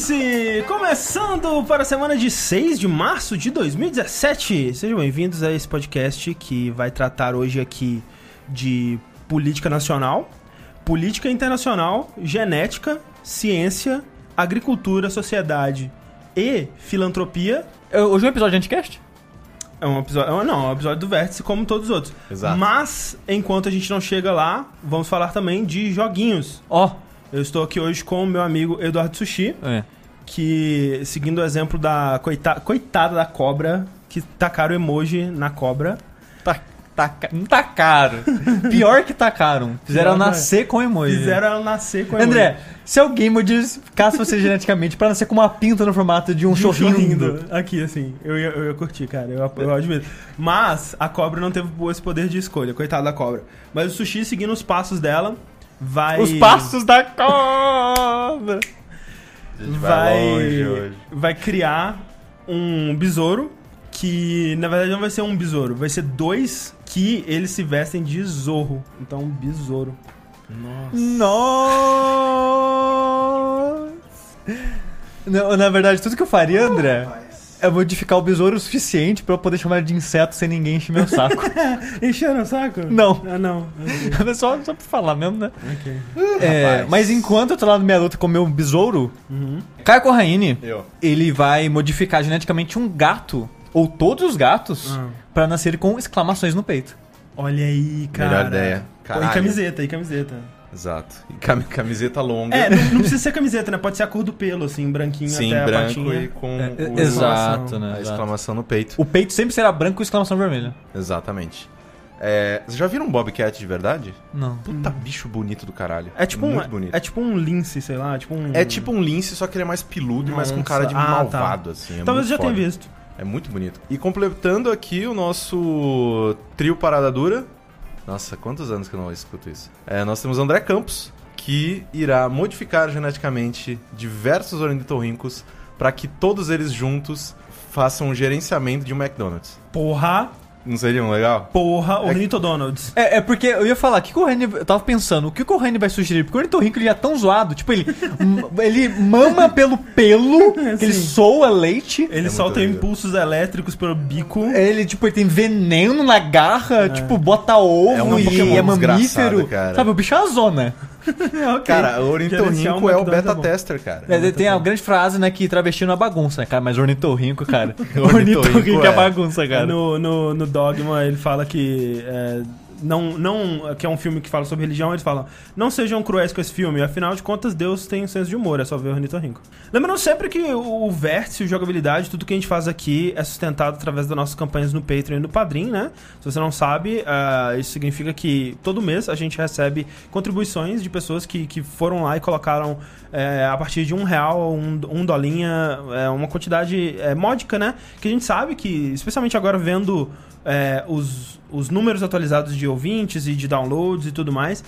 Vértice! Começando para a semana de 6 de março de 2017. Sejam bem-vindos a esse podcast que vai tratar hoje aqui de política nacional, política internacional, genética, ciência, agricultura, sociedade e filantropia. É, Hoje é um episódio de Anticast? É um episódio, é não, é um episódio do Vértice como todos os outros. Exato. Mas, enquanto a gente não chega lá, vamos falar também de joguinhos. Ó, Eu estou aqui hoje com o meu amigo Eduardo Sushi, é. Que, seguindo o exemplo da coita coitada da cobra, que tacaram emoji na cobra. Tá, tá, não tá caro. Pior que caro. Fizeram Pior, nascer com emoji. Fizeram ela nascer com emoji. André, se alguém modificasse você geneticamente pra nascer com uma pinta no formato de um De chorrindo. Aqui, assim. Eu ia, eu ia curtir, cara. Eu, eu admito. Mas a cobra não teve esse poder de escolha. Coitada da cobra. Mas o Sushi, seguindo os passos dela, vai... Os passos da cobra. Vai, vai, longe hoje. vai criar um besouro que, na verdade, não vai ser um besouro. Vai ser dois que eles se vestem de zorro. Então, um besouro. Nossa. Não, na verdade, tudo que eu faria, André, é modificar o besouro o suficiente pra eu poder chamar ele de inseto sem ninguém encher meu saco. Encheram o saco? Não. Ah, não. É só, só pra falar mesmo, né? Ok. É, mas enquanto eu tô lá na minha luta com o meu besouro, Uhum. Caio Corraine, Eu. ele vai modificar geneticamente um gato, ou todos os gatos, Ah. pra nascerem com exclamações no peito. Olha aí, cara. Melhor ideia. Caralho. E camiseta, e camiseta. Exato. E cam- camiseta longa. É, não, não precisa ser camiseta, né? Pode ser a cor do pelo, assim, branquinho Sim, até a branco patinha. e com É, o- exato, a né? exato. exclamação no peito. O peito sempre será branco com exclamação vermelha. Exatamente. É, vocês já viram um Bobcat de verdade? Não. Puta bicho bonito do caralho. É tipo, Muito um, bonito. é tipo um lince, sei lá, tipo um... É tipo um lince, só que ele é mais peludo e mais com cara de Ah, tá. malvado, assim. É Talvez muito eu já tenha visto. É muito bonito. E completando aqui o nosso trio Parada Dura. Nossa, quantos anos que eu não escuto isso? É, nós temos André Campos, que irá modificar geneticamente diversos ornitorrincos para que todos eles juntos façam um gerenciamento de um McDonald's. Porra, Não seria um legal? porra, Ornitodonalds. É, é porque eu ia falar, o que, que o Reni. Eu tava pensando, o que, que o Reni vai sugerir? Porque o ornitorrinco ele já é tão zoado, tipo, ele, ele mama pelo pelo, que ele soa leite. Ele muito solta impulsos elétricos pelo bico. Ele, tipo, ele tem veneno na garra, tipo, bota ovo É um e é mamífero. cara. Sabe, o bicho é uma zona. Ok. Cara, o ornitorrinco é o beta é bom. tester, cara. É, tem a grande frase, né, que travesti não é bagunça, né, cara? Mas ornitorrinco, cara. Ornitorrinco ornitorrinco é é. bagunça, cara. No, no, no Dogma, ele fala que. é, não, não, que é um filme que fala sobre religião, eles falam: não sejam cruéis com esse filme, afinal de contas, Deus tem um senso de humor, é só ver o Ornitorrinco. Lembrando sempre que o, o vértice, o jogabilidade, tudo que a gente faz aqui é sustentado através das nossas campanhas no Patreon e no Padrim, né? Se você não sabe, ah, isso significa que todo mês a gente recebe contribuições de pessoas que, que foram lá e colocaram é, a partir de um real, um, um dolinha, é, uma quantidade é, módica, né? Que a gente sabe que, especialmente agora vendo é, os, os números atualizados de ouvintes e de downloads e tudo mais,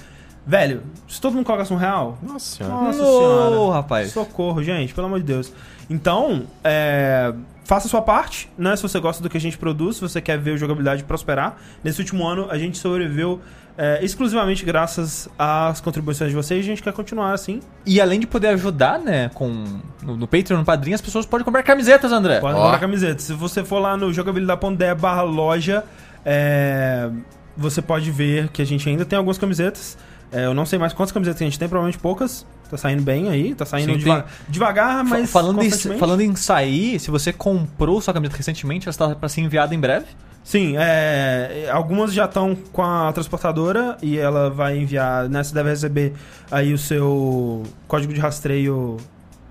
velho, se todo mundo colocasse um real, Nossa senhora. nossa senhora. rapaz. Socorro, gente, pelo amor de Deus. Então, é, faça a sua parte, né? Se você gosta do que a gente produz, se você quer ver a jogabilidade prosperar. Nesse último ano, a gente sobreviveu é, exclusivamente graças às contribuições de vocês e a gente quer continuar assim. E além de poder ajudar, né, com no, no Patreon, no Padrinho, as pessoas podem comprar camisetas, André. Pode comprar camiseta. Se você for lá no jogabilidade.de barra loja, é, você pode ver que a gente ainda tem algumas camisetas. É, eu não sei mais quantas camisetas a gente tem, provavelmente poucas. Tá saindo bem aí, tá saindo Sim, deva- tem- devagar, mas falando, em, falando em sair, se você comprou sua camiseta recentemente, ela está para ser enviada em breve. Sim, é, algumas já estão com a transportadora e ela vai enviar, né, você deve receber aí o seu código de rastreio,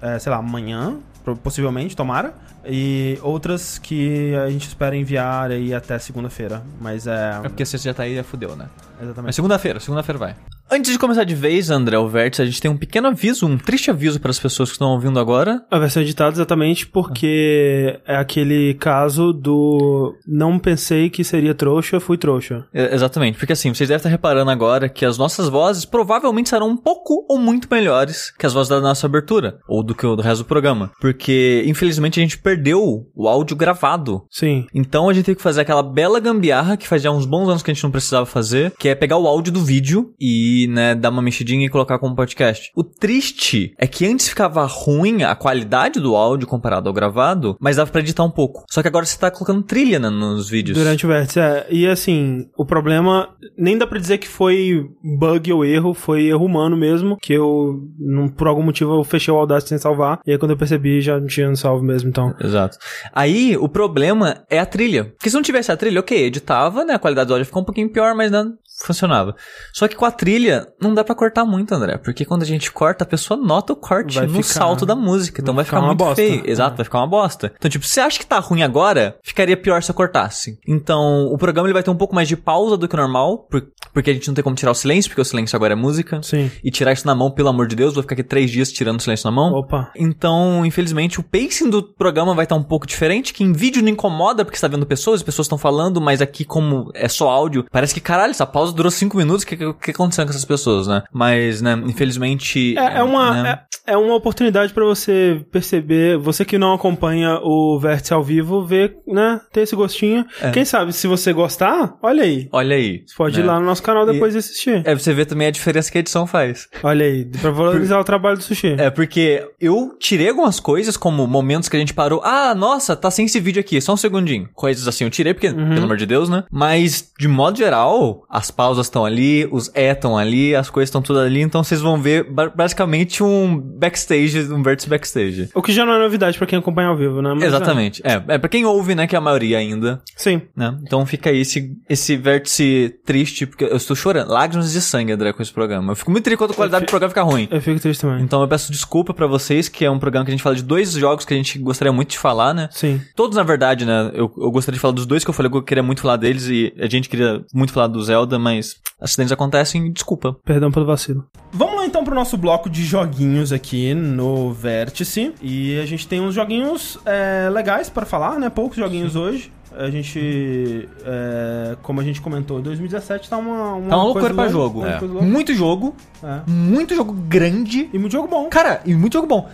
é, sei lá, amanhã, possivelmente, tomara. E outras que a gente espera enviar aí até segunda-feira, mas é... É porque se você já tá aí, já fudeu, né? Mas Exatamente. segunda-feira, segunda-feira vai. Antes de começar de vez, André, o Vértice, a gente tem um pequeno aviso, um triste aviso para as pessoas que estão ouvindo agora. A versão editada exatamente porque é aquele caso do não pensei que seria trouxa, fui trouxa. É, exatamente, porque assim, vocês devem estar reparando agora que as nossas vozes provavelmente serão um pouco ou muito melhores que as vozes da nossa abertura, ou do que o do resto do programa. Porque, infelizmente, a gente perdeu o áudio gravado. Sim. Então a gente tem que fazer aquela bela gambiarra que faz já uns bons anos que a gente não precisava fazer, que é pegar o áudio do vídeo e e, né, dar uma mexidinha e colocar como podcast. O triste é que antes ficava ruim a qualidade do áudio comparado ao gravado, mas dava pra editar um pouco. Só que agora você tá colocando trilha né, nos vídeos. Durante o vértice, é. E assim, o problema, nem dá pra dizer que foi bug ou erro, foi erro humano mesmo, que eu, não, por algum motivo, eu fechei o Audacity sem salvar, e aí quando eu percebi, já não tinha salvo mesmo, então... Exato. Aí, o problema é a trilha. Porque se não tivesse a trilha, ok, editava, né, a qualidade do áudio ficou um pouquinho pior, mas não funcionava. Só que com a trilha, não dá pra cortar muito, André, porque quando a gente corta, a pessoa nota o corte Vai no ficar- salto da música, então vai vai ficar ficar, uma muito bosta. feio. Exato, É. vai ficar uma bosta. Então, tipo, se você acha que tá ruim agora, ficaria pior se eu cortasse. Então, o programa ele vai ter um pouco mais de pausa do que o normal, por- porque a gente não tem como tirar o silêncio, porque o silêncio agora é música. Sim. E tirar isso na mão, pelo amor de Deus, vou ficar aqui três dias tirando o silêncio na mão. Opa. Então, infelizmente, o pacing do programa vai estar um pouco diferente, que em vídeo não incomoda, porque você tá vendo pessoas, as pessoas estão falando, mas aqui, como é só áudio, parece que, caralho, essa pausa durou cinco minutos, o que, que, que aconteceu com essas pessoas, né? Mas, né, infelizmente... É, é uma, né? é, é uma oportunidade pra você perceber, você que não acompanha o Vértice ao vivo, ver, né, ter esse gostinho. Quem sabe, se você gostar, olha aí. Olha aí. Você pode né? ir lá no nosso canal depois e assistir. É, você vê também a diferença que a edição faz. Olha aí, pra valorizar o trabalho do Sushi. É, porque eu tirei algumas coisas, como momentos que a gente parou. Ah, nossa, tá sem esse vídeo aqui, só um segundinho. Coisas assim eu tirei, porque, pelo amor de Deus, né? Mas, de modo geral, as pausas estão ali, os é estão ali, as coisas estão tudo ali, então vocês vão ver ba- basicamente um backstage, um vértice backstage. O que já não é novidade pra quem acompanha ao vivo, né? Mas, Exatamente. É, é pra quem ouve, né, que é a maioria ainda, é, sim. né? Então fica aí esse, esse vértice triste, porque eu estou chorando. Lágrimas de sangue, André, com esse programa. Eu fico muito triste quando a qualidade do programa fica ruim. Eu fico triste também. Então eu peço desculpa pra vocês, que é um programa que a gente fala de dois jogos que a gente gostaria muito de falar, né? Sim. Todos, na verdade, né? Eu, eu gostaria de falar dos dois que eu falei que eu queria muito falar deles e a gente queria muito falar do Zelda, mas acidentes acontecem e desculpa. Perdão pelo vacilo. Vamos lá então pro nosso bloco de joguinhos aqui no Vértice. E a gente tem uns joguinhos é, legais pra falar, né? Poucos joguinhos hoje. A gente, é, como a gente comentou, em 2017 tá uma, uma Tá uma coisa loucura pra louca, jogo. uma É. coisa louca. Muito jogo, É. muito jogo grande. E muito jogo bom. Cara, e muito jogo bom.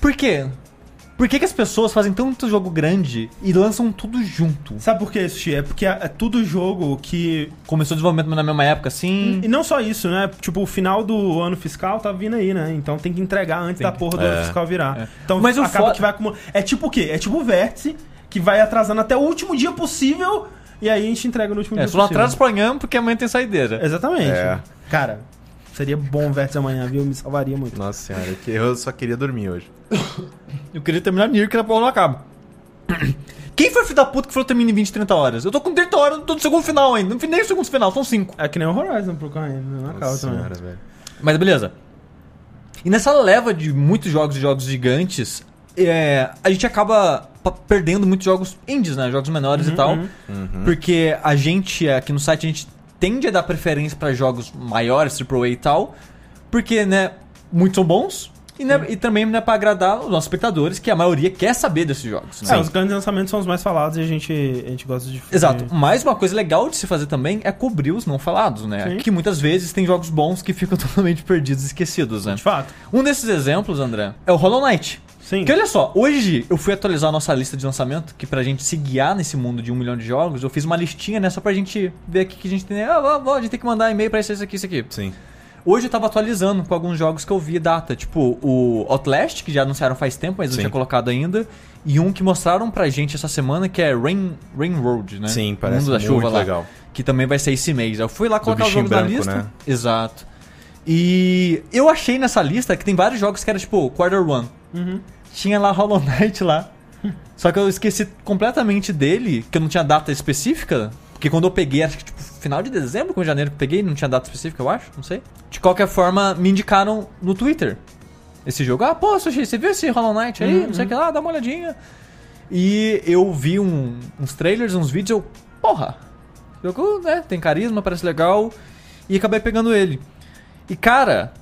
Por quê? Por que, que as pessoas fazem tanto jogo grande e lançam tudo junto? Sabe por que isso, Xi? É porque é, é tudo jogo que. Começou o desenvolvimento na mesma época, assim. E não só isso, né? Tipo, o final do ano fiscal tá vindo aí, né? Então tem que entregar antes da porra do É. ano fiscal virar. É. Então Mas o acaba foda- que vai acumulando. É tipo o quê? É tipo o vértice que vai atrasando até o último dia possível e aí a gente entrega no último É, dia só possível. atrasa pra amanhã porque amanhã tem saideira. Exatamente. É. Cara, seria bom o vértice amanhã, viu? Me salvaria muito. Nossa senhora, que eu só queria dormir hoje. Eu queria terminar Nier, que a porra não acaba. Quem foi o filho da puta que falou que termina em 20, 30 horas? Eu tô com 30 horas, tô no segundo final ainda. Não nem no segundo final, são 5. É que nem o Horizon pro correndo, não acaba Nossa também. senhora, velho. Mas beleza. E nessa leva de muitos jogos e jogos gigantes, é, a gente acaba perdendo muitos jogos indies, né? Jogos menores e tal. Porque a gente, aqui no site, a gente tende a dar preferência pra jogos maiores, AAA e tal. Porque, né, muitos são bons. E, né, e também, né, pra agradar os nossos espectadores, que a maioria quer saber desses jogos. né? É, os grandes lançamentos são os mais falados e a gente, a gente gosta de. Exato. Mas uma coisa legal de se fazer também é cobrir os não falados, né? Sim. Que muitas vezes tem jogos bons que ficam totalmente perdidos e esquecidos, né? De fato. Um desses exemplos, André, é o Hollow Knight. Sim. Que olha só, hoje eu fui atualizar a nossa lista de lançamento, que pra gente se guiar nesse mundo de um milhão de jogos, eu fiz uma listinha, né, só pra gente ver aqui que a gente tem. Ah, ó, ó, a gente tem que mandar e-mail pra isso, isso aqui, isso aqui. Sim. Hoje eu tava atualizando com alguns jogos que eu vi data, tipo o Outlast, que já anunciaram faz tempo, mas não Sim. tinha colocado ainda, e um que mostraram pra gente essa semana, que é Rain, Rain Road, né? Sim, parece Mundo da muito chuva lá, legal. Que também vai ser esse mês. Eu fui lá colocar os bichinho jogos na branco, lista. né? Exato. E eu achei nessa lista que tem vários jogos que era tipo Quarter One. Uhum. Tinha lá Hollow Knight lá. Só que eu esqueci completamente dele, que eu não tinha data específica. Porque quando eu peguei, acho que tipo final de dezembro, com janeiro que eu peguei, não tinha data específica, eu acho, não sei. De qualquer forma, me indicaram no Twitter esse jogo. Ah, pô, Sushi, você viu esse Hollow Knight aí? Não sei o que lá, dá uma olhadinha. E eu vi um- uns trailers, uns vídeos, eu, porra, jogo, né, tem carisma, parece legal. E acabei pegando ele. E cara,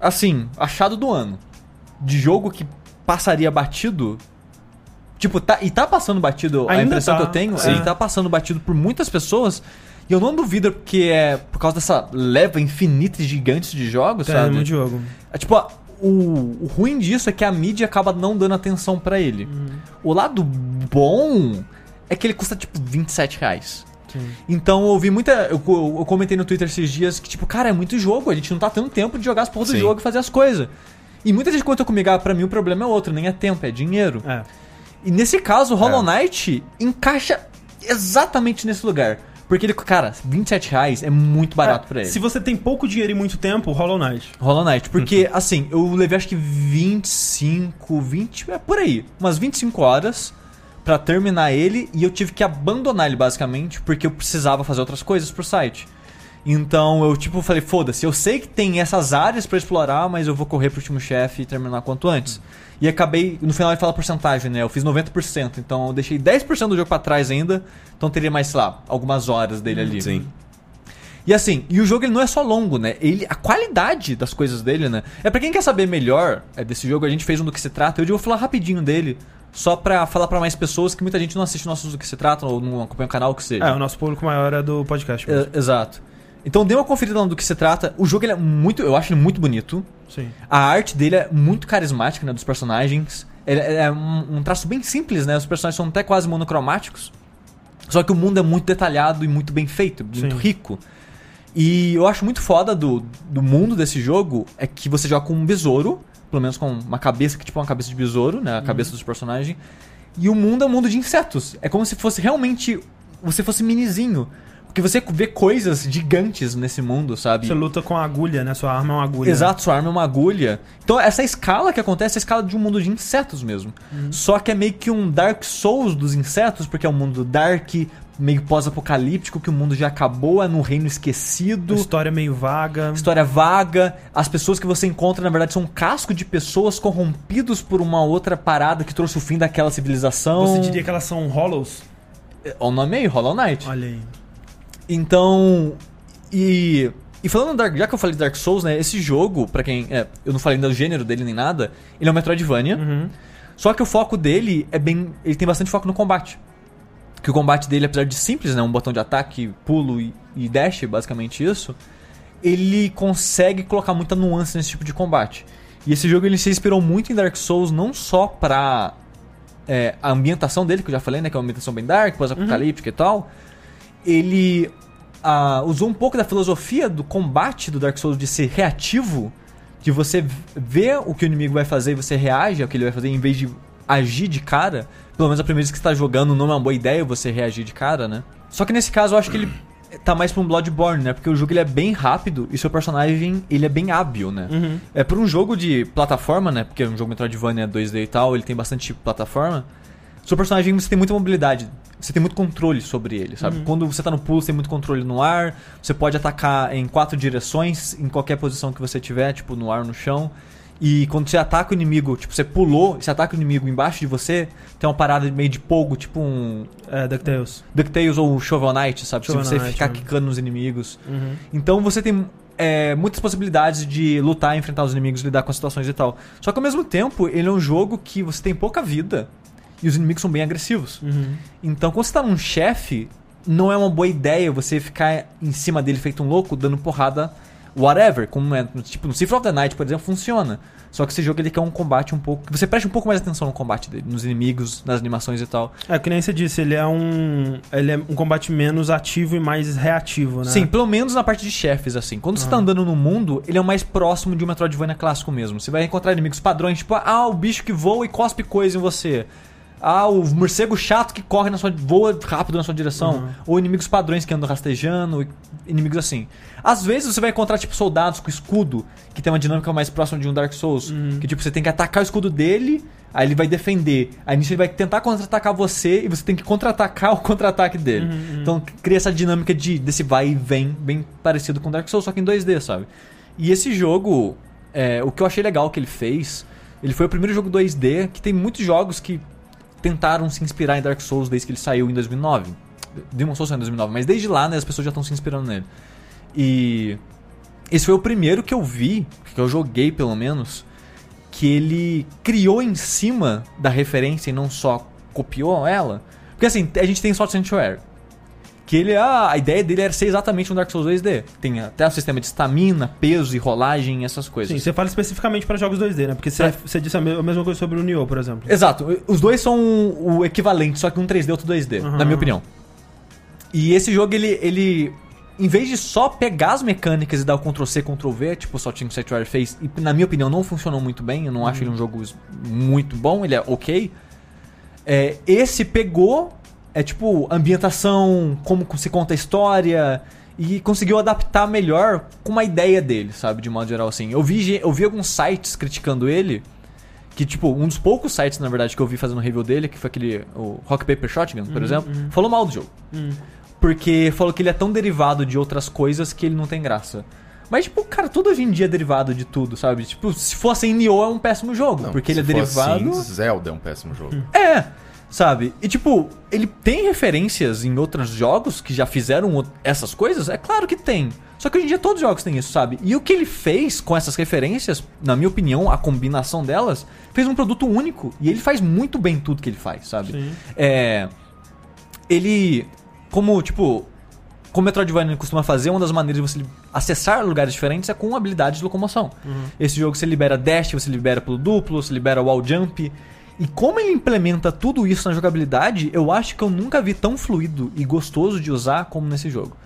assim, achado do ano. De jogo que passaria batido. Tipo, tá, e tá passando batido, a Ainda impressão tá, que eu tenho, sim. ele tá passando batido por muitas pessoas. E eu não duvido que é por causa dessa leva infinita e gigante de jogos, É, sabe? muito jogo. É, tipo, a- o, o ruim disso é que a mídia acaba não dando atenção pra ele. O lado bom é que ele custa tipo 27 reais. Sim. Então eu vi muita. Eu, eu comentei no Twitter esses dias que, tipo, cara, é muito jogo, a gente não tá tendo tempo de jogar as porra do jogo e fazer as coisas. E muita gente conta comigo, ah, pra mim o problema é outro, nem é tempo, é dinheiro. É. E nesse caso, o Hollow É. Knight encaixa exatamente nesse lugar. Porque ele, cara, 27 reais é muito barato É, pra ele. Se você tem pouco dinheiro e muito tempo, Hollow Knight. Hollow Knight. Porque, Uhum. assim, eu levei acho que 25, 20, é por aí, umas 25 horas pra terminar ele e eu tive que abandonar ele basicamente porque eu precisava fazer outras coisas pro site. Então eu, tipo, falei, foda-se, eu sei que tem essas áreas pra explorar, mas eu vou correr pro último chefe e terminar quanto antes. E acabei, no final ele fala porcentagem, né? Eu fiz 90%, então eu deixei 10% do jogo pra trás ainda, então teria mais, sei lá, algumas horas dele ali. Sim. E assim, e o jogo ele não é só longo, né? Ele, a qualidade das coisas dele, né? É pra quem quer saber melhor é, desse jogo, a gente fez um do que se trata. Eu vou falar rapidinho dele, só pra falar pra mais pessoas que muita gente não assiste nossos do que se trata ou não acompanha o canal, que seja. É, o nosso público maior é do podcast. mesmo. É, exato. Então dê uma conferida no do que se trata. O jogo ele é muito, eu acho ele muito bonito. Sim. A arte dele é muito carismática, né, dos personagens. Ele é é um, um traço bem simples, né? Os personagens são até quase monocromáticos. Só que o mundo é muito detalhado e muito bem feito, muito Sim. rico. E eu acho muito foda do, do mundo desse jogo é que você joga com um besouro, pelo menos com uma cabeça que é tipo uma cabeça de besouro, né? A cabeça dos personagens. E o mundo é um mundo de insetos. É como se fosse realmente. Você fosse minizinho. Porque você vê coisas gigantes nesse mundo, sabe? Você luta com a agulha, né? Sua arma é uma agulha. Exato, sua arma é uma agulha. Então, essa escala que acontece é a escala de um mundo de insetos mesmo. Só que é meio que um Dark Souls dos insetos, porque é um mundo dark, meio pós-apocalíptico, que o mundo já acabou, é num reino esquecido. História é meio vaga. História vaga, as pessoas que você encontra, na verdade, são um casco de pessoas corrompidos por uma outra parada que trouxe o fim daquela civilização. Você diria que elas são hollows? O nome aí, Hollow Knight. Olha aí. Então. E. E falando do Dark, já que eu falei de Dark Souls, né? Esse jogo, pra quem. É, eu não falei ainda do gênero dele nem nada, ele é um Metroidvania. Uhum. Só que o foco dele é bem. Ele tem bastante foco no combate. Que o combate dele, apesar de simples, né? Um botão de ataque, pulo e, e dash, basicamente isso. Ele consegue colocar muita nuance nesse tipo de combate. E esse jogo ele se inspirou muito em Dark Souls, não só pra é, a ambientação dele, que eu já falei, né? Que é uma ambientação bem dark, pós-apocalíptica e tal. Ele ah, usou um pouco da filosofia do combate do Dark Souls de ser reativo, de você ver o que o inimigo vai fazer e você reage ao que ele vai fazer em vez de agir de cara. Pelo menos a primeira vez que você tá jogando não é uma boa ideia você reagir de cara, né? Só que nesse caso eu acho que ele tá mais pra um Bloodborne, né? Porque o jogo ele é bem rápido e seu personagem ele é bem hábil, né? Uhum. É por um jogo de plataforma, né? Porque é um jogo Metroidvania 2D e tal, ele tem bastante plataforma. Seu personagem você tem muita mobilidade, você tem muito controle sobre ele, sabe? Quando você tá no pulo, você tem muito controle no ar, você pode atacar em quatro direções, em qualquer posição que você tiver, tipo no ar, no chão. E quando você ataca o inimigo, tipo, você pulou, você ataca o inimigo embaixo de você, tem uma parada meio de polgo, tipo um É, DuckTales. DuckTales ou Shovel Knight, sabe? Shovel Se você Knight, ficar né? quicando nos inimigos. Uhum. Então você tem é, muitas possibilidades de lutar, enfrentar os inimigos, lidar com as situações e tal. Só que ao mesmo tempo, ele é um jogo que você tem pouca vida e os inimigos são bem agressivos. Uhum. Então quando você tá num chefe, não é uma boa ideia você ficar em cima dele feito um louco, dando porrada, whatever. Como é, tipo, no Symphony of the Night, por exemplo, funciona. Só que esse jogo ele quer um combate um pouco. Você preste um pouco mais atenção no combate dele, nos inimigos, nas animações e tal. É, que nem você disse, ele é um. Ele é um combate menos ativo e mais reativo, né? Sim, pelo menos na parte de chefes, assim. Quando você tá andando no mundo, ele é o mais próximo de um Metroidvania clássico mesmo. Você vai encontrar inimigos padrões, tipo, ah, o bicho que voa e cospe coisa em você. Ah, o morcego chato que corre na sua. voa rápido na sua direção. Uhum. Ou inimigos padrões que andam rastejando, inimigos assim. Às vezes você vai encontrar, tipo, soldados com escudo, que tem uma dinâmica mais próxima de um Dark Souls. Que, tipo, você tem que atacar o escudo dele, aí ele vai defender. Aí nisso ele vai tentar contra-atacar você e você tem que contra-atacar o contra-ataque dele. Então cria essa dinâmica de, desse vai e vem, bem parecido com Dark Souls, só que em 2D, sabe? E esse jogo, é, o que eu achei legal que ele fez, ele foi o primeiro jogo 2D que tem muitos jogos que tentaram se inspirar em Dark Souls desde que ele saiu em 2009. Demon Souls saiu em 2009, mas desde lá, né, as pessoas já estão se inspirando nele. E esse foi o primeiro que eu vi, que eu joguei pelo menos, que ele criou em cima da referência e não só copiou ela. Porque assim, a gente tem Sword Sanctuary. Que ele, ah, a ideia dele era ser exatamente um Dark Souls 2D. Tem até o sistema de estamina, peso e rolagem, essas coisas. Sim, você fala especificamente para jogos 2D, né? Porque você, É. você disse a me- a mesma coisa sobre o Nioh, por exemplo. Exato. Os dois são o equivalente, só que um 3D e outro 2D, Uhum. na minha opinião. E esse jogo, ele, ele. Em vez de só pegar as mecânicas e dar o Ctrl-C, Ctrl-V, tipo o Saltinho Sanctuary fez, e na minha opinião não funcionou muito bem, eu não acho ele um jogo muito bom, ele é ok. É, esse pegou, é tipo, ambientação, como se conta a história, e conseguiu adaptar melhor com uma ideia dele, sabe? De modo geral, assim. Eu vi, eu vi alguns sites criticando ele, que, tipo, um dos poucos sites, na verdade, que eu vi fazendo review dele, que foi aquele, o Rock Paper Shotgun, por exemplo, falou mal do jogo. Porque falou que ele é tão derivado de outras coisas que ele não tem graça. Mas, tipo, cara, tudo hoje em dia é derivado de tudo, sabe? Tipo, se fosse em Nioh é um péssimo jogo, Não, porque ele é derivado... Assim, Zelda é um péssimo jogo. É, sabe? E tipo, ele tem referências em outros jogos que já fizeram essas coisas? É claro que tem. Só que hoje em dia todos os jogos têm isso, sabe? E o que ele fez com essas referências, na minha opinião, a combinação delas, fez um produto único. E ele faz muito bem tudo que ele faz, sabe? Sim. É. Ele. Como, tipo. Como o Metroidvania costuma fazer, uma das maneiras de você acessar lugares diferentes é com habilidade de locomoção. Esse jogo você libera dash, você libera pulo duplo, você libera wall jump. E como ele implementa tudo isso na jogabilidade, eu acho que eu nunca vi tão fluido e gostoso de usar como nesse jogo.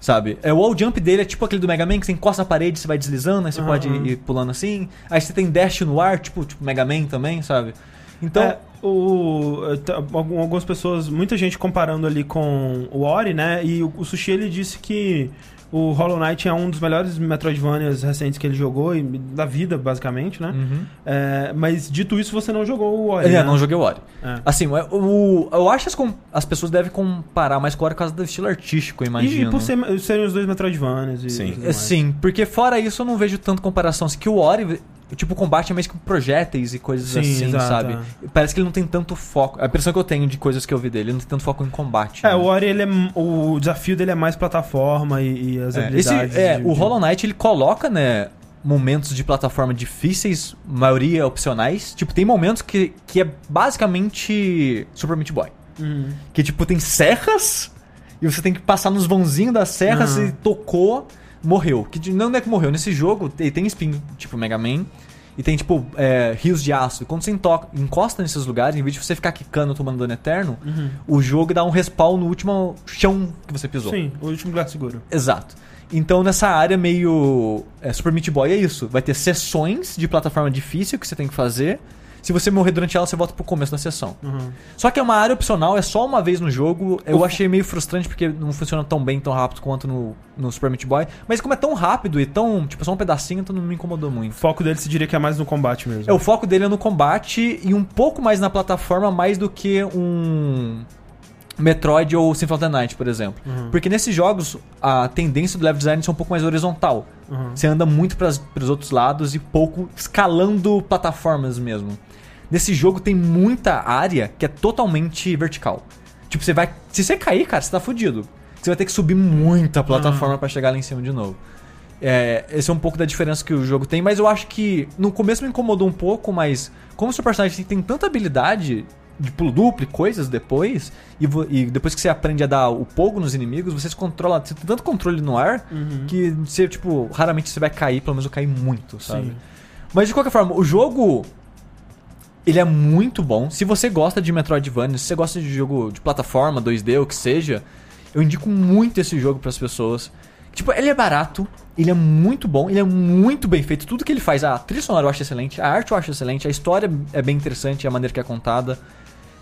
Sabe? É, o wall jump dele é tipo aquele do Mega Man que você encosta na parede, você vai deslizando, aí você Aham. pode ir pulando assim. Aí você tem dash no ar, tipo, tipo Mega Man também, sabe? Então, É, o, eh, tá, algum- algumas pessoas, muita gente comparando ali com o Ori, né? E o, o Sushi ele disse que o Hollow Knight é um dos melhores Metroidvanias recentes que ele jogou, e, da vida, basicamente, né? Uhum. É, mas dito isso, você não jogou o Ori. É, né? não joguei o Ori. É. Assim, o, o- eu acho que as, as pessoas devem comparar mais com o Ori por causa do estilo artístico, E, imagino. e por ser- serem os dois Metroidvanias. E, Sim. É. Sim, porque fora isso eu não vejo tanto comparação. Assim, que o Ori, tipo, o combate é mais com projéteis e coisas Sim, assim, exato, sabe? Parece que ele não tem tanto foco. A impressão que eu tenho de coisas que eu vi dele, ele não tem tanto foco em combate. É, né? o Ori, ele é, o desafio dele é mais plataforma e, e as É, esse- habilidades. é, de- o Hollow Knight ele coloca, né, momentos de plataforma difíceis, maioria opcionais. Tipo, tem momentos que, que é basicamente Super Meat Boy. Uhum. Que, tipo, tem serras e você tem que passar nos vãozinhos das serras Aham. e tocou, morreu. Que não é que morreu. Nesse jogo ele tem spin, tipo Mega Man, e tem, tipo, é, rios de aço. E quando você encosta nesses lugares, em vez de você ficar quicando tomando dano eterno, o jogo dá um respawn no último chão que você pisou. Sim, o último lugar seguro. Exato. Então, nessa área meio é, Super Meat Boy é isso. Vai ter sessões de plataforma difícil que você tem que fazer. Se você morrer durante ela, você volta pro começo da sessão. Uhum. Só que é uma área opcional, é só uma vez no jogo. Eu achei meio frustrante porque não funciona tão bem, tão rápido quanto no, no Super Meat Boy. Mas como é tão rápido e tão, tipo, só um pedacinho, então não me incomodou O muito. foco dele se diria que é mais no combate mesmo. É, o foco dele é no combate e um pouco mais na plataforma, mais do que um Metroid ou Symphony of the Night, por exemplo. Porque nesses jogos, a tendência do level design é um pouco mais horizontal. Uhum. Você anda muito para os outros lados e pouco escalando plataformas mesmo. Nesse jogo tem muita área que é totalmente vertical. Tipo, você vai. Se você cair, cara, você tá fudido. Você vai ter que subir muita plataforma pra chegar lá em cima de novo. É, esse é um pouco da diferença que o jogo tem, mas eu acho que no começo me incomodou um pouco, mas como o seu personagem tem tanta habilidade de pulo duplo e coisas depois, e, e depois que você aprende a dar o pogo nos inimigos, você se controla, você tem tanto controle no ar Uhum. que você, tipo, raramente você vai cair, pelo menos eu caí muito, sabe? Sim. Mas de qualquer forma, o jogo. Ele é muito bom. Se você gosta de Metroidvania, se você gosta de jogo de plataforma, 2D, o que seja, eu indico muito esse jogo pras pessoas. Tipo, ele é barato, ele é muito bom, ele é muito bem feito. Tudo que ele faz, a trilha sonora eu acho excelente, a arte eu acho excelente, a história é bem interessante, a maneira que é contada.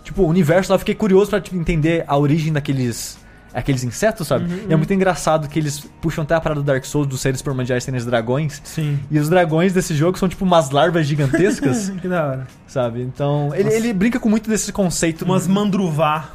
Tipo, o universo lá, eu fiquei curioso pra tipo, entender a origem daqueles aqueles insetos, sabe? E é muito engraçado que eles puxam até a parada do Dark Souls, dos seres primordiais serem os dragões. Sim. E os dragões desse jogo são tipo umas larvas gigantescas, que da hora. sabe? Então, ele, ele brinca com muito desse conceito. Umas mandruvá.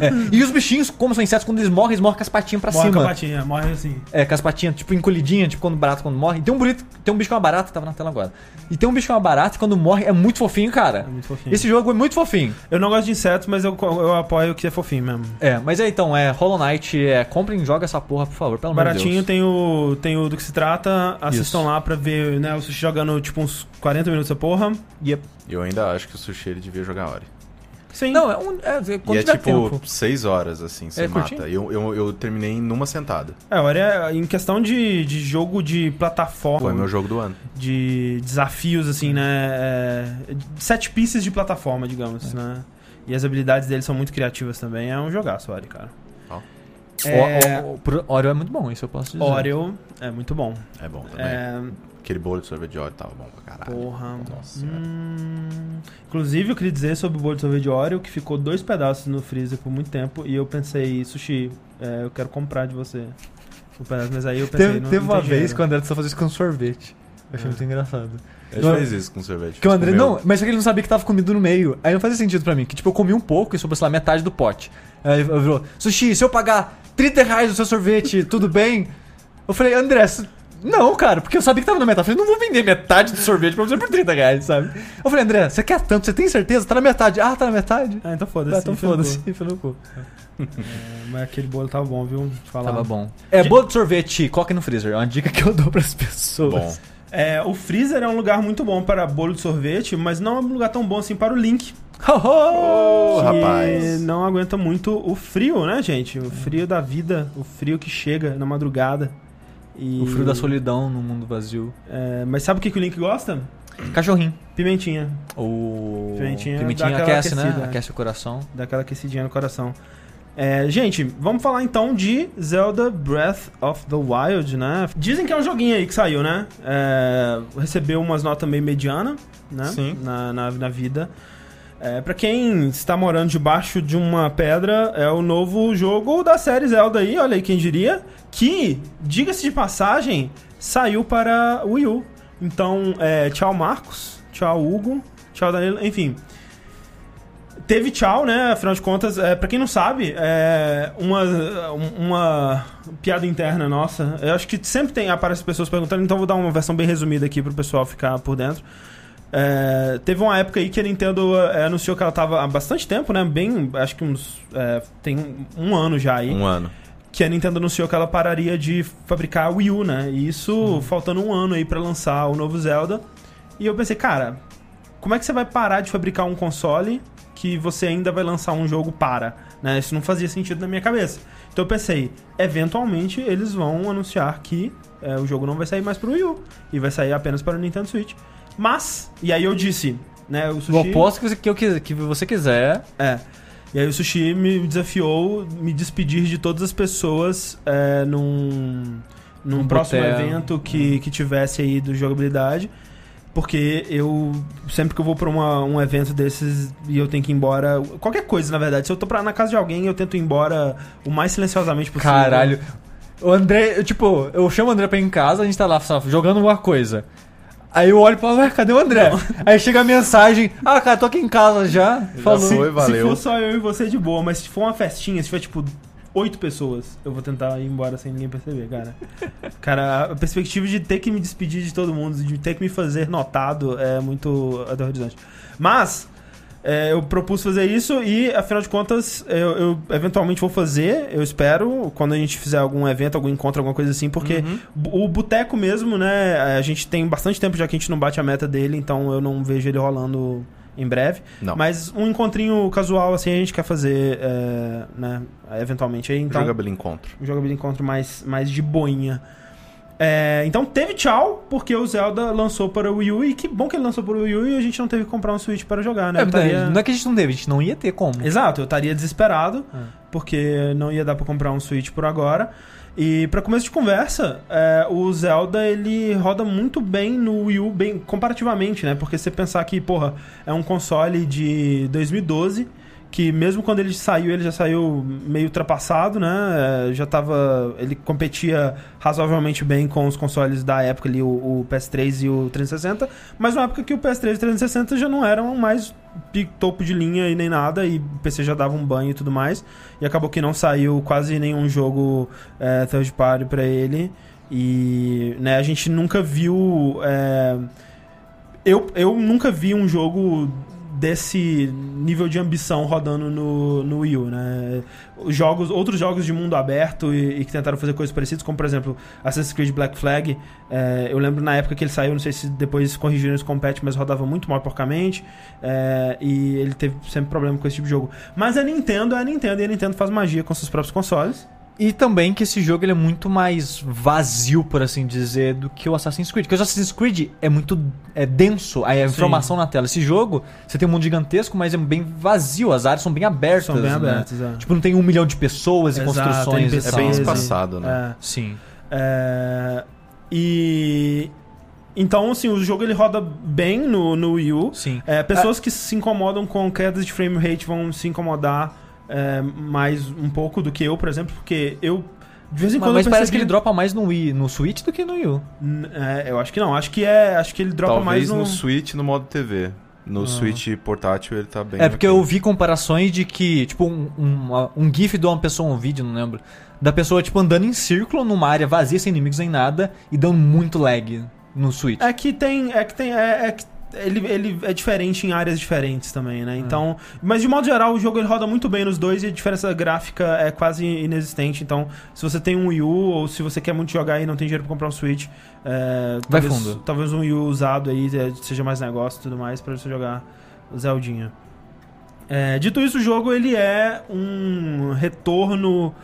É. E os bichinhos, como são insetos, quando eles morrem, eles morrem com as patinhas pra Morre com a cima. patinha, morre assim. É, com as patinhas, tipo, encolhidinha, tipo quando barato quando morre. E tem um bonito, tem um bicho que é uma barata, tava na tela agora. E tem um bicho que é uma barata e quando morre é muito fofinho, É cara. muito fofinho. Esse jogo é muito fofinho. Eu não gosto de insetos, mas eu, eu apoio que é fofinho mesmo. É, mas é então, é Hollow Knight, é, comprem e joga essa porra, por favor, pelo amor de Baratinho, Deus. tem o, tem o do que se trata. Assistam Isso. lá pra ver, né? O Sushi jogando tipo uns 40 minutos essa porra. Yep. Eu ainda acho que o Sushi ele devia jogar Ori. Sim. Não, é um. É, quando e é tipo tempo. 6 horas, assim, você É curtinho? mata. Eu, eu, eu terminei numa sentada. É, olha, em questão de, de jogo de plataforma, Foi meu jogo do ano. de desafios, assim, né? É, sete pieces de plataforma, digamos, né? E as habilidades dele são muito criativas também. É um jogaço, Ori, cara. Ó. É... O, o, o, Oreo é muito bom, isso eu posso dizer. Oreo é muito bom. É bom também. Aquele bolo de sorvete de Oreo tava bom pra caralho. Porra. Nossa. Hum... Inclusive, eu queria dizer sobre o bolo de sorvete de Oreo que ficou dois pedaços no freezer por muito tempo e eu pensei, sushi, é, eu quero comprar de você. O pedaço, mas aí eu pensei, teve, não, teve não uma vez que o André só fazia isso com sorvete. Eu achei é. muito engraçado. Ele fez isso com sorvete. Que o André, não, mas só que ele não sabia que tava comido no meio. Aí não fazia sentido pra mim. Que tipo, eu comi um pouco e sobrou, sei lá, metade do pote. Aí ele falou, Sushi, se eu pagar 30 reais no seu sorvete, tudo bem? Eu falei, André, não, cara, porque eu sabia que tava na metade. Eu falei, não vou vender metade do sorvete pra você por 30 reais, sabe? Eu falei, André, você quer tanto? Você tem certeza? Tá na metade. Ah, tá na metade? Ah, então foda-se. Ah, então foda-se. Foi no cu. É, mas aquele bolo tava bom, viu? Falar. Tava bom. É, bolo de sorvete, coque no freezer. É uma dica que eu dou pras pessoas. Bom. É, o freezer é um lugar muito bom para bolo de sorvete, mas não é um lugar tão bom assim para o Link. Oh, que rapaz. não aguenta muito o frio, né, gente? O frio da vida, o frio que chega na madrugada. E... O frio da solidão no mundo vazio. É, mas sabe o que, que o Link gosta? Cachorrinho. Pimentinha. O... Pimentinha, Pimentinha aquece, né? né? Aquece o coração. Dá aquela aquecidinha no coração. É, gente, vamos falar então de Zelda Breath of the Wild, né? Dizem que é um joguinho aí que saiu, né? É, recebeu umas notas meio mediana, né? Sim. Na, na, na vida. É, para quem está morando debaixo de uma pedra, é o novo jogo da série Zelda aí, olha aí quem diria. Que, diga-se de passagem, saiu para Wii U. Então, é, tchau Marcos, tchau Hugo, tchau Danilo, enfim teve tchau, né? Afinal de contas, é, para quem não sabe, é uma, uma piada interna nossa. Eu acho que sempre tem aparece pessoas perguntando, então vou dar uma versão bem resumida aqui pro pessoal ficar por dentro. É, teve uma época aí que a Nintendo é, anunciou que ela tava há bastante tempo, né? Bem, acho que uns. É, tem um ano já aí. Um ano. Que a Nintendo anunciou que ela pararia de fabricar a Wii U, né? E isso uhum. faltando um ano aí para lançar o novo Zelda. E eu pensei, cara, como é que você vai parar de fabricar um console que você ainda vai lançar um jogo para. Né? Isso não fazia sentido na minha cabeça. Então eu pensei, eventualmente eles vão anunciar que é, o jogo não vai sair mais para o Wii U e vai sair apenas para o Nintendo Switch. Mas, e aí eu disse, né, o Sushi... O oposto que você, que, eu, que você quiser. É. E aí o Sushi me desafiou me despedir de todas as pessoas é, num, num um próximo evento que, que tivesse aí do jogabilidade. Porque eu, sempre que eu vou pra uma, um evento desses e eu tenho que ir embora. Qualquer coisa, na verdade. Se eu tô pra, na casa de alguém, eu tento ir embora o mais silenciosamente possível. Caralho. O André, eu, tipo, eu chamo o André pra ir em casa, a gente tá lá jogando alguma coisa. Aí eu olho e falo, ué, cadê o André? Não. Aí chega a mensagem, ah, cara, tô aqui em casa já. já Falou. Foi, valeu. Se for só eu e você, de boa, mas se for uma festinha, se for tipo oito pessoas, eu vou tentar ir embora sem ninguém perceber, cara. Cara, a perspectiva de ter que me despedir de todo mundo, de ter que me fazer notado, é muito aterrorizante. Mas, é, eu propus fazer isso e, afinal de contas, eu, eu, eventualmente vou fazer, eu espero, quando a gente fizer algum evento, algum encontro, alguma coisa assim, porque uhum. o boteco mesmo, né, a gente tem bastante tempo já que a gente não bate a meta dele, então eu não vejo ele rolando em breve. Não. Mas um encontrinho casual, assim, a gente quer fazer, é, né, eventualmente. Aí, então, jogabilidade encontro. Um jogabilidade encontro mais, mais de boinha. É, então teve tchau, porque o Zelda lançou para o Wii U, e que bom que ele lançou para o Wii U e a gente não teve que comprar um Switch para jogar, né? É, taria... Não é que a gente não teve, a gente não ia ter como. Exato, eu estaria desesperado, é. porque não ia dar para comprar um Switch por agora. E para começo de conversa, é, o Zelda ele roda muito bem no Wii U, bem comparativamente, né? Porque você pensar que, porra, é um console de 2012 que mesmo quando ele saiu, ele já saiu meio ultrapassado, né? É, já tava. Ele competia razoavelmente bem com os consoles da época ali, o, o PS3 e o 360, mas na época que o PS3 e o 360 já não eram mais topo de linha e nem nada, e o PC já dava um banho e tudo mais. E acabou que não saiu quase nenhum jogo é, third party pra ele. E né, a gente nunca viu. É, eu, eu nunca vi um jogo desse nível de ambição rodando no, no Wii U, né? Os jogos, outros jogos de mundo aberto e, e que tentaram fazer coisas parecidas, como por exemplo Assassin's Creed Black Flag. É, eu lembro na época que ele saiu, não sei se depois corrigiram esse compete, mas rodava muito mal porcamente. É, e ele teve sempre problema com esse tipo de jogo. Mas a Nintendo é a Nintendo e a Nintendo faz magia com seus próprios consoles. E também que esse jogo ele é muito mais vazio, por assim dizer, do que o Assassin's Creed. Porque o Assassin's Creed é muito é denso, a informação na tela. Esse jogo, você tem um mundo gigantesco, mas é bem vazio. As áreas são bem abertas. São bem né? abertas, é. Tipo, não tem um milhão de pessoas e Exato, construções. e É tal. bem Sim. espaçado, né? É. Sim. É, e então assim o jogo ele roda bem no, no Wii U. Sim. É, pessoas que se incomodam com quedas de frame rate vão se incomodar é, mais um pouco do que eu, por exemplo, porque eu de vez em Mas, quando mas eu parece que ele dropa mais no Wii, no Switch do que no Wii U. É, eu acho que não, acho que é, acho que ele dropa Talvez mais no, no Switch no modo TV. No Ah. Switch portátil ele tá bem. É porque ok. eu vi comparações de que, tipo, um, um, um GIF de uma pessoa, um vídeo, não lembro. Da pessoa, tipo, andando em círculo numa área vazia, sem inimigos nem nada, e dando muito lag no Switch. É que tem. É que tem. É, é que ele, ele é diferente em áreas diferentes também, né? Então. Mas de modo geral, o jogo ele roda muito bem nos dois e a diferença gráfica é quase inexistente. Então, se você tem um Wii U ou se você quer muito jogar e não tem dinheiro pra comprar um Switch, é, Vai talvez, fundo. talvez um Wii U usado aí é, seja mais negócio e tudo mais pra você jogar o Zeldinha. É, dito isso, o jogo ele é um retorno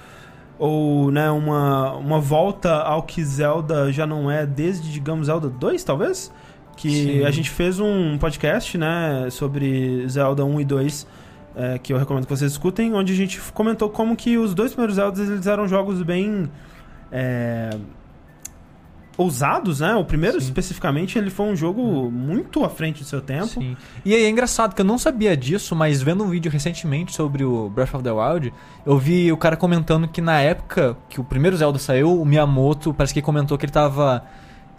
ou né, uma, uma volta ao que Zelda já não é desde, digamos, Zelda 2, talvez? Que Sim. a gente fez um podcast né, sobre Zelda 1 e 2, é, que eu recomendo que vocês escutem, onde a gente comentou como que os dois primeiros Zeldas eles eram jogos bem é, ousados, né? O primeiro Sim. especificamente ele foi um jogo muito à frente do seu tempo. Sim. E aí é engraçado que eu não sabia disso, mas vendo um vídeo recentemente sobre o Breath of the Wild, eu vi o cara comentando que na época que o primeiro Zelda saiu, o Miyamoto parece que comentou que ele tava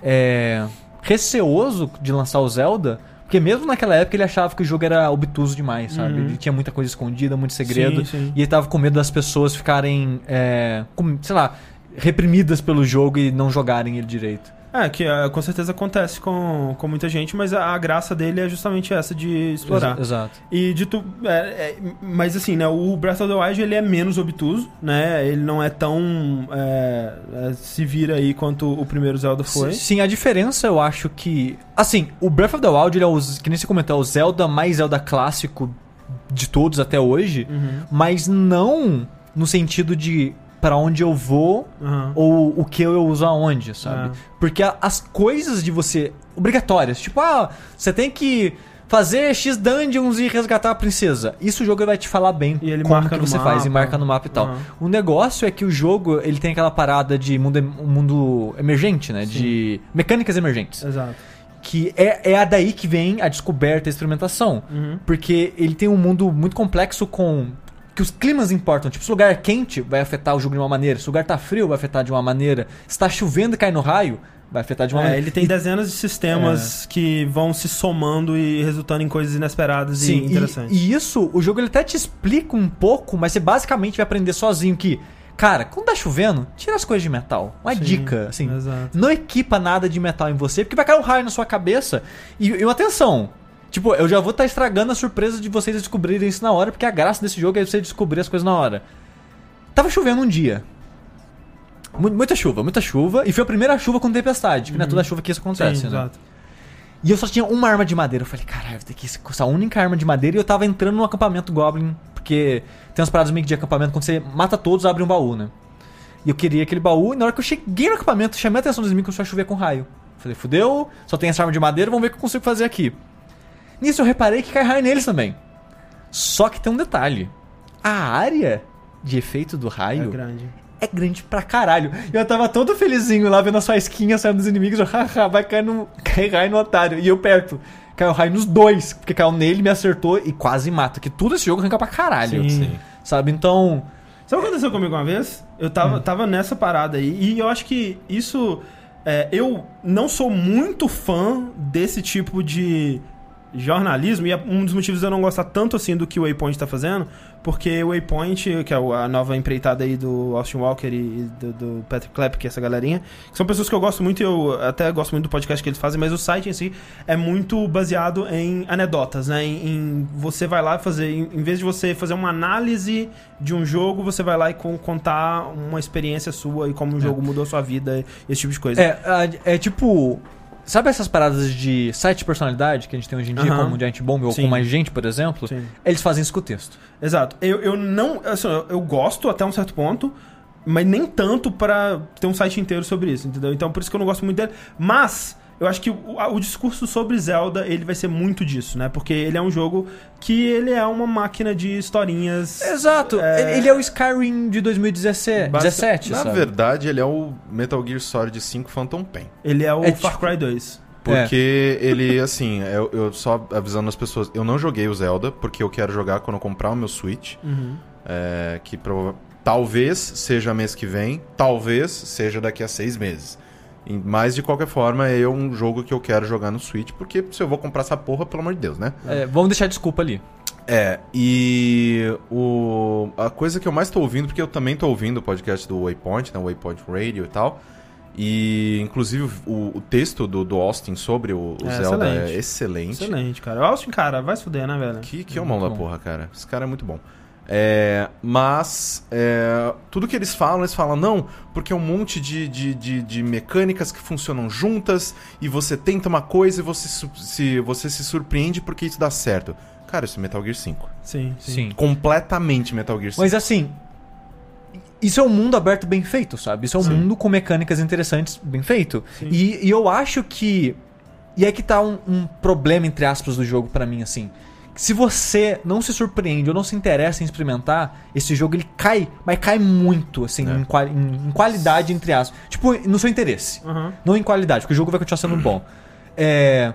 é, receoso de lançar o Zelda, porque mesmo naquela época ele achava que o jogo era obtuso demais, sabe? Uhum. Ele tinha muita coisa escondida, muito segredo. Sim, sim. E ele tava com medo das pessoas ficarem, é, com, sei lá, reprimidas pelo jogo e não jogarem ele direito. É, que é, com certeza acontece com, com muita gente, mas a, a graça dele é justamente essa de explorar. Exa- Exato. E dito. é, é, mas assim, né? O Breath of the Wild ele é menos obtuso, né? Ele não é tão. é, é, se vira aí quanto o primeiro Zelda foi. Sim, a diferença eu acho que. Assim, o Breath of the Wild, ele é o, que nem você comentou, é o Zelda mais Zelda clássico de todos até hoje, Uhum. mas não no sentido de pra onde eu vou Aham. ou o que eu uso aonde, sabe? É. Porque as coisas de você. obrigatórias, tipo, ah, você tem que fazer X dungeons e resgatar a princesa. Isso o jogo vai te falar bem E ele como marca que você faz e mapa. marca no mapa e tal. Aham. O negócio é que o jogo, ele tem aquela parada de mundo, mundo emergente, né? De mecânicas emergentes. Exato. Que é, é a daí que vem a descoberta e a experimentação. Uhum. Porque ele tem um mundo muito complexo com. Que os climas importam. Tipo, se o lugar é quente, vai afetar o jogo de uma maneira. Se o lugar tá frio, vai afetar de uma maneira. Se tá chovendo e cai no raio, vai afetar de uma É, maneira. ele tem dezenas de sistemas que vão se somando e resultando em coisas inesperadas Sim, e e, interessantes. e isso, o jogo ele até te explica um pouco, mas você basicamente vai aprender sozinho que, cara, quando tá chovendo, tira as coisas de metal. Uma Sim, dica, assim. Exato. Não equipa nada de metal em você, porque vai cair um raio na sua cabeça. E, e uma atenção. Tipo, eu já vou estar estragando a surpresa de vocês descobrirem isso na hora, porque a graça desse jogo é você descobrir as coisas na hora. Tava chovendo um dia. Mu- Muita chuva, muita chuva. E foi a primeira chuva com tempestade, que não é toda chuva que isso acontece, Sim, né? exato. E eu só tinha uma arma de madeira. Eu falei, caralho, vou ter que essa única arma de madeira. E eu tava entrando no acampamento Goblin. Porque tem umas paradas meio que de acampamento. Quando você mata todos, abre um baú, né? E eu queria aquele baú. E na hora que eu cheguei no acampamento, chamei a atenção dos inimigos começou a chover com raio. Falei, fudeu, só tem essa arma de madeira, vamos ver o que eu consigo fazer aqui. Nisso eu reparei que cai raio neles também. Só que tem um detalhe. A área de efeito do É raio grande. é grande pra caralho. Eu tava todo felizinho lá vendo a sua esquinha saindo dos inimigos. Eu, haha, vai cair, no, cair raio no otário. E eu perto. Caiu raio nos dois. Porque caiu nele, me acertou e quase mata. Que tudo esse jogo arranca pra caralho. Sim. Sim. Sabe? Então. Sabe o que aconteceu comigo uma vez? Eu tava, Hum. tava nessa parada aí, e eu acho que isso. é, eu não sou muito fã desse tipo de jornalismo, e é um dos motivos de eu não gostar tanto assim do que o Waypoint tá fazendo, porque o Waypoint, que é a nova empreitada aí do Austin Walker e do, do Patrick Clapp, que é essa galerinha, que são pessoas que eu gosto muito e eu até gosto muito do podcast que eles fazem, mas o site em si é muito baseado em anedotas, né? Em, em você vai lá fazer, em, em vez de você fazer uma análise de um jogo, você vai lá e con- contar uma experiência sua e como o jogo mudou a sua vida, esse tipo de coisa. É, a- é tipo. Sabe essas paradas de site de personalidade que a gente tem hoje em dia, Aham. como o Giant Bomb ou Sim. com mais gente, por exemplo? Sim. Eles fazem isso com o texto. Exato. Eu, eu não. Assim, eu, gosto até um certo ponto, mas nem tanto pra ter um site inteiro sobre isso, entendeu? Então por isso que eu não gosto muito dele. Mas eu acho que o, o discurso sobre Zelda, ele vai ser muito disso, né? Porque ele é um jogo que ele é uma máquina de historinhas. Exato. É. Ele, é o Skyrim de 2017, Basic- 17, Na sabe? verdade, ele é o Metal Gear Solid 5 Phantom Pain. Ele é o É Far tipo- Cry 2. Porque ele, assim, eu, eu só avisando as pessoas, eu não joguei o Zelda, porque eu quero jogar quando eu comprar o meu Switch. Uhum. é, que prova- talvez seja mês que vem, talvez seja daqui a seis meses. Mas de qualquer forma, é um jogo que eu quero jogar no Switch, porque se eu vou comprar essa porra, pelo amor de Deus, né? É, vamos deixar desculpa ali. É, e o, a coisa que eu mais tô ouvindo, porque eu também tô ouvindo o podcast do Waypoint, né, o Waypoint Radio e tal, e inclusive o, o texto do, do Austin sobre o, o É, Zelda excelente. é excelente. Excelente, cara. O Austin, cara, vai se fuder, né, velho? Que, que é o mão Muito da bom. porra, cara. Esse cara é muito bom. É, mas é, tudo que eles falam, eles falam, não, porque é um monte de, de, de, de mecânicas que funcionam juntas e você tenta uma coisa e você se, você se surpreende porque isso dá certo. Cara, isso é Metal Gear 5. Sim, sim. Sim. Completamente Metal Gear 5. Mas assim, isso é um mundo aberto bem feito, sabe? Isso é um Sim. mundo com mecânicas interessantes bem feito. E, e eu acho que. E é que tá um, um problema, entre aspas, do jogo pra mim, assim. Se você não se surpreende ou não se interessa em experimentar, esse jogo ele cai, mas cai muito, assim, É. em, quali- em- qualidade, entre aspas. Tipo, no seu interesse. Aham. Não em qualidade, porque o jogo vai continuar sendo bom. É.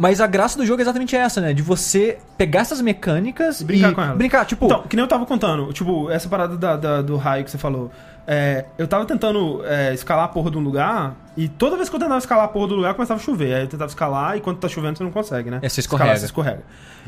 Mas a graça do jogo é exatamente essa, né? De você pegar essas mecânicas E brincar e com elas. brincar. Tipo, Então, que nem eu tava contando, tipo, essa parada da, da- do raio que você falou. É, eu tava tentando é, escalar a porra de um lugar, e toda vez que eu tentava escalar a porra do lugar, começava a chover. Aí eu tentava escalar, e quando tá chovendo, você não consegue, né? É, você Escalar, escorrega. você escorrega.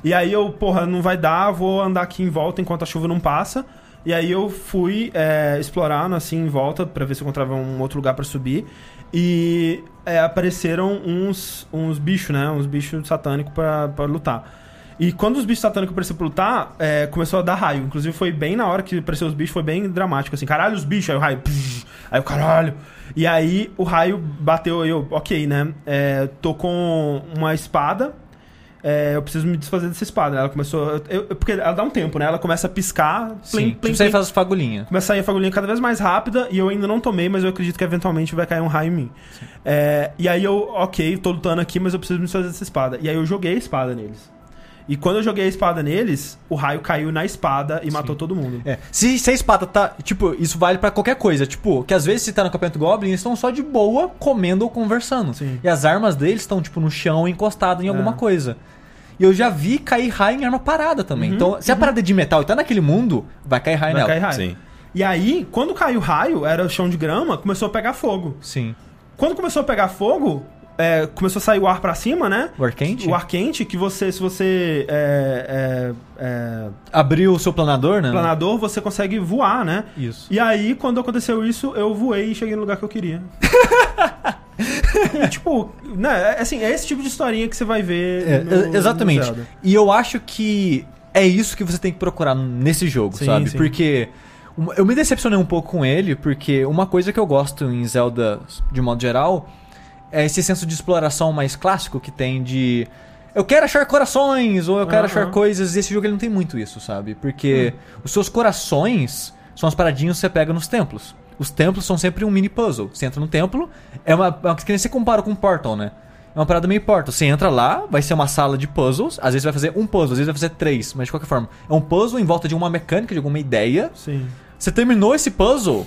E aí eu, porra, não vai dar, vou andar aqui em volta enquanto a chuva não passa. E aí eu fui é, explorando assim em volta pra ver se eu encontrava um outro lugar pra subir. E é, apareceram uns, uns bichos, né? Uns bichos satânicos pra, lutar. E quando os bichos satânicos apareceram pra lutar, é, começou a dar raio. Inclusive foi bem na hora que apareceu os bichos, foi bem dramático, assim. Caralho, os bichos, aí o raio. psh, aí o caralho. E aí o raio bateu, eu, ok, né? É, tô com uma espada. É, eu preciso me desfazer dessa espada. Ela começou. eu- eu- porque ela dá um tempo, né? Ela começa a piscar. sim. plim, tipo, plim, você plim. faz as fagulhinhas. Começa a sair a fagulhinha cada vez mais rápida e eu ainda não tomei, mas eu acredito que eventualmente vai cair um raio em mim. É, e aí eu, ok, tô lutando aqui, mas eu preciso me desfazer dessa espada. E aí eu joguei a espada neles. E quando eu joguei a espada neles, o raio caiu na espada e matou todo mundo. É. Se, se a espada tá. Tipo, isso vale pra qualquer coisa. Tipo, que às vezes se tá no acampamento Goblin, eles estão só de boa comendo ou conversando. Sim. E as armas deles estão, tipo, no chão, encostadas em alguma É. coisa. E eu já vi cair raio em arma parada também. Uhum, então, se a parada é de metal e tá naquele mundo, vai cair raio Vai nela. cair raio. Sim. E aí, quando caiu o raio, era chão de grama, começou a pegar fogo. Sim. Quando começou a pegar fogo, é, começou a sair o ar pra cima, né? O ar quente? O ar quente, que você, se você é, é, é, Abriu o seu planador, né? planador, você consegue voar, né? Isso. E aí, quando aconteceu isso, eu voei e cheguei no lugar que eu queria. E, tipo, né, é- assim, é esse tipo de historinha que você vai ver. É, no- exatamente. no. E eu acho que é isso que você tem que procurar nesse jogo, Sim, sabe? sim. Porque eu me decepcionei um pouco com ele, porque uma coisa que eu gosto em Zelda, de modo geral, é esse senso de exploração mais clássico que tem de. Eu quero achar corações, ou eu quero Aham. achar coisas, e esse jogo ele não tem muito isso, sabe? Porque os seus corações são as paradinhas que você pega nos templos. Os templos são sempre um mini puzzle. Você entra no templo, é uma. é uma que nem você compara com Portal, né? É uma parada meio Portal. Você entra lá, vai ser uma sala de puzzles. Às vezes vai fazer um puzzle, às vezes vai fazer três, mas de qualquer forma. É um puzzle em volta de uma mecânica, de alguma ideia. Sim. Você terminou esse puzzle,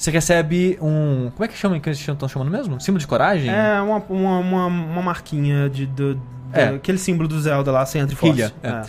você recebe um. Como é que chama que eles estão chamando mesmo? Símbolo de coragem? É uma, uma, uma, uma marquinha de, do, do- É. aquele símbolo do Zelda lá, sem Triforce. Ilha, é.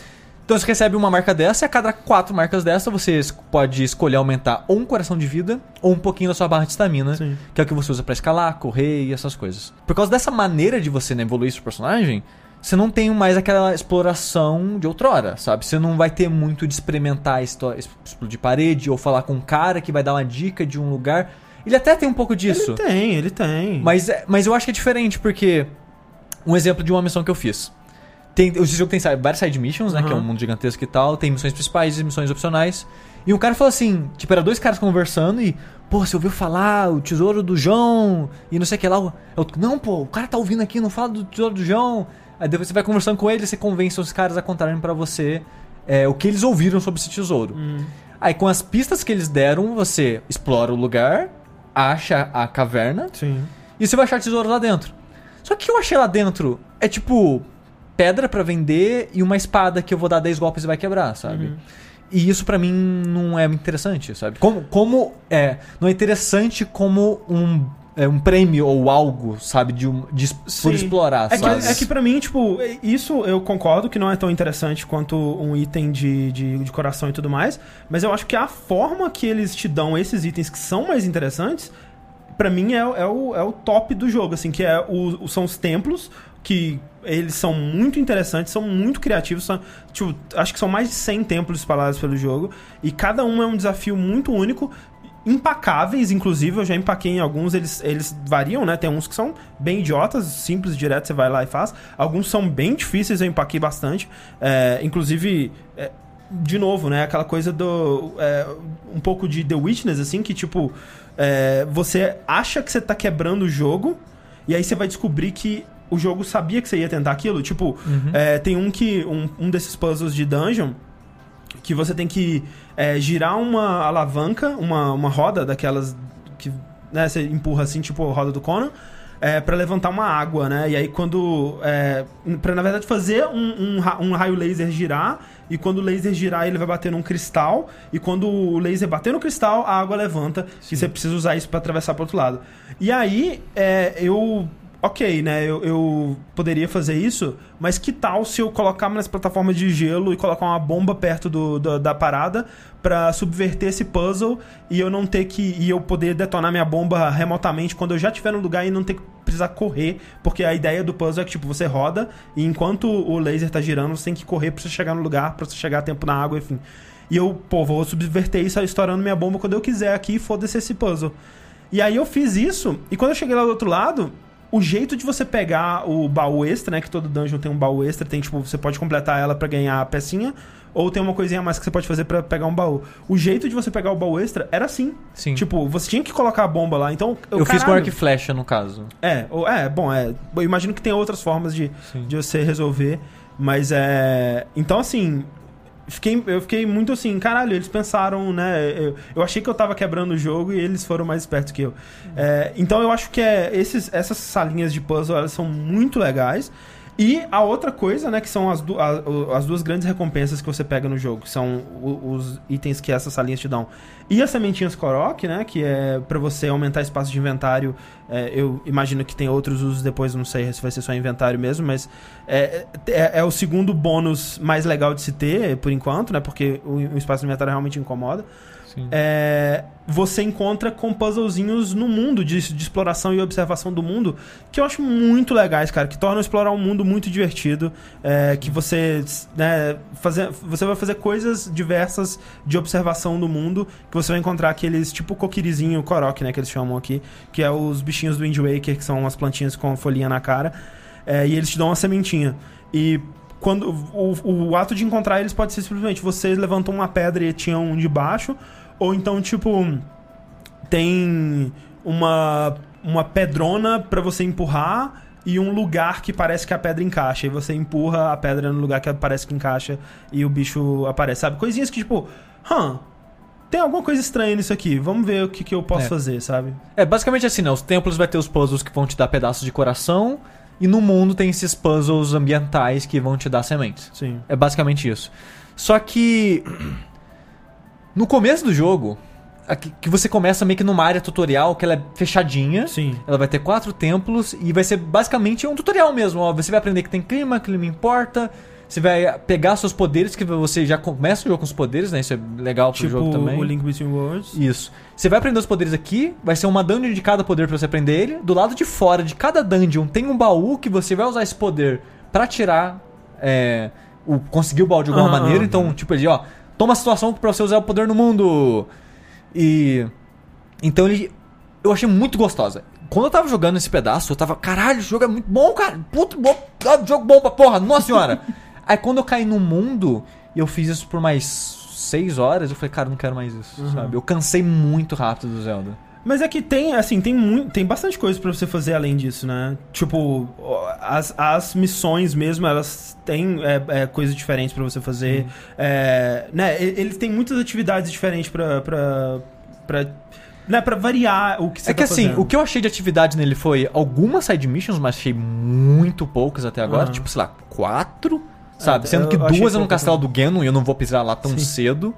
Então você recebe uma marca dessa e a cada quatro marcas dessa você pode escolher aumentar ou um coração de vida ou um pouquinho da sua barra de estamina, que é o que você usa pra escalar, correr e essas coisas. Por causa dessa maneira de você né, evoluir seu personagem, você não tem mais aquela exploração de outrora, sabe? Você não vai ter muito de experimentar a história, explodir parede ou falar com um cara que vai dar uma dica de um lugar. Ele até tem um pouco disso. Ele tem, ele tem. Mas, é- mas eu acho que é diferente, porque. Um exemplo de uma missão que eu fiz. Tem, esse jogo tem várias side missions, né? Que é um Uhum. mundo gigantesco e tal. Tem missões principais e missões opcionais. E um cara falou assim: tipo, era dois caras conversando e. Pô, você ouviu falar o tesouro do João e não sei o que lá. Eu, não, pô, o cara tá ouvindo aqui, não fala do tesouro do João. Aí depois você vai conversando com ele e você convence os caras a contarem pra você é, o que eles ouviram sobre esse tesouro. Hum. Aí com as pistas que eles deram, você explora o lugar, acha a caverna Sim. e você vai achar tesouros lá dentro. Só que o que eu achei lá dentro é tipo pedra pra vender e uma espada que eu vou dar 10 golpes e vai quebrar, sabe? E isso pra mim não é interessante, sabe? Como, como é, não é interessante como um é, um prêmio ou algo, sabe, de, um, de por explorar, É que, é que pra mim, tipo, isso eu concordo que não é tão interessante quanto um item de, de, de coração e tudo mais, mas eu acho que a forma que eles te dão esses itens que são mais interessantes, pra mim é, é, o, é o top do jogo, assim, que é o- são os templos, que eles são muito interessantes, são muito criativos, são, tipo, acho que são mais de 100 templos espalhados pelo jogo, e cada um é um desafio muito único, impacáveis, inclusive, eu já empaquei em alguns, eles, eles variam, né? Tem uns que são bem idiotas, simples, direto, você vai lá e faz. Alguns são bem difíceis, eu empaquei bastante. É, inclusive, é, de novo, né? Aquela coisa do. é, um pouco de The Witness, assim, que tipo. é, você acha que você tá quebrando o jogo, e aí você vai descobrir que o jogo sabia que você ia tentar aquilo. Tipo, é, tem um que. Um, um desses puzzles de dungeon que você tem que é, girar uma alavanca, uma, uma roda daquelas que né, você empurra assim, tipo a roda do Conan, é, para levantar uma água, né? E aí quando. É, pra na verdade fazer um, um, um raio laser girar, e quando o laser girar ele vai bater num cristal, e quando o laser bater no cristal, a água levanta, e você precisa usar isso para atravessar pro outro lado. E aí é, eu ok, né? Eu, eu poderia fazer isso, mas que tal se eu colocar nessa plataforma de gelo e colocar uma bomba perto do, da- da parada pra subverter esse puzzle e eu não ter que. e eu poder detonar minha bomba remotamente quando eu já estiver no lugar e não ter que precisar correr, porque a ideia do puzzle é que tipo, você roda e enquanto o laser tá girando, você tem que correr pra você chegar no lugar, pra você chegar a tempo na água, enfim. E eu, pô, vou subverter isso estourando minha bomba quando eu quiser aqui, foda-se esse puzzle. E aí eu fiz isso, e quando eu cheguei lá do outro lado, o jeito de você pegar o baú extra, né? Que todo dungeon tem um baú extra, tem tipo, você pode completar ela pra ganhar a pecinha, ou tem uma coisinha a mais que você pode fazer pra pegar um baú. O jeito de você pegar o baú extra era assim. Sim. Tipo, você tinha que colocar a bomba lá, então. eu fiz com arco e flecha, no caso. É, ou- é, bom, é. Eu imagino que tem outras formas de, Sim. de você resolver. Mas é. Então, assim. Fiquei, eu fiquei muito assim, caralho, eles pensaram, né? Eu, eu achei que eu tava quebrando o jogo e eles foram mais espertos que eu. É, então eu acho que é, esses, essas salinhas de puzzle elas são muito legais. E a outra coisa, né, que são as, du- as duas grandes recompensas que você pega no jogo, são o- os itens que essas salinhas te dão. E as sementinhas Korok, né, que é pra você aumentar espaço de inventário. É, eu imagino que tem outros usos depois, não sei se vai ser só inventário mesmo, mas é, é, é o segundo bônus mais legal de se ter, por enquanto, né, porque o, o espaço de inventário realmente incomoda. É, você encontra com puzzlezinhos no mundo de, de exploração e observação do mundo que eu acho muito legais, cara, que tornam explorar um mundo muito divertido, é, que você, né, fazer, você vai fazer coisas diversas de observação do mundo, que você vai encontrar aqueles tipo coquirizinho, korok, né, que eles chamam aqui, que é os bichinhos do Wind Waker, que são umas plantinhas com folhinha na cara, é, e eles te dão uma sementinha. E quando o, o ato de encontrar eles pode ser simplesmente você levantou uma pedra e tinha um de baixo, ou então, tipo, tem uma, uma pedrona pra você empurrar e um lugar que parece que a pedra encaixa. E você empurra a pedra no lugar que parece que encaixa e o bicho aparece, sabe? Coisinhas que, tipo, hã, tem alguma coisa estranha nisso aqui, vamos ver o que, que eu posso É. fazer, sabe? É basicamente assim, né? Os templos vai ter os puzzles que vão te dar pedaços de coração. E no mundo tem esses puzzles ambientais que vão te dar sementes. Sim. É basicamente isso. Só que. No começo do jogo, aqui- que você começa meio que numa área tutorial que ela é fechadinha. Sim. Ela vai ter quatro templos e vai ser basicamente um tutorial mesmo. Ó. Você vai aprender que tem clima, clima importa. Você vai pegar seus poderes, que você já começa o jogo com os poderes, né? Isso é legal pro Tipo jogo também. o Link Between Worlds. Isso. Você vai aprender os poderes aqui, vai ser uma dungeon de cada poder pra você aprender ele. Do lado de fora de cada dungeon tem um baú que você vai usar esse poder pra tirar. É, o, conseguir o baú de alguma Aham, maneira. aham. Então, tipo, ele, ó, toma a situação pra você usar o poder no mundo. E. Então ele. Eu achei muito gostosa. Quando eu tava jogando esse pedaço, eu tava, caralho, esse jogo é muito bom, cara. Puto bom. ah, jogo bom pra porra, nossa senhora. Aí quando eu caí no mundo e eu fiz isso por mais seis horas, eu falei, cara, não quero mais isso, Uhum. sabe? Eu cansei muito rápido do Zelda. Mas é que tem, assim, tem muito, tem bastante coisa pra você fazer além disso, né? Tipo, as, as missões mesmo, elas têm é, é, coisas diferentes para você fazer. É, né, ele tem muitas atividades diferentes pra, pra, pra, né, pra variar o que você É tá que assim, o que eu achei de atividade nele foi algumas side missions, mas achei muito poucas até agora. Aham. Tipo, sei lá, quatro, sabe? É, Sendo que eu duas é no castelo do Ganon e eu não vou pisar lá tão Sim. cedo,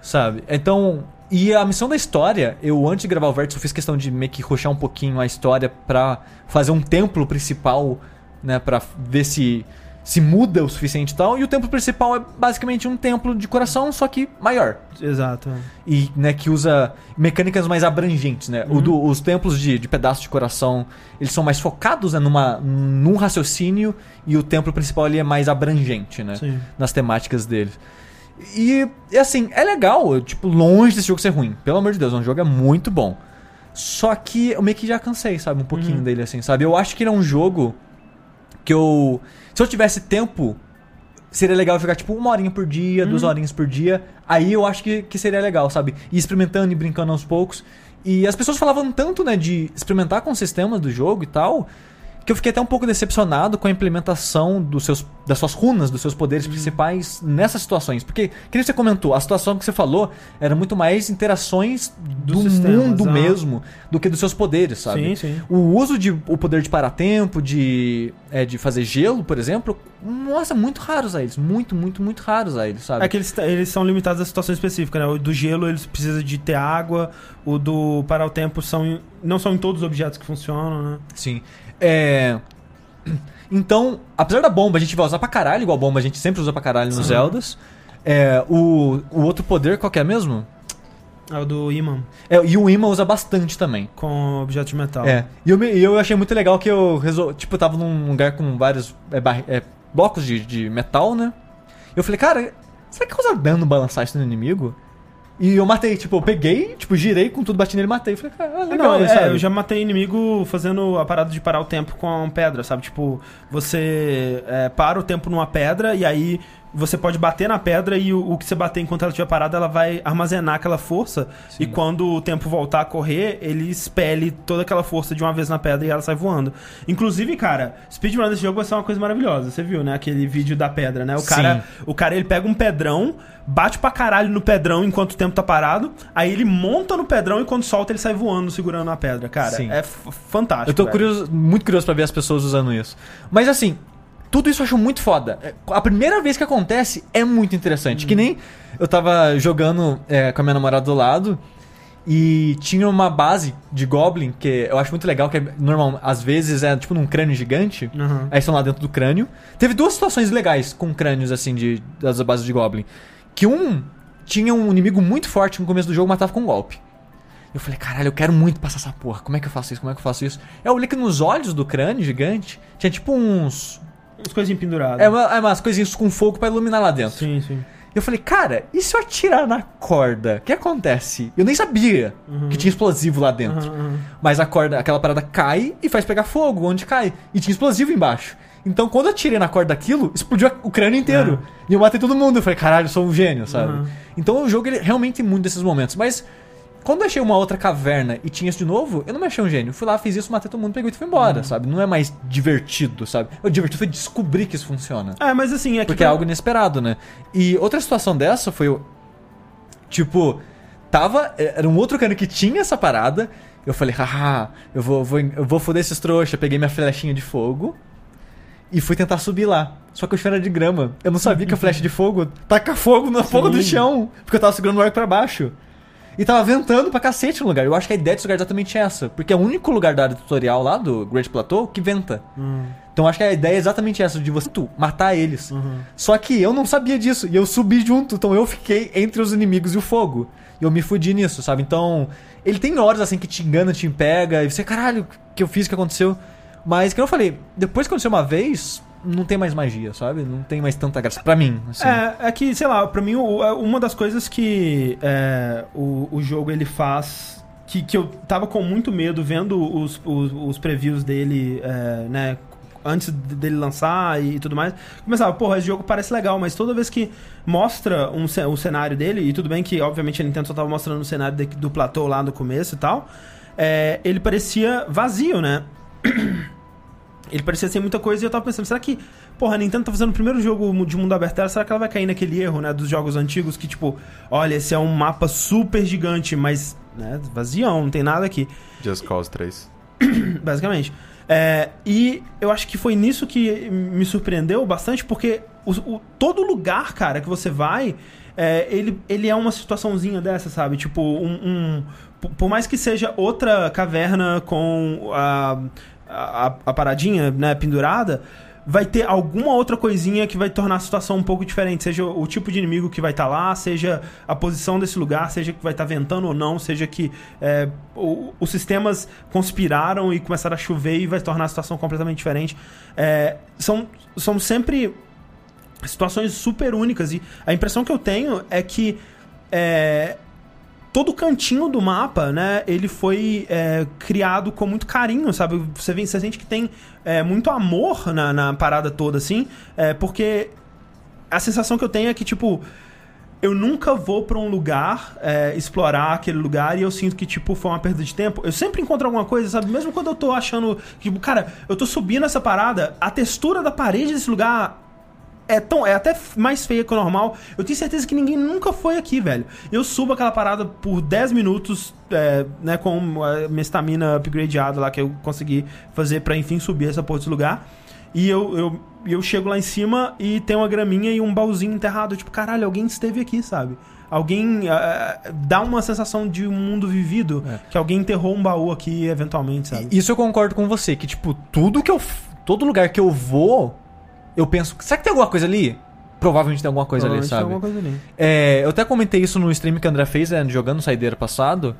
sabe? Então, e a missão da história, eu antes de gravar o Vértice, eu fiz questão de meio que rushar um pouquinho a história pra fazer um templo principal, né? Pra ver se se muda o suficiente e tal. E o templo principal é basicamente um templo de coração, só que maior Exato. e né, que usa mecânicas mais abrangentes, né? Uhum. Do- os templos de, de pedaço de coração, eles são mais focados né, numa, num raciocínio e o templo principal ali é mais abrangente, né? Sim. Nas temáticas deles. E, e, assim, é legal, tipo, longe desse jogo ser ruim. Pelo amor de Deus, é um jogo é muito bom. Só que eu meio que já cansei, sabe? Um pouquinho Uhum. dele, assim, sabe? Eu acho que ele é um jogo que eu. Se eu tivesse tempo, seria legal jogar tipo uma horinha por dia, duas horinhas por dia. Aí eu acho que, que seria legal, sabe? Ir experimentando e brincando aos poucos. E as pessoas falavam tanto, né, de experimentar com o sistema do jogo e tal, que eu fiquei até um pouco decepcionado com a implementação dos seus, das suas runas, dos seus poderes principais nessas situações. Porque, que você comentou, a situação que você falou era muito mais interações do sistemas, mundo ah. mesmo do que dos seus poderes, sabe? Sim, sim. O uso de o poder de parar tempo, de, é, de fazer gelo, por exemplo, nossa, muito raros a eles. Muito, muito, muito raros a eles, sabe? É que eles, eles são limitados a situações específicas, né? O do gelo, eles precisam de ter água. O do parar o tempo são, não são em todos os objetos que funcionam, né? Sim. É. Então, apesar da bomba a gente vai usar pra caralho, igual bomba a gente sempre usa pra caralho nos Sim. Zeldas. É, o, o outro poder, qual que é mesmo? É o do imã, É, e o imã usa bastante também. com objetos de metal. É. E eu, me- eu achei muito legal que eu resol... Tipo, eu tava num lugar com vários é, barri- é, blocos de, de metal, né? Eu falei, cara, será que causa dano balançar isso no inimigo? E eu matei, tipo, eu peguei, tipo, girei com tudo, bati nele e matei. Eu falei, cara, ah, legal, não, é, sabe? eu já matei inimigo fazendo a parada de parar o tempo com pedra, sabe? Tipo, você é, para o tempo numa pedra e aí você pode bater na pedra e o, o que você bater enquanto ela estiver parada, ela vai armazenar aquela força. Sim. E quando o tempo voltar a correr, ele expele toda aquela força de uma vez na pedra e ela sai voando. Inclusive, cara, speedrun desse jogo vai ser uma coisa maravilhosa. Você viu, né? Aquele vídeo da pedra, né? O cara, o cara ele pega um pedrão, bate pra caralho no pedrão enquanto o tempo tá parado, aí ele monta no pedrão e quando solta ele sai voando segurando a pedra. Cara, Sim. é fantástico. Eu tô velho. curioso, muito curioso pra ver as pessoas usando isso. Mas assim, tudo isso eu acho muito foda. É, A primeira vez que acontece é muito interessante. Que nem eu tava jogando é, com a minha namorada do lado e tinha uma base de Goblin que eu acho muito legal, que é normal, às vezes é tipo num crânio gigante. Aham. Aí estão lá dentro do crânio. Teve duas situações legais com crânios, assim, de, das bases de Goblin. Que um tinha um inimigo muito forte no começo do jogo, matava com um golpe. Eu falei, caralho, eu quero muito passar essa porra. Como é que eu faço isso? Como é que eu faço isso? Eu olhei que nos olhos do crânio gigante tinha tipo uns. As coisinhas penduradas. É, uma, é umas coisinhas com fogo pra iluminar lá dentro. Sim, sim. Eu falei, cara, e se eu atirar na corda? O que acontece? Eu nem sabia que tinha explosivo lá dentro. Aham, aham. Mas a corda, aquela parada cai e faz pegar fogo onde cai. E tinha explosivo embaixo. Então quando eu tirei na corda daquilo, explodiu o crânio inteiro. E eu matei todo mundo. Eu falei, caralho, eu sou um gênio, sabe? Uhum. Então o jogo ele realmente tem muito desses momentos. Mas quando eu achei uma outra caverna e tinha isso de novo, eu não me achei um gênio. Fui lá, fiz isso, matei todo mundo, peguei e fui embora, sabe? Não é mais divertido, sabe? O divertido foi descobrir que isso funciona. É, mas assim, é que. Porque é algo inesperado, né? E outra situação dessa foi o. Tipo, tava. Era um outro cara que tinha essa parada. Eu falei, haha, eu vou, vou, eu vou foder esses trouxa. Peguei minha flechinha de fogo e fui tentar subir lá. Só que o chão era de grama. Eu não sabia que a flecha de fogo taca fogo na fogo do Sim. chão. Porque eu tava segurando o arco pra baixo. E tava ventando pra cacete no lugar. Eu acho que a ideia desse lugar é exatamente essa. Porque é o único lugar da área tutorial lá do Great Plateau que venta. Hum, Então acho que a ideia é exatamente essa, de você matar eles. uhum. Só que eu não sabia disso, e eu subi junto, então eu fiquei entre os inimigos e o fogo. E eu me fudi nisso, sabe? Então, ele tem horas assim que te engana, te pega, e você, caralho, o que eu fiz, que aconteceu? Mas, como eu falei, depois que aconteceu uma vez, não tem mais magia, sabe? Não tem mais tanta graça. Pra mim, assim. É, é que, sei lá, pra mim, é uma das coisas que é, o, o jogo ele faz. Que, que eu tava com muito medo vendo os, os, os previews dele, é, né? Antes de- dele lançar e, tudo mais. Começava, porra, esse jogo parece legal, mas toda vez que mostra um, o cenário dele, e tudo bem que, obviamente, a Nintendo só tava mostrando o cenário de- do platô lá no começo e tal, é, ele parecia vazio, né? Ele parecia ser muita coisa e eu tava pensando, será que, porra, a Nintendo tá fazendo o primeiro jogo de mundo aberto, será que ela vai cair naquele erro, né, dos jogos antigos que, tipo, olha, esse é um mapa super gigante, mas, né, vazião, não tem nada aqui. Just Cause 3. Basicamente. É, e eu acho que foi nisso que me surpreendeu bastante, porque o, o, todo lugar, cara, que você vai, é, ele, ele é uma situaçãozinha dessa, sabe? Tipo, um, um, por mais que seja outra caverna com a, a, a paradinha né, pendurada, vai ter alguma outra coisinha que vai tornar a situação um pouco diferente. Seja o tipo de inimigo que vai estar tá lá, seja a posição desse lugar, seja que vai estar tá ventando ou não, seja que é, o, os sistemas conspiraram e começaram a chover e vai tornar a situação completamente diferente. É, são, são sempre situações super únicas e a impressão que eu tenho é que é, todo cantinho do mapa, né, ele foi é, criado com muito carinho, sabe? Você, vê, você sente que tem é, muito amor na, na, parada toda, assim, é, porque a sensação que eu tenho é que, tipo, eu nunca vou para um lugar é, explorar aquele lugar e eu sinto que, tipo, foi uma perda de tempo. Eu sempre encontro alguma coisa, sabe? Mesmo quando eu tô achando, tipo, cara, eu tô subindo essa parada, a textura da parede desse lugar é tão é até mais feia que o normal. Eu tenho certeza que ninguém nunca foi aqui, velho. Eu subo aquela parada por 10 minutos, é, né, com a minha estamina upgradeada lá que eu consegui fazer para enfim subir essa porra desse lugar. E eu, eu, eu chego lá em cima e tem uma graminha e um baúzinho enterrado. Tipo, caralho, alguém esteve aqui, sabe? Alguém uh, dá uma sensação de um mundo vivido, é. que alguém enterrou um baú aqui eventualmente, sabe? Isso eu concordo com você, que tipo, tudo que eu. Todo lugar que eu vou, eu penso, será que tem alguma coisa ali? Provavelmente tem alguma coisa ali, sabe? Tem alguma coisa ali. É, eu até comentei isso no stream que o André fez, né, jogando Saideira passado,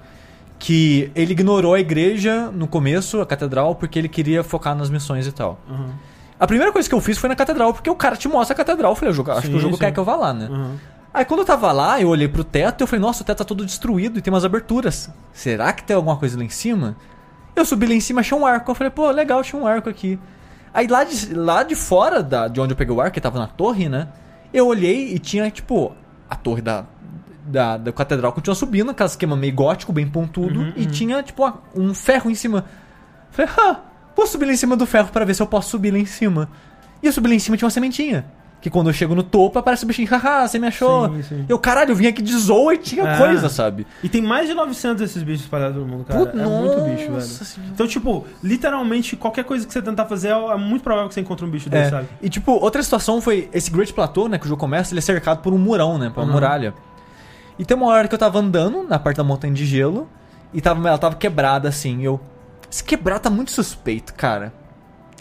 que ele ignorou a igreja no começo, a catedral, porque ele queria focar nas missões e tal. Uhum. A primeira coisa que eu fiz foi na catedral, porque o cara te mostra a catedral. Eu falei, eu acho sim, que o jogo sim. quer que eu vá lá, né? Uhum. Aí quando eu tava lá, eu olhei pro teto e eu falei, nossa, o teto tá todo destruído e tem umas aberturas. Será que tem alguma coisa lá em cima? Eu subi lá em cima, achei um arco. Eu falei, pô, legal, tinha um arco aqui. Aí lá de, lá de fora da, de onde eu peguei o arco, que tava na torre, né? Eu olhei e tinha, tipo, a torre da, da, da catedral continua subindo, aquele esquema meio gótico, bem pontudo, uhum, e uhum. tinha, tipo, um ferro em cima. Falei, ah, vou subir lá em cima do ferro para ver se eu posso subir lá em cima. E eu subi lá em cima tinha uma sementinha. Que quando eu chego no topo, aparece o bichinho, haha, você me achou. Sim, sim. Eu, caralho, eu vim aqui de zoa e tinha é. coisa, sabe? E tem mais de 900 desses bichos espalhados pelo mundo, cara. Puta, é muito bicho, velho. Senhora. Então, tipo, literalmente, qualquer coisa que você tentar fazer, é muito provável que você encontre um bicho desse, é. sabe? E, tipo, outra situação foi esse Great Plateau, né, que o jogo começa, ele é cercado por um murão, né, por uma uhum. muralha. E tem uma hora que eu tava andando na parte da montanha de gelo, e tava, ela tava quebrada, assim, eu... Esse quebrar tá muito suspeito, cara.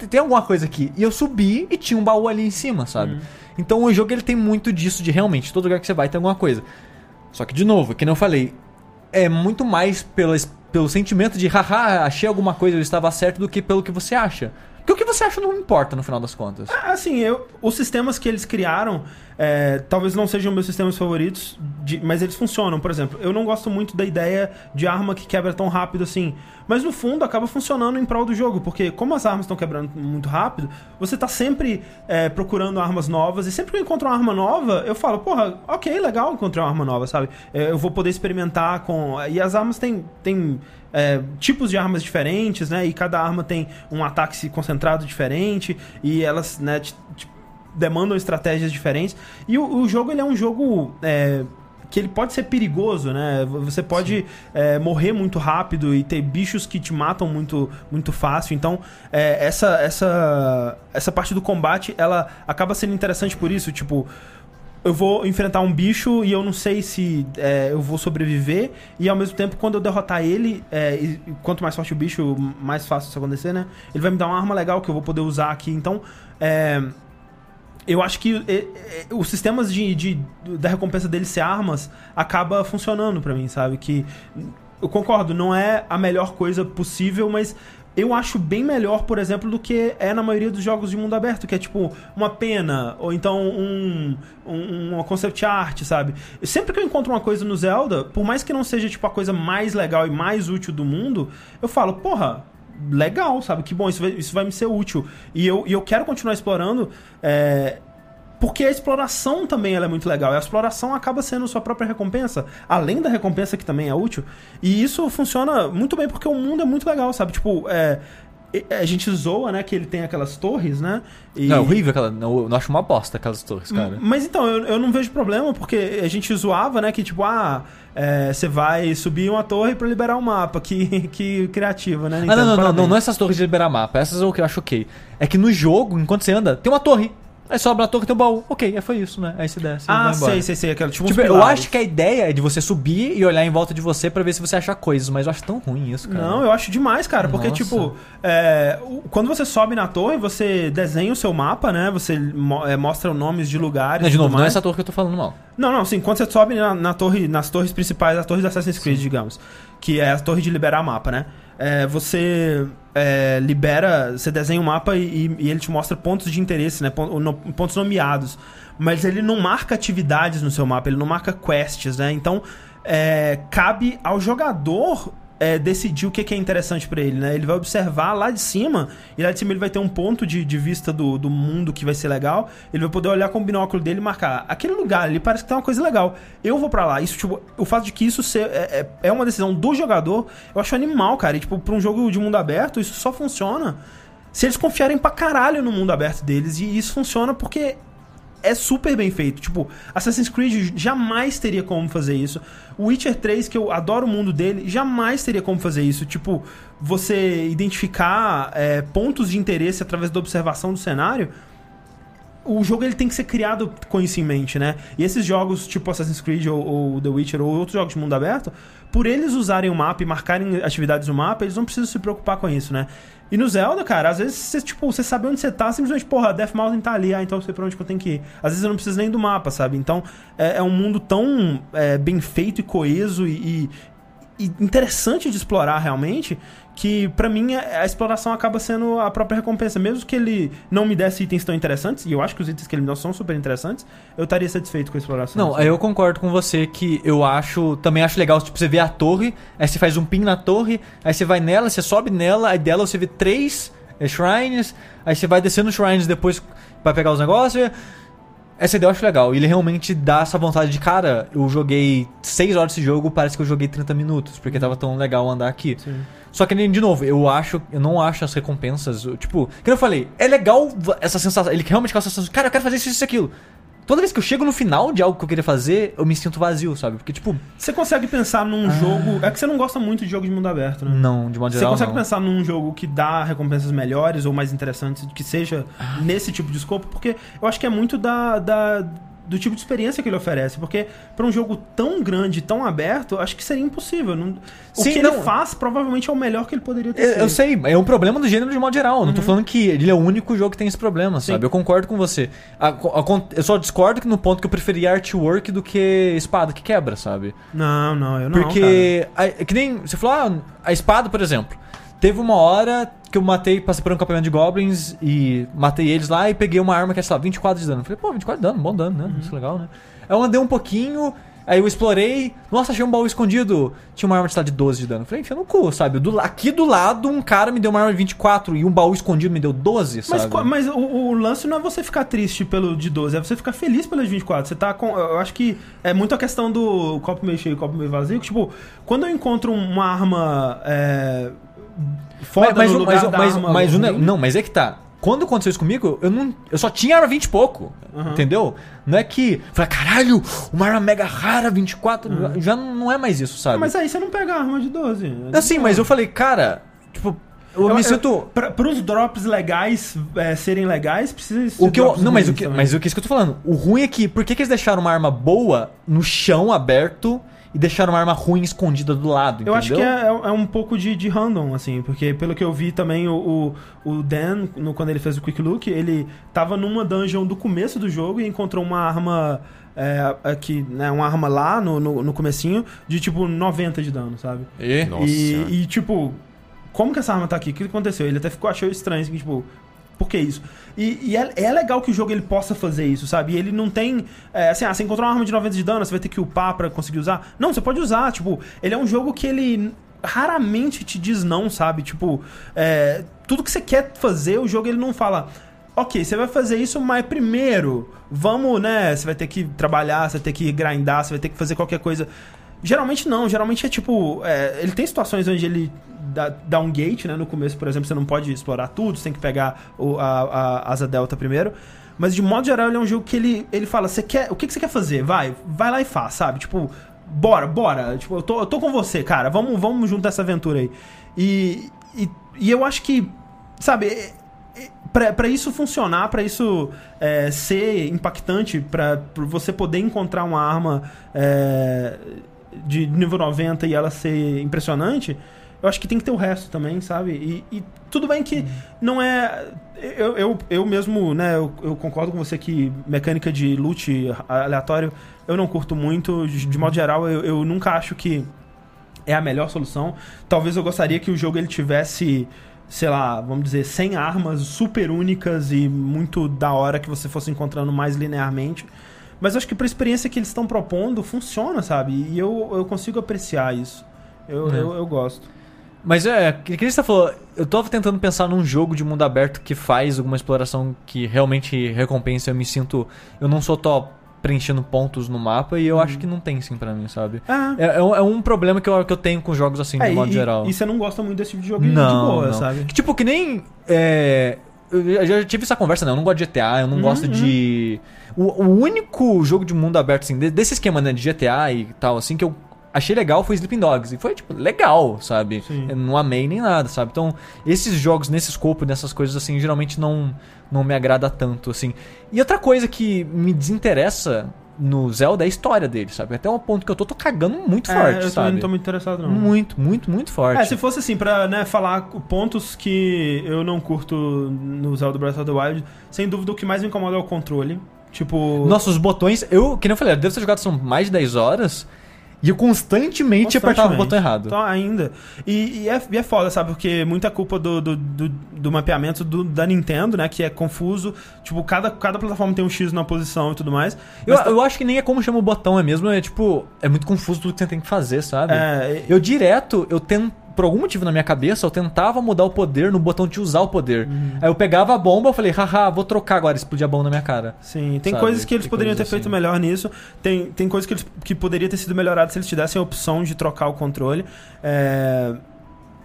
Tem alguma coisa aqui. E eu subi e tinha um baú ali em cima, sabe? Uhum. Então o jogo ele tem muito disso de realmente, todo lugar que você vai tem alguma coisa. Só que, de novo, que não eu falei, é muito mais pelo, pelo sentimento de haha, achei alguma coisa, eu estava certo, do que pelo que você acha. O que você acha não importa no final das contas. É, assim, eu, os sistemas que eles criaram, é, talvez não sejam meus sistemas favoritos, de, mas eles funcionam. Por exemplo, eu não gosto muito da ideia de arma que quebra tão rápido assim. Mas no fundo acaba funcionando em prol do jogo, porque como as armas estão quebrando muito rápido, você tá sempre é, procurando armas novas, e sempre que eu encontro uma arma nova, eu falo, porra, ok, legal encontrar uma arma nova, sabe? É, eu vou poder experimentar com. E as armas têm. têm é, tipos de armas diferentes, né? E cada arma tem um ataque concentrado diferente, e elas, né, demandam estratégias diferentes. E o, o, jogo ele é um jogo é, que ele pode ser perigoso, né? Você pode é, morrer muito rápido e ter bichos que te matam muito, muito fácil. Então, é, essa, essa, essa parte do combate, ela acaba sendo interessante por isso. Tipo, eu vou enfrentar um bicho e eu não sei se é, eu vou sobreviver. E ao mesmo tempo, quando eu derrotar ele, é, e, quanto mais forte o bicho, mais fácil isso acontecer, né? Ele vai me dar uma arma legal que eu vou poder usar aqui. Então, é, eu acho que é, é, os sistemas de, de, da recompensa dele ser armas acaba funcionando para mim, sabe? Que eu concordo, não é a melhor coisa possível, mas eu acho bem melhor, por exemplo, do que é na maioria dos jogos de mundo aberto, que é tipo uma pena, ou então um, um, uma concept art, sabe? Sempre que eu encontro uma coisa no Zelda, por mais que não seja tipo a coisa mais legal e mais útil do mundo, eu falo, porra, legal, sabe? Que bom, isso vai, isso vai me ser útil. E eu, e eu quero continuar explorando. É, porque a exploração também é muito legal. E a exploração acaba sendo sua própria recompensa, além da recompensa que também é útil. E isso funciona muito bem porque o mundo é muito legal, sabe? Tipo, é, a gente zoa, né, que ele tem aquelas torres, né? E... Não, é horrível aquela. Eu não acho uma bosta aquelas torres, cara. Mas então, eu, eu não vejo problema, porque a gente zoava, né, que tipo, ah. Você é, vai subir uma torre para liberar um mapa. Que, que criativa, né? Nintendo, ah, não, não, não, não, não, é essas torres de liberar mapa. Essas é o que eu acho ok. É que no jogo, enquanto você anda, tem uma torre. Aí sobra a torre e tem o baú. Ok, foi isso, né? Aí você desce. Ah, sei, sei, sei. Aquela, tipo, tipo eu acho que a ideia é de você subir e olhar em volta de você para ver se você acha coisas, mas eu acho tão ruim isso, cara. Não, eu acho demais, cara. Porque, Nossa. tipo, é, quando você sobe na torre, você desenha o seu mapa, né? Você é, mostra nomes de lugares. Não, de novo, não é essa torre que eu tô falando mal. Não, não, sim. Quando você sobe na, na torre, nas torres principais, as torres da Assassin's Creed, sim. digamos. Que é a torre de liberar mapa, né? É, você é, libera, você desenha um mapa e, e, ele te mostra pontos de interesse, né? Pontos nomeados. Mas ele não marca atividades no seu mapa, ele não marca quests, né? Então, é, cabe ao jogador é, decidir o que, que é interessante para ele, né? Ele vai observar lá de cima, e lá de cima ele vai ter um ponto de, de vista do, do mundo que vai ser legal. Ele vai poder olhar com o binóculo dele e marcar aquele lugar ali parece que tem uma coisa legal. Eu vou para lá. Isso, tipo, o fato de que isso ser, é, é, é uma decisão do jogador, eu acho animal, cara. E, tipo, pra um jogo de mundo aberto, isso só funciona se eles confiarem pra caralho no mundo aberto deles. E isso funciona porque é super bem feito. Tipo, Assassin's Creed jamais teria como fazer isso. O Witcher 3, que eu adoro o mundo dele, jamais teria como fazer isso. Tipo, você identificar é, pontos de interesse através da observação do cenário. O jogo ele tem que ser criado com isso em mente, né? E esses jogos, tipo Assassin's Creed ou, ou The Witcher ou outros jogos de mundo aberto, por eles usarem o mapa e marcarem atividades no mapa, eles não precisam se preocupar com isso, né? E no Zelda, cara, às vezes você, tipo, você sabe onde você tá, simplesmente, porra, Death Mountain tá ali, ah, então eu sei pra onde que eu tenho que ir. Às vezes eu não preciso nem do mapa, sabe? Então é, é um mundo tão é, bem feito e coeso e, e, interessante de explorar realmente que para mim a, exploração acaba sendo a própria recompensa. Mesmo que ele não me desse itens tão interessantes, e eu acho que os itens que ele me dá são super interessantes, eu estaria satisfeito com a exploração. Não, eu concordo com você que eu acho, também acho legal, tipo, você vê a torre, aí você faz um pin na torre, aí você vai nela, você sobe nela, aí dela você vê três é, shrines, aí você vai descendo os shrines depois para pegar os negócios. Essa ideia eu acho legal. E ele realmente dá essa vontade de, cara, eu joguei 6 horas desse jogo, parece que eu joguei 30 minutos, porque tava tão legal andar aqui. Sim. Só que, de novo, eu acho, eu não acho as recompensas, tipo, que eu falei, é legal essa sensação, ele realmente com essa sensação, cara, eu quero fazer isso, isso, aquilo. Toda vez que eu chego no final de algo que eu queria fazer, eu me sinto vazio, sabe? Porque, tipo. Você consegue pensar num ah. jogo. É que você não gosta muito de jogos de mundo aberto, né? Não, de modo geral. Você consegue não. pensar num jogo que dá recompensas melhores ou mais interessantes, que seja ah. nesse tipo de escopo? Porque eu acho que é muito da, da do tipo de experiência que ele oferece. Porque para um jogo tão grande, tão aberto, acho que seria impossível. Não... O Sim, que não. ele faz provavelmente é o melhor que ele poderia ter eu, feito. Eu sei, é um problema do gênero de modo geral. Uhum. Não tô uhum. falando que ele é o único jogo que tem esse problema, Sim. sabe? Eu concordo com você. A, a, eu só discordo que no ponto que eu preferia artwork do que espada que quebra, sabe? Não, não, eu não. Porque, a, que nem. Você falou, ah, a espada, por exemplo. Teve uma hora que eu matei, passei por um campamento de goblins e matei eles lá e peguei uma arma que é, sei lá, 24 de dano. Falei, pô, 24 de dano, bom dano, né? Uhum. Isso é legal, né? Aí eu andei um pouquinho, aí eu explorei, nossa, achei um baú escondido. Tinha uma arma de, lá, de 12 de dano. Falei, enfia no cu, sabe? Do, aqui do lado, um cara me deu uma arma de 24 e um baú escondido me deu 12, sabe? Mas, mas o, o, lance não é você ficar triste pelo de 12, é você ficar feliz pelas 24. Você tá com. Eu acho que é muito a questão do copo meio cheio e copo meio vazio. Que, tipo, quando eu encontro uma arma. É, foda mas, mas, no lugar mas, da mas, arma mas, não, não, mas é que tá. Quando aconteceu isso comigo, eu não. Eu só tinha arma 20 e pouco. Uhum. Entendeu? Não é que. Falei, caralho, uma arma mega rara, 24. Uhum. Já não é mais isso, sabe? Mas aí você não pega a arma de 12. Assim, mas eu falei, cara, tipo, eu, eu me sinto. Para os drops legais é, serem legais, precisa o que eu Não, mas o que, mas o que é isso que eu tô falando? O ruim é que. Por que, que eles deixaram uma arma boa no chão aberto e deixaram uma arma ruim escondida do lado, entendeu? Eu acho que é, é, é um pouco de, de, random, assim, porque pelo que eu vi também, o, o, o Dan, no, quando ele fez o Quick Look, ele tava numa dungeon do começo do jogo e encontrou uma arma é, aqui, né, uma arma lá no, no, no, comecinho de tipo 90 de dano, sabe? E? Nossa. E, e, tipo, como que essa arma tá aqui? O que aconteceu? Ele até ficou achou estranho, assim, tipo, por que isso? E, e é, é, legal que o jogo ele possa fazer isso, sabe? E ele não tem. É, assim, ah, você encontrou uma arma de 90 de dano, você vai ter que upar pra conseguir usar. Não, você pode usar. Tipo, ele é um jogo que ele raramente te diz não, sabe? Tipo, é, tudo que você quer fazer, o jogo ele não fala. Ok, você vai fazer isso, mas primeiro, vamos, né? Você vai ter que trabalhar, você vai ter que grindar, você vai ter que fazer qualquer coisa Geralmente não, geralmente é tipo. é, ele tem situações onde ele dá, dá um gate, né? No começo, por exemplo, você não pode explorar tudo, você tem que pegar o, a, a asa delta primeiro. Mas de modo geral, ele é um jogo que ele, ele fala: você quer, o que, que você quer fazer? Vai, vai lá e faz, sabe? Tipo, bora, bora. Tipo, eu tô, eu tô com você, cara. Vamos, vamos junto nessa aventura aí. E, e, e eu acho que, sabe, é- é- pra isso funcionar, pra isso é, ser impactante, pra você poder encontrar uma arma é, de nível 90 e ela ser impressionante, eu acho que tem que ter o resto também, sabe? E, e tudo bem que não é. Eu, eu, eu mesmo, né, eu, eu concordo com você que mecânica de loot aleatório eu não curto muito. De, de modo geral, eu, eu nunca acho que é a melhor solução. Talvez eu gostaria que o jogo ele tivesse, sei lá, vamos dizer, 100 armas super únicas e muito da hora que você fosse encontrando mais linearmente. Mas acho que pra experiência que eles estão propondo, funciona, sabe? E eu, eu consigo apreciar isso. Eu, É. eu, eu gosto. Mas é, que que você falou, eu tava tentando pensar num jogo de mundo aberto que faz alguma exploração que realmente recompensa, eu me sinto. Eu não sou top preenchendo pontos no mapa e eu acho que não tem sim pra mim, sabe? Ah, É, é um, é um problema que eu, que eu tenho com jogos assim, de é, modo e, geral. e você não gosta muito desse tipo de jogo de não, boa, não. sabe? Que, tipo, que nem. É, eu já tive essa conversa, né? Eu não gosto de GTA, eu não Uhum, gosto de. O, o único jogo de mundo aberto, assim, de- desse esquema, né, de GTA e tal, assim, que eu achei legal foi Sleeping Dogs. E foi, tipo, legal, sabe? Sim. Eu não amei nem nada, sabe? Então, esses jogos nesse escopo, nessas coisas, assim, geralmente não, não me agrada tanto, assim. E outra coisa que me desinteressa no Zelda é a história dele, sabe? Até um ponto que eu tô, tô cagando muito É, forte, eu sabe? não tô muito interessado, não. Muito, muito, muito forte. É, se fosse assim, pra né, falar pontos que eu não curto no Zelda Breath of the Wild, sem dúvida o que mais me incomoda é o controle. Tipo. Nossa, os botões, eu, que nem eu falei, eu devo ter jogado são mais de 10 horas e eu constantemente, apertava o constantemente. botão errado. Então, ainda. E, e é, e é foda, sabe? Porque muita culpa do, do, do, do mapeamento do- da Nintendo, né? Que é confuso. Tipo, cada, cada plataforma tem um X na posição e tudo mais. Eu, tá- eu acho que nem é como chama o botão, é mesmo, é tipo, é muito confuso tudo que você tem que fazer, sabe? é, Eu direto, eu tento, por algum motivo na minha cabeça, eu tentava mudar o poder no botão de usar o poder. Uhum. Aí eu pegava a bomba, eu falei, haha, vou trocar agora, explodir a bomba na minha cara. Sim, tem Sabe? coisas que eles Tem poderiam ter coisas feito assim. melhor nisso. Tem, tem coisas que, eles, que poderia ter sido melhorado se eles tivessem a opção de trocar o controle. É,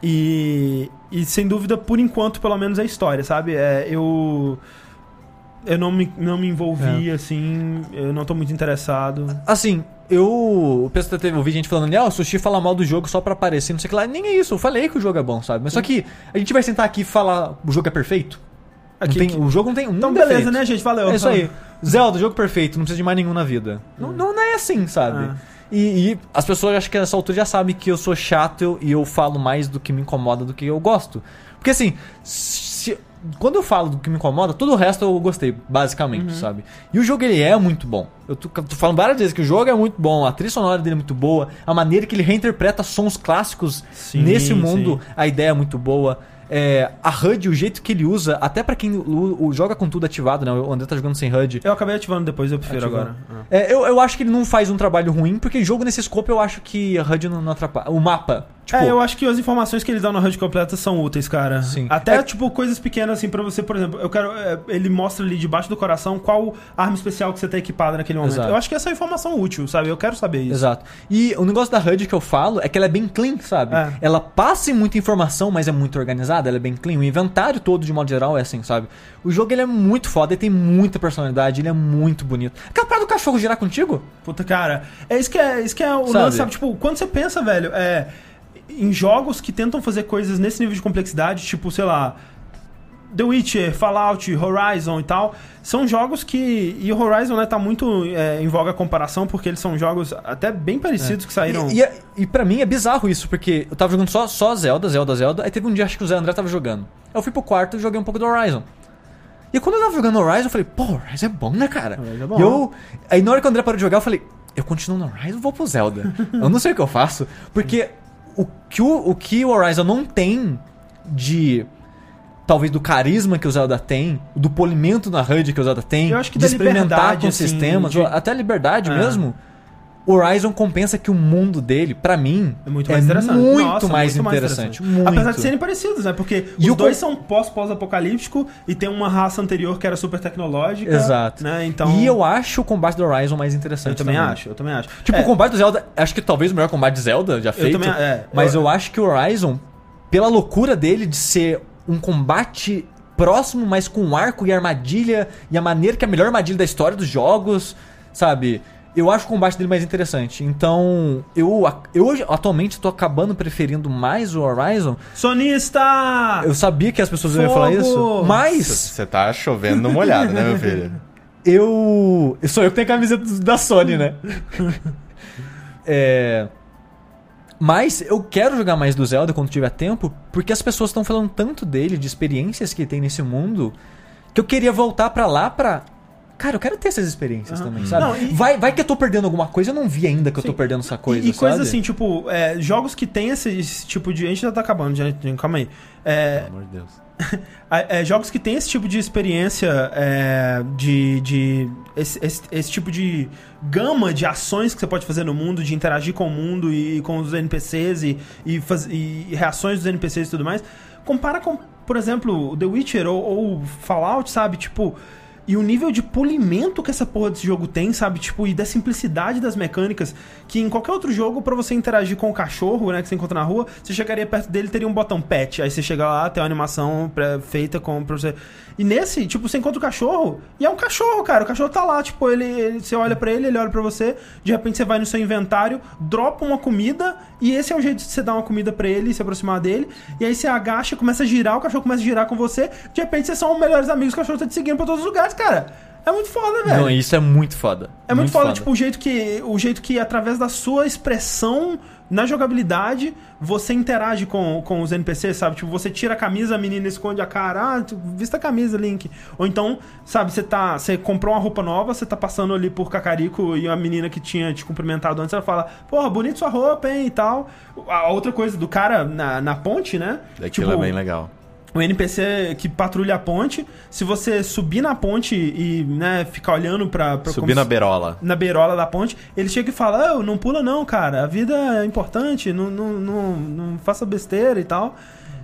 e, e sem dúvida, por enquanto, pelo menos é a história, sabe? É, eu. Eu não me, não me envolvi, assim, eu não tô muito interessado. Assim, eu. O pessoal teve ouvi gente falando, ah, o sushi fala mal do jogo só pra aparecer, não sei o que lá. Nem é isso, eu falei que o jogo é bom, sabe? Mas só que a gente vai sentar aqui e falar o jogo é perfeito? Aqui- tem- que- o jogo não tem um Então, defeito. beleza, né, gente? Valeu. É isso aí. Zelda, jogo perfeito, não precisa de mais nenhum na vida. Não, não, não é assim, sabe? Ah. E, e as pessoas, acho que nessa altura já sabem que eu sou chato e eu falo mais do que me incomoda do que eu gosto. Porque assim, quando eu falo do que me incomoda, todo o resto eu gostei, basicamente, sabe? E o jogo ele é muito bom. Eu tô, tô falando várias vezes que o jogo é muito bom, a trilha sonora dele é muito boa, a maneira que ele reinterpreta sons clássicos Sim, nesse mundo, sim. a ideia é muito boa. É, a HUD, o jeito que ele usa, até pra quem o, o- joga com tudo ativado, né? O André tá jogando sem HUD. Eu acabei ativando depois, eu prefiro Ativou. agora. Ah. É, eu, eu acho que ele não faz um trabalho ruim, porque jogo nesse escopo eu acho que a HUD não, não atrapalha. O mapa, tipo. é, eu acho que as informações que eles dão na HUD completa são úteis, cara. Sim. Até, É- tipo, coisas pequenas, assim, pra você, por exemplo, eu quero. é, ele mostra ali debaixo do coração qual arma especial que você tá equipada naquele momento. Exato. Eu acho que essa é informação útil, sabe? Eu quero saber isso. Exato. E o negócio da HUD que eu falo é que ela é bem clean, sabe? É. Ela passa em muita informação, mas é muito organizada, ela é bem clean. O inventário todo, de modo geral, é assim, sabe? O jogo ele é muito foda, ele tem muita personalidade, ele é muito bonito. Aquela parada do cachorro girar contigo? Puta, cara. É isso que é, isso que é o Sabe? lance, sabe? Tipo, quando você pensa, velho, é. Em jogos que tentam fazer coisas nesse nível de complexidade, tipo, sei lá. The Witcher, Fallout, Horizon e tal, são jogos que. E o Horizon, né, tá muito é, em voga a comparação, porque eles são jogos até bem parecidos que saíram. E, e, é- e pra mim é bizarro isso, porque eu tava jogando só, só Zelda, Zelda, Zelda, aí teve um dia acho que o Zé André tava jogando. Aí eu fui pro quarto e joguei um pouco do Horizon. E quando eu tava jogando Horizon, eu falei, pô, Horizon é bom, né, cara? Horizon é bom. E eu. Aí na hora que o André parou de jogar, eu falei, eu continuo no Horizon ou vou pro Zelda? eu não sei o que eu faço. Porque o que o, o que o Horizon não tem de. Talvez do carisma que o Zelda tem, do polimento na HUD que o Zelda tem, Eu acho que de experimentar com assim, sistemas, de- até a liberdade É. mesmo. o Horizon compensa que o mundo dele, pra mim, É muito mais interessante. Muito, Nossa, mais, muito mais interessante. interessante. Muito. Apesar de serem parecidos, né? Porque os dois são pós-pós-apocalíptico e tem uma raça anterior que era super tecnológica. Exato. Né? Então, E eu acho o combate do Horizon mais interessante. eu também acho, eu também acho. Tipo, É, o combate do Zelda, acho que talvez o melhor combate de Zelda já feito. também- é, mas eu- eu... acho que o Horizon, pela loucura dele de ser um combate próximo, mas com arco e armadilha, e a maneira que é a melhor armadilha da história dos jogos, sabe? Eu acho o combate dele mais interessante. Então, eu, eu hoje, atualmente, tô acabando preferindo mais o Horizon. Sonista! Eu sabia que as pessoas iam falar Fogo! isso, mas Você tá chovendo no molhado, né, meu filho? eu. Sou eu que tenho a camiseta da Sony, né? é. Mas eu quero jogar mais do Zelda quando tiver tempo, porque as pessoas estão falando tanto dele, de experiências que tem nesse mundo, que eu queria voltar pra lá pra. Cara, eu quero ter essas experiências também, sabe? Não, e- vai, vai que eu tô perdendo alguma coisa, eu não vi ainda que eu tô Sim. perdendo essa coisa. e, e coisa sabe? assim, tipo, é, jogos que tem esse, esse tipo de. A gente já tá acabando, já, calma aí. É, Pelo amor de Deus. É, jogos que tem esse tipo de experiência é, de. de esse, esse- esse tipo de gama de ações que você pode fazer no mundo, de interagir com o mundo e com os NPCs e, e, faz- e reações dos NPCs e tudo mais. Compara com, por exemplo, The Witcher ou, ou Fallout, sabe? Tipo. E o nível de polimento que essa porra desse jogo tem, sabe? Tipo, e da simplicidade das mecânicas, que em qualquer outro jogo, pra você interagir com o cachorro, né, que você encontra na rua, você chegaria perto dele teria um botão pet. Aí você chega lá, tem uma animação feita com, pra você. E nesse, tipo, você encontra o cachorro, e é um cachorro, cara. O cachorro tá lá, tipo, ele, ele- você olha pra ele, ele olha pra você, de repente você vai no seu inventário, dropa uma comida, e esse é o jeito de você dar uma comida pra ele e se aproximar dele. E aí você agacha, começa a girar, o cachorro começa a girar com você, de repente vocês são os melhores amigos, o cachorro tá te seguindo pra todos os lugares, cara. É muito foda, velho. Não, isso é muito foda. É muito, foda, tipo, o jeito que. O jeito que, através da sua expressão na jogabilidade, você interage com, com os NPCs, sabe? Tipo, você tira a camisa, a menina esconde a cara, ah, tu, vista a camisa, Link. Ou então, sabe, você tá. Você comprou uma roupa nova, você tá passando ali por Cacarico e a menina que tinha te cumprimentado antes, ela fala, porra, bonita sua roupa, hein, e tal. A outra coisa do cara na, na ponte, né? Daquilo é bem legal. O NPC que patrulha a ponte, se você subir na ponte e, né, ficar olhando pra... pra Subir na se- berola. na beirola da ponte, ele chega e fala: "Ah, não pula não, cara. A vida é importante, não, não, não, não faça besteira e tal.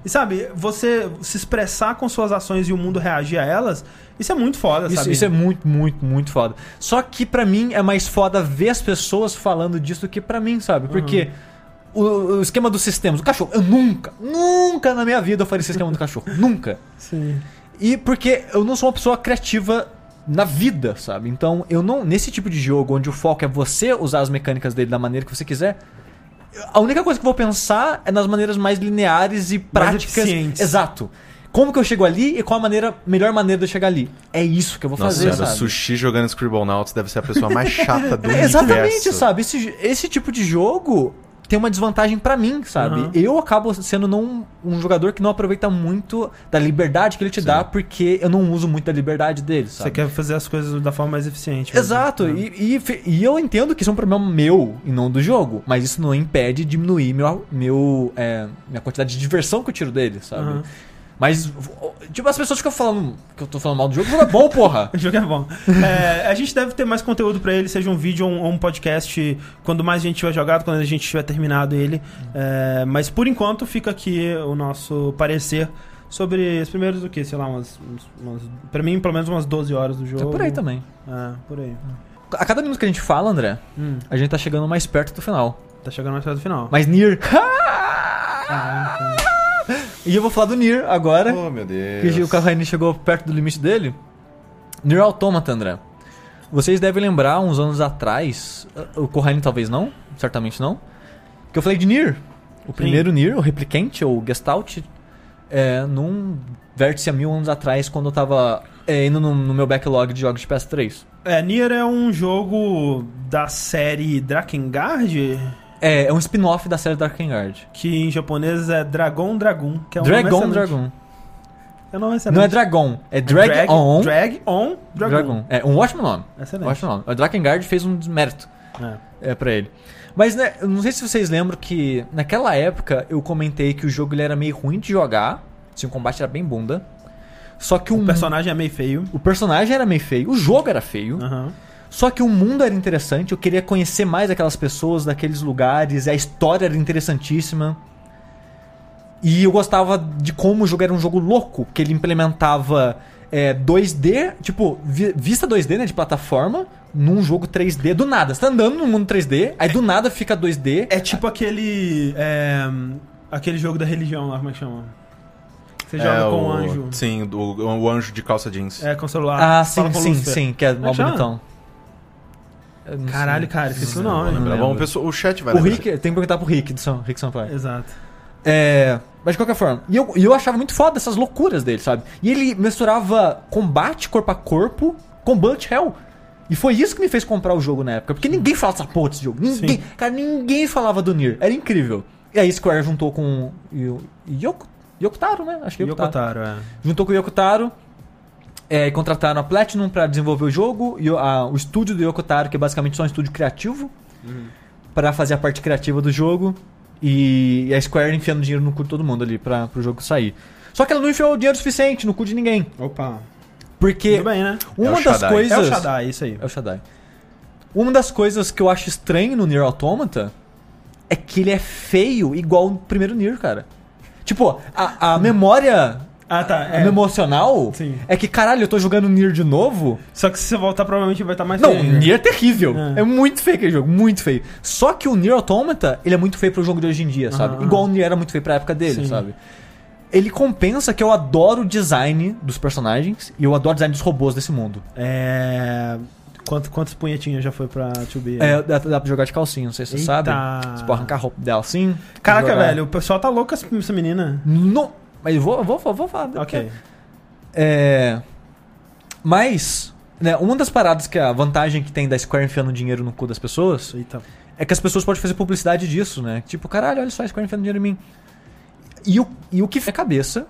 E sabe, você se expressar com suas ações e o mundo reagir a elas, isso é muito foda, Isso, sabe? isso é muito, muito, muito foda. Só que pra mim é mais foda ver as pessoas falando disso do que pra mim, sabe? Porque o, o esquema dos sistemas, o cachorro, eu nunca, nunca na minha vida eu faria esse esquema do cachorro. nunca. Sim. E porque eu não sou uma pessoa criativa na vida, sabe? Então, eu não. Nesse tipo de jogo onde o foco é você usar as mecânicas dele da maneira que você quiser. A única coisa que eu vou pensar é nas maneiras mais lineares e práticas. eficientes. Exato. Como que eu chego ali e qual a maneira, melhor maneira de eu chegar ali. É isso que eu vou Nossa fazer, senhora, sabe? Sushi jogando Scribblenauts deve ser a pessoa mais chata do É, Exatamente, universo. sabe? Esse, esse tipo de jogo tem uma desvantagem pra mim, sabe? Uhum. Eu acabo sendo não, um jogador que não aproveita muito da liberdade que ele te dá, porque eu não uso muito da liberdade dele, sabe? Você quer fazer as coisas da forma mais eficiente. Exato, É. e, e, e eu entendo que isso é um problema meu e não do jogo, mas isso não impede de diminuir meu, meu, é, minha quantidade de diversão que eu tiro dele, sabe? Uhum. Mas, tipo, as pessoas ficam falando que eu tô falando mal do jogo, o jogo é bom, porra! O jogo é bom. É, a gente deve ter mais conteúdo pra ele, seja um vídeo ou um, um podcast, quando mais gente tiver jogado, quando a gente tiver terminado ele. É, mas por enquanto fica aqui o nosso parecer sobre os primeiros, o que? Sei lá, umas, umas. Pra mim, pelo menos umas 12 horas do jogo. É por aí também. É, por aí. A cada minuto que a gente fala, André, Hum, a gente tá chegando mais perto do final. tá chegando mais perto do final. Mas Nier. Caraca. E eu vou falar do Nier agora. Oh, meu Deus. Que o Carraine chegou perto do limite dele. Nier Automata, André. Vocês devem lembrar, uns anos atrás, o Corraine talvez não, certamente não, que eu falei de Nier. O primeiro Nier, o Replicante, ou Gestalt, é, num vértice há mil anos atrás, quando eu tava é, indo no, no meu backlog de jogos de PS3. É, Nier é um jogo da série Drakengard, É, é um spin-off da série Darkengard. que em japonês é Dragon Dragon, que é um Dragon. Dragon. É um nome excelente. Não é Dragon, é Drag, Drag On Drag On Dragon. Dragon. É um ótimo nome. Excelente. Ótimo nome. O Drakengard fez um desmérito. É. é para ele. Mas né, eu não sei se vocês lembram que naquela época eu comentei que o jogo ele era meio ruim de jogar, assim, o combate era bem bunda. Só que O um- personagem é meio feio. o personagem era meio feio, o jogo era feio. Aham. Só que o mundo era interessante, eu queria conhecer mais aquelas pessoas, daqueles lugares, a história era interessantíssima. E eu gostava de como o jogo era um jogo louco, que ele implementava é, 2D, tipo, vi- vista 2D, né, de plataforma, num jogo 3D, do nada. Você tá andando no mundo 3D, aí do nada fica 2D. É tipo aquele. é, aquele jogo da religião lá, como é que chama? Você joga É, com o, um anjo. Sim, o, o anjo de calça jeans. É, com o celular. Ah, sim, sim, sim, que é mó chama? bonitão. Não Caralho, cara, esqueci o Não nome. lembrar. lembro. Bom, o chat vai O lembrar. Rick, tem que perguntar pro Rick, do São, Rick Sampaio. Exato. É, mas de qualquer forma, e eu, e eu achava muito foda essas loucuras dele, sabe? E ele misturava combate corpo a corpo com bullet hell. E foi isso que me fez comprar o jogo na época. Porque ninguém falava dessa porra desse jogo. Ninguém, Sim. cara, ninguém falava do Nier. Era incrível. E aí Square juntou com o Yoko, Yokotaro, né? Acho que é Yokotaro. Yokotaro, é. Juntou com o Yokotaro. É, contrataram a Platinum pra desenvolver o jogo. E o, a- o estúdio do Yokotaro, que é basicamente só um estúdio criativo. Pra fazer a parte criativa do jogo. E, e a Square enfiando dinheiro no cu de todo mundo ali pra, pro jogo sair. Só que ela não enfiou dinheiro suficiente no cu de ninguém. Opa. Porque bem, né? uma É o das coisas. É o Shaddai, isso aí. É o Shaddai. Uma das coisas que eu acho estranho no Nier Automata é que ele é feio igual o primeiro Nier, cara. Tipo, a, a memória Ah, tá. É. memória emocional Sim. é que, caralho, eu tô jogando Nier de novo. Só que se você voltar, provavelmente vai estar mais Não, feio ainda. Nier é terrível. É. É. muito feio aquele jogo, muito feio. Só que o Nier Automata, ele é muito feio pro jogo de hoje em dia, sabe? Aham. Igual o Nier era muito feio pra época dele, Sim. sabe? Ele compensa que eu adoro o design dos personagens e eu adoro o design dos robôs desse mundo. É. Quanto, quantas punhetinhas já foi pra 2B? É, dá, dá pra jogar de calcinha, não sei se você Eita. sabe. Você pode arrancar a roupa dela assim. Caraca, jogar. velho, o pessoal tá louco essa essa menina. Não, mas vou, vou, vou falar. Ok. É. Mas, né, uma das paradas que a vantagem que tem da Square enfiando dinheiro no cu das pessoas Eita. é que as pessoas podem fazer publicidade disso, né? Tipo, caralho, olha só, a Square enfiando dinheiro em mim. E o, e o que foi a cabeça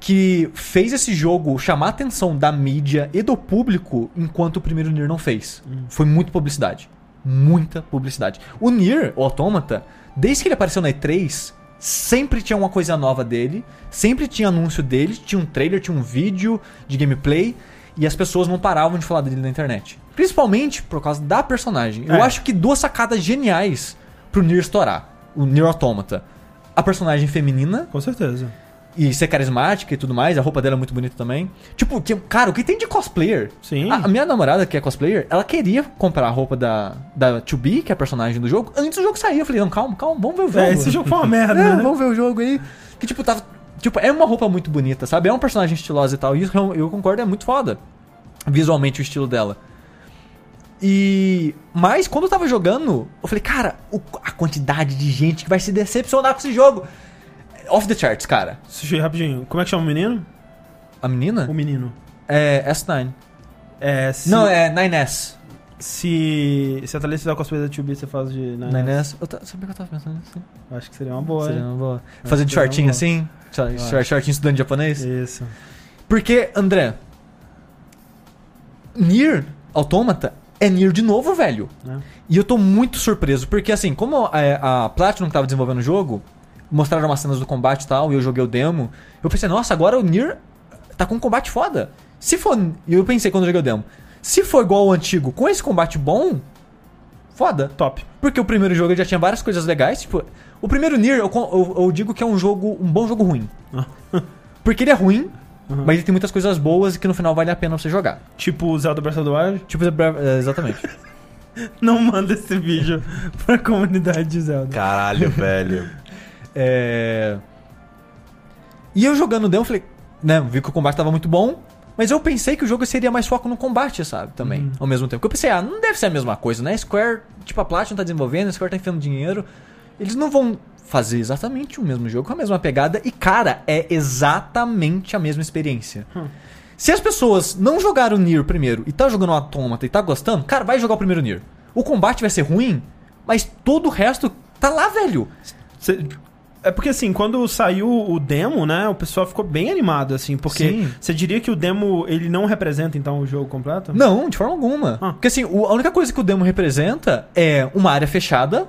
que fez esse jogo chamar a atenção da mídia e do público enquanto o primeiro Nier não fez. Foi muita publicidade. Muita publicidade. O Nier, o Automata, desde que ele apareceu na E3, sempre tinha uma coisa nova dele, sempre tinha anúncio dele, tinha um trailer, tinha um vídeo de gameplay, e as pessoas não paravam de falar dele na internet. Principalmente por causa da personagem. Eu É. acho que duas sacadas geniais pro Nier estourar. O Nier Automata. A personagem feminina, Com certeza. E ser carismática e tudo mais, a roupa dela é muito bonita também. Tipo, que, cara, o que tem de cosplayer? Sim. A, a minha namorada, que é cosplayer, ela queria comprar a roupa da, da 2B, que é a personagem do jogo, antes do jogo sair. Eu falei, não, calma, calma, vamos ver o jogo. É, esse jogo foi uma merda, É, né? vamos ver o jogo aí. Que, tipo, tava. Tipo, é uma roupa muito bonita, sabe? É um personagem estilosa e tal. E isso eu, eu concordo, é muito foda. Visualmente o estilo dela. E. Mas quando eu tava jogando, eu falei, cara, o- a quantidade de gente que vai se decepcionar com esse jogo. Off the charts, cara. Rapidinho. Como é que chama o menino? A menina? O menino. É S9. É, se, Não, é 9S. Se, se a Thalissa fizer o cosplay da 2B, você faz de... Né, 9S. Eu ta- Sabia que eu tava pensando nisso? Acho que seria uma boa, Seria uma boa. Acho Fazer de shortinho assim? Short- Shortinho estudando japonês? Isso. Porque, André, Nier Automata é Nier de novo, velho. Né? E eu tô muito surpreso, porque assim, como a, a Platinum que tava desenvolvendo o jogo, mostraram umas cenas do combate e tal, e eu joguei o demo, eu pensei, nossa, agora o Nier tá com um combate foda. Se for. E eu pensei quando eu joguei o demo, se for igual ao antigo, com esse combate bom, foda. Top. Porque o primeiro jogo já tinha várias coisas legais. Tipo, o primeiro Nier, eu, eu- eu digo que é um jogo, um bom jogo ruim. Porque ele é ruim, Uhum. mas ele tem muitas coisas boas e que no final vale a pena você jogar. Tipo o Zelda Breath of the Wild. Tipo, é, exatamente. Não manda esse vídeo pra comunidade de Zelda. Caralho, velho. É... E eu jogando o demo, eu falei, né, vi que o combate tava muito bom, mas eu pensei que o jogo seria mais foco no combate, sabe, também, ao mesmo tempo. Porque eu pensei, ah, não deve ser a mesma coisa, né? Square, tipo, a Platinum tá desenvolvendo, a Square tá enfiando dinheiro, eles não vão fazer exatamente o mesmo jogo com a mesma pegada, e cara, é exatamente a mesma experiência. Hum. Se as pessoas não jogaram o Nier primeiro e tá jogando o Automata e tá gostando, cara, vai jogar o primeiro Nier. O combate vai ser ruim, mas todo o resto tá lá, velho. Cê- É porque assim, quando saiu o demo, né, o pessoal ficou bem animado, assim, porque Sim. você diria que o demo, ele não representa, então, o jogo completo? Não, de forma alguma. Ah. Porque assim, a única coisa que o demo representa é uma área fechada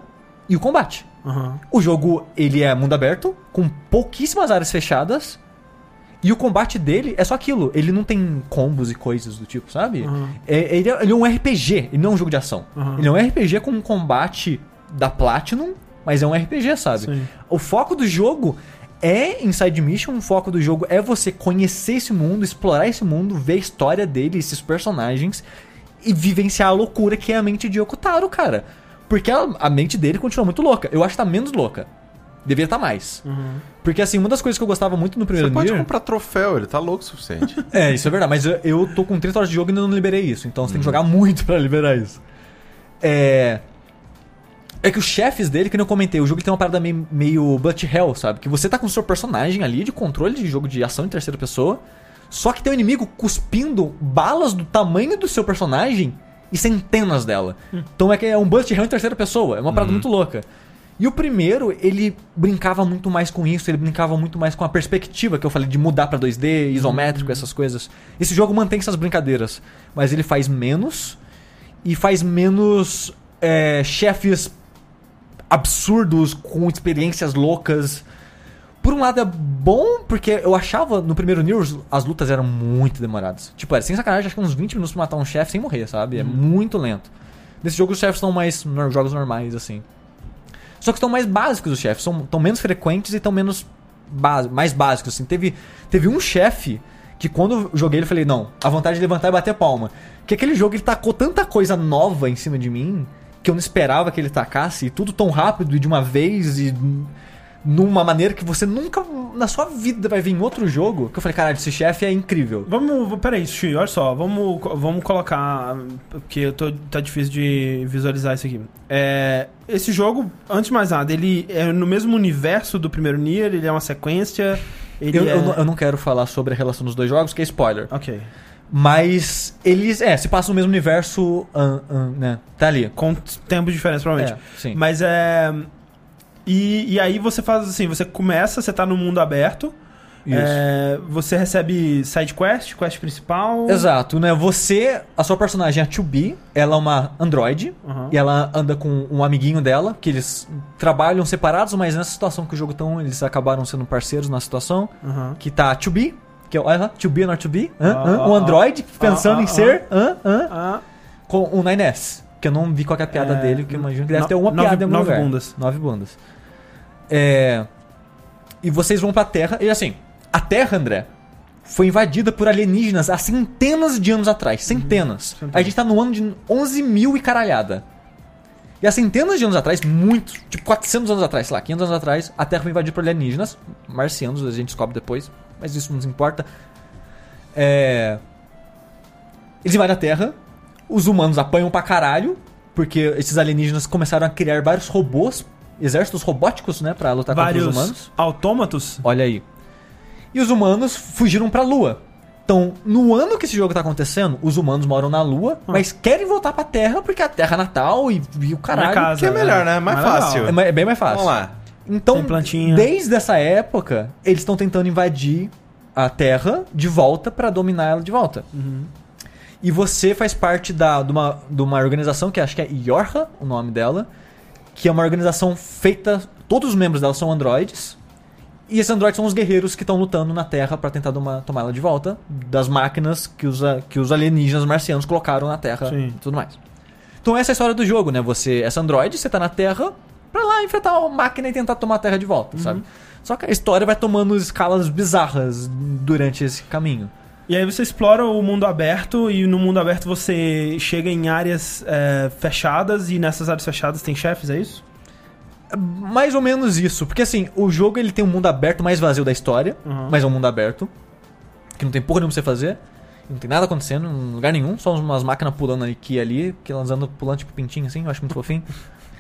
e o combate. Aham. O jogo, ele é mundo aberto, com pouquíssimas áreas fechadas. E o combate dele é só aquilo. Ele não tem combos e coisas do tipo, sabe? Uhum. É, ele, é, ele é um RPG, ele não é um jogo de ação. Uhum. Ele é um RPG com um combate da Platinum, mas é um RPG, sabe? Sim. O foco do jogo é Inside Mission, o foco do jogo é você conhecer esse mundo, explorar esse mundo, ver a história dele, esses personagens e vivenciar a loucura que é a mente de Yokotaro, cara. Porque a, a mente dele continua muito louca. Eu acho que tá menos louca. Deveria estar mais. Uhum. Porque assim, uma das coisas que eu gostava muito no primeiro Você pode Nier- comprar troféu, ele tá louco o suficiente. É, isso é verdade, mas eu, eu tô com 30 horas de jogo e ainda não liberei isso, então você tem que jogar muito pra liberar isso. É. É que os chefes dele, que eu comentei, o jogo tem uma parada meio, meio But Hell, sabe? Que você tá com o seu personagem ali de controle de jogo de ação em terceira pessoa, só que tem um inimigo cuspindo balas do tamanho do seu personagem e centenas dela. Então é que é um But Hell em terceira pessoa, é uma parada muito louca. E o primeiro, ele brincava muito mais com isso, ele brincava muito mais com a perspectiva que eu falei de mudar pra 2D, isométrico, essas coisas. Esse jogo mantém essas brincadeiras, mas ele faz menos e faz menos é, chefes absurdos com experiências loucas. Por um lado é bom, porque eu achava no primeiro Nier as lutas eram muito demoradas. Tipo, era sem sacanagem, acho que uns 20 minutos pra matar um chefe sem morrer, sabe? É muito lento. Nesse jogo os chefes são mais jogos normais, assim. Só que estão mais básicos os chefes, são tão menos frequentes e estão menos bás- mais básicos, assim. Teve, teve um chefe que quando eu joguei ele falei, não, a vontade de levantar e bater palma. Que aquele jogo ele tacou tanta coisa nova em cima de mim que eu não esperava que ele tacasse, e tudo tão rápido e de uma vez e numa maneira que você nunca na sua vida vai ver em outro jogo. Que eu falei, caralho, esse chefe é incrível. Vamos, peraí, Xi, olha só, vamos, vamos colocar, porque eu tô, tá difícil de visualizar isso aqui. É, esse jogo, antes de mais nada, ele é no mesmo universo do primeiro Nier, ele é uma sequência, Eu, é... eu não- eu não quero falar sobre a relação dos dois jogos, que é spoiler. Ok. Mas eles, é, se passam no mesmo universo, né? Tá ali. Com tempos diferentes, provavelmente. É, sim. Mas é... E, e aí você faz assim, você começa, você tá no mundo aberto, Isso. é, você recebe side quest, quest principal... Exato, né? Você, a sua personagem é a 2B, ela é uma androide, Aham. e ela anda com um amiguinho dela, que eles trabalham separados, mas nessa situação que o jogo estão, eles acabaram sendo parceiros na situação, Aham. que tá a 2B, que é o uh, 2B not 2B, hã? Ah, hã? ah, um ah. android pensando Ah, em ah, ser? Ah, com o 9S, que eu não vi qual é a piada É, dele, que eu imagino que deve no- ter alguma nove- piada em algum nove lugar. bundas. Nove bundas. É... E vocês vão pra Terra, e assim, a Terra, André, foi invadida por alienígenas há centenas de anos atrás. Centenas. Centenas. A gente tá no ano de 11 mil e caralhada. E há centenas de anos atrás, muito, tipo 400 anos atrás, sei lá, 500 anos atrás, a Terra foi invadida por alienígenas, marcianos, a gente descobre depois, mas isso não nos importa. É... Eles invadem a Terra, os humanos apanham pra caralho, porque esses alienígenas começaram a criar vários robôs, exércitos robóticos, né, pra lutar contra vários os humanos. autômatos. Olha aí. E os humanos fugiram pra Lua. Então, no ano que esse jogo tá acontecendo, os humanos moram na Lua, Ah. mas querem voltar pra Terra porque a Terra é natal e, e o caralho. casa, que é melhor, né? Mais legal. fácil. É, é bem mais fácil. Vamos lá. Então, desde essa época, eles estão tentando invadir a Terra de volta pra dominar ela de volta. Uhum. E você faz parte da, de, uma, de uma organização que acho que é Yorha, o nome dela, que é uma organização feita. Todos os membros dela são androides. E esses androides são os guerreiros que estão lutando na Terra pra tentar tomar ela de volta das máquinas que os, que os alienígenas marcianos colocaram na Terra Sim. e tudo mais. Então essa é a história do jogo, né? Você, essa androide, você tá na Terra pra lá enfrentar a máquina e tentar tomar a Terra de volta, sabe? Só que a história vai tomando escalas bizarras durante esse caminho. E aí você explora o mundo aberto e no mundo aberto você chega em áreas é, fechadas e nessas áreas fechadas tem chefes, é isso? Mais ou menos isso, porque assim, o jogo ele tem um mundo aberto mais vazio da história, Uhum. mas é um mundo aberto, que não tem porra nenhuma pra você fazer, não tem nada acontecendo em lugar nenhum, só umas máquinas pulando aqui e ali, que elas andam pulando tipo pintinho assim, eu acho muito fofinho.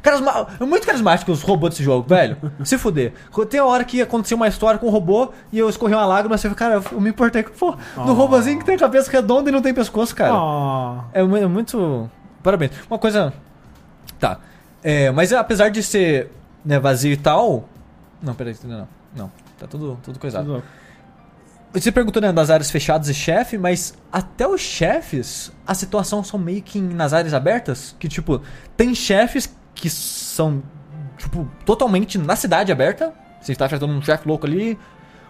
Carisma... É muito carismático os robôs desse jogo, velho. Se fuder. Tem a hora que aconteceu uma história com um robô e eu escorri uma lágrima, você fica, cara, eu me importei com pô, no Oh. robôzinho que tem cabeça redonda e não tem pescoço, cara. Ah, É, mu- muito. Parabéns. Uma coisa. Tá. É, mas apesar de ser né, vazio e tal. Não, peraí, não, não. Não. Tá tudo, tudo coisado. tudo- Você perguntou né, das áreas fechadas e chefe, mas até os chefes, a situação são meio que nas áreas abertas. Que, tipo, tem chefes que são, tipo, totalmente na cidade aberta. Você está enfrentando um chefe louco ali.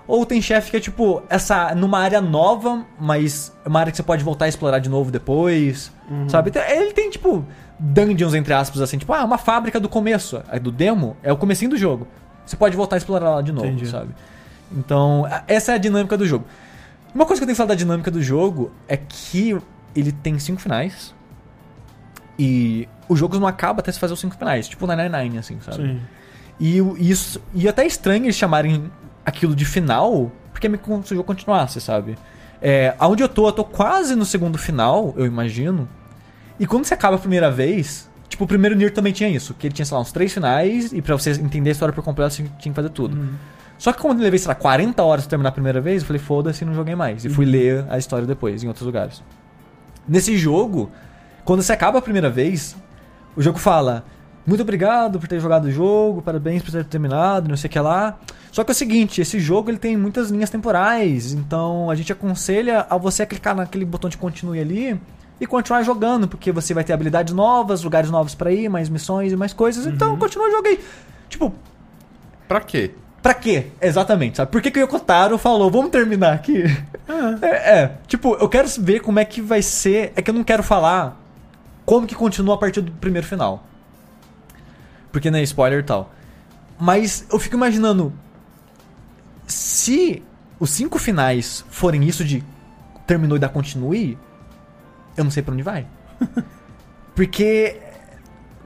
Ou tem chefe que é tipo, essa numa área nova, mas é uma área que você pode voltar a explorar de novo depois. Sabe? Então, Ele tem, tipo, dungeons, entre aspas, assim, tipo, ah, uma fábrica do começo. A do demo é o comecinho do jogo. Você pode voltar a explorar lá de novo, Entendi. sabe? Então, essa é a dinâmica do jogo. Uma coisa que eu tenho que falar da dinâmica do jogo é que ele tem cinco finais. E o jogo não acaba até você fazer os cinco finais, tipo o 99, assim, sabe? Sim. E o- isso. E até é estranho eles chamarem aquilo de final, porque é meio como se o jogo continuasse, sabe? É, aonde eu tô, eu tô quase no segundo final, eu imagino. E quando você acaba a primeira vez. Tipo, o primeiro Nier também tinha isso, que ele tinha, sei lá, uns três finais, e pra você entender a história por completo, você tinha que fazer tudo. Só que quando eu levei, sei lá, 40 horas pra terminar a primeira vez, eu falei, foda-se, não joguei mais. E fui ler a história depois, em outros lugares. Nesse jogo, quando você acaba a primeira vez, o jogo fala: Muito obrigado por ter jogado o jogo, parabéns por ter terminado, não sei o que lá. Só que é o seguinte, esse jogo ele tem muitas linhas temporais, então a gente aconselha a você clicar naquele botão de continue ali e continuar jogando, porque você vai ter habilidades novas, lugares novos pra ir, mais missões e mais coisas, então continua o jogo aí. Tipo, Pra quê? Pra quê? Exatamente, sabe? Por que, que o Yokotaro falou, vamos terminar aqui? É, é, tipo, eu quero ver como é que vai ser. É que eu não quero falar como que continua a partir do primeiro final. Porque não é spoiler e tal. Mas eu fico imaginando. Se os cinco finais forem isso de terminou e dá continue, eu não sei pra onde vai. Porque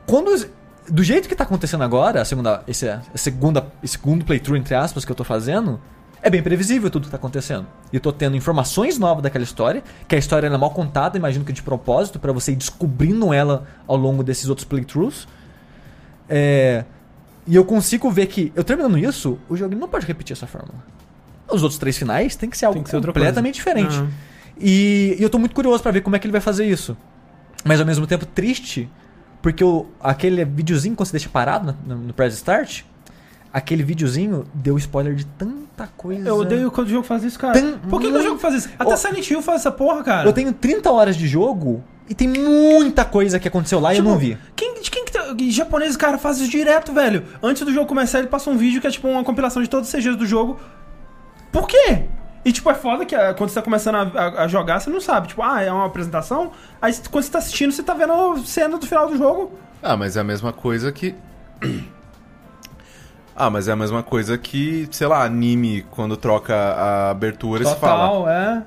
quando do jeito que tá acontecendo agora, a segunda, esse, a segunda, esse segundo playthrough entre aspas que eu tô fazendo, é bem previsível tudo que tá acontecendo. E eu tô tendo informações novas daquela história, que a história é mal contada, imagino que de propósito pra você ir descobrindo ela ao longo desses outros playthroughs. É, e eu consigo ver que eu terminando isso, o jogo não pode repetir essa fórmula. Os outros três finais tem que ser algo que ser completamente diferente. Aham. E, e eu tô muito curioso pra ver como é que ele vai fazer isso. Mas ao mesmo tempo triste, porque o, aquele videozinho quando você deixa parado no, no press start, aquele videozinho deu spoiler de tanta coisa. Eu odeio quando o jogo faz isso, cara. Tem Por que, que o jogo faz isso? Até Ó, Silent Hill faz essa porra, cara. Eu tenho 30 horas de jogo e tem muita coisa que aconteceu lá e eu Tipo, não vi. Quem, de quem que tá. Japonês, cara, faz isso direto, velho. Antes do jogo começar, ele passa um vídeo que é tipo uma compilação de todos os CGs do jogo. Por quê? E tipo, é foda que ah, quando você tá começando a, a- a jogar, você não sabe. Tipo, ah, é uma apresentação. Aí quando você tá assistindo, você tá vendo a cena do final do jogo. Ah, mas é a mesma coisa que. Ah, mas é a mesma coisa que, sei lá, anime, quando troca a abertura, você fala. Total, é.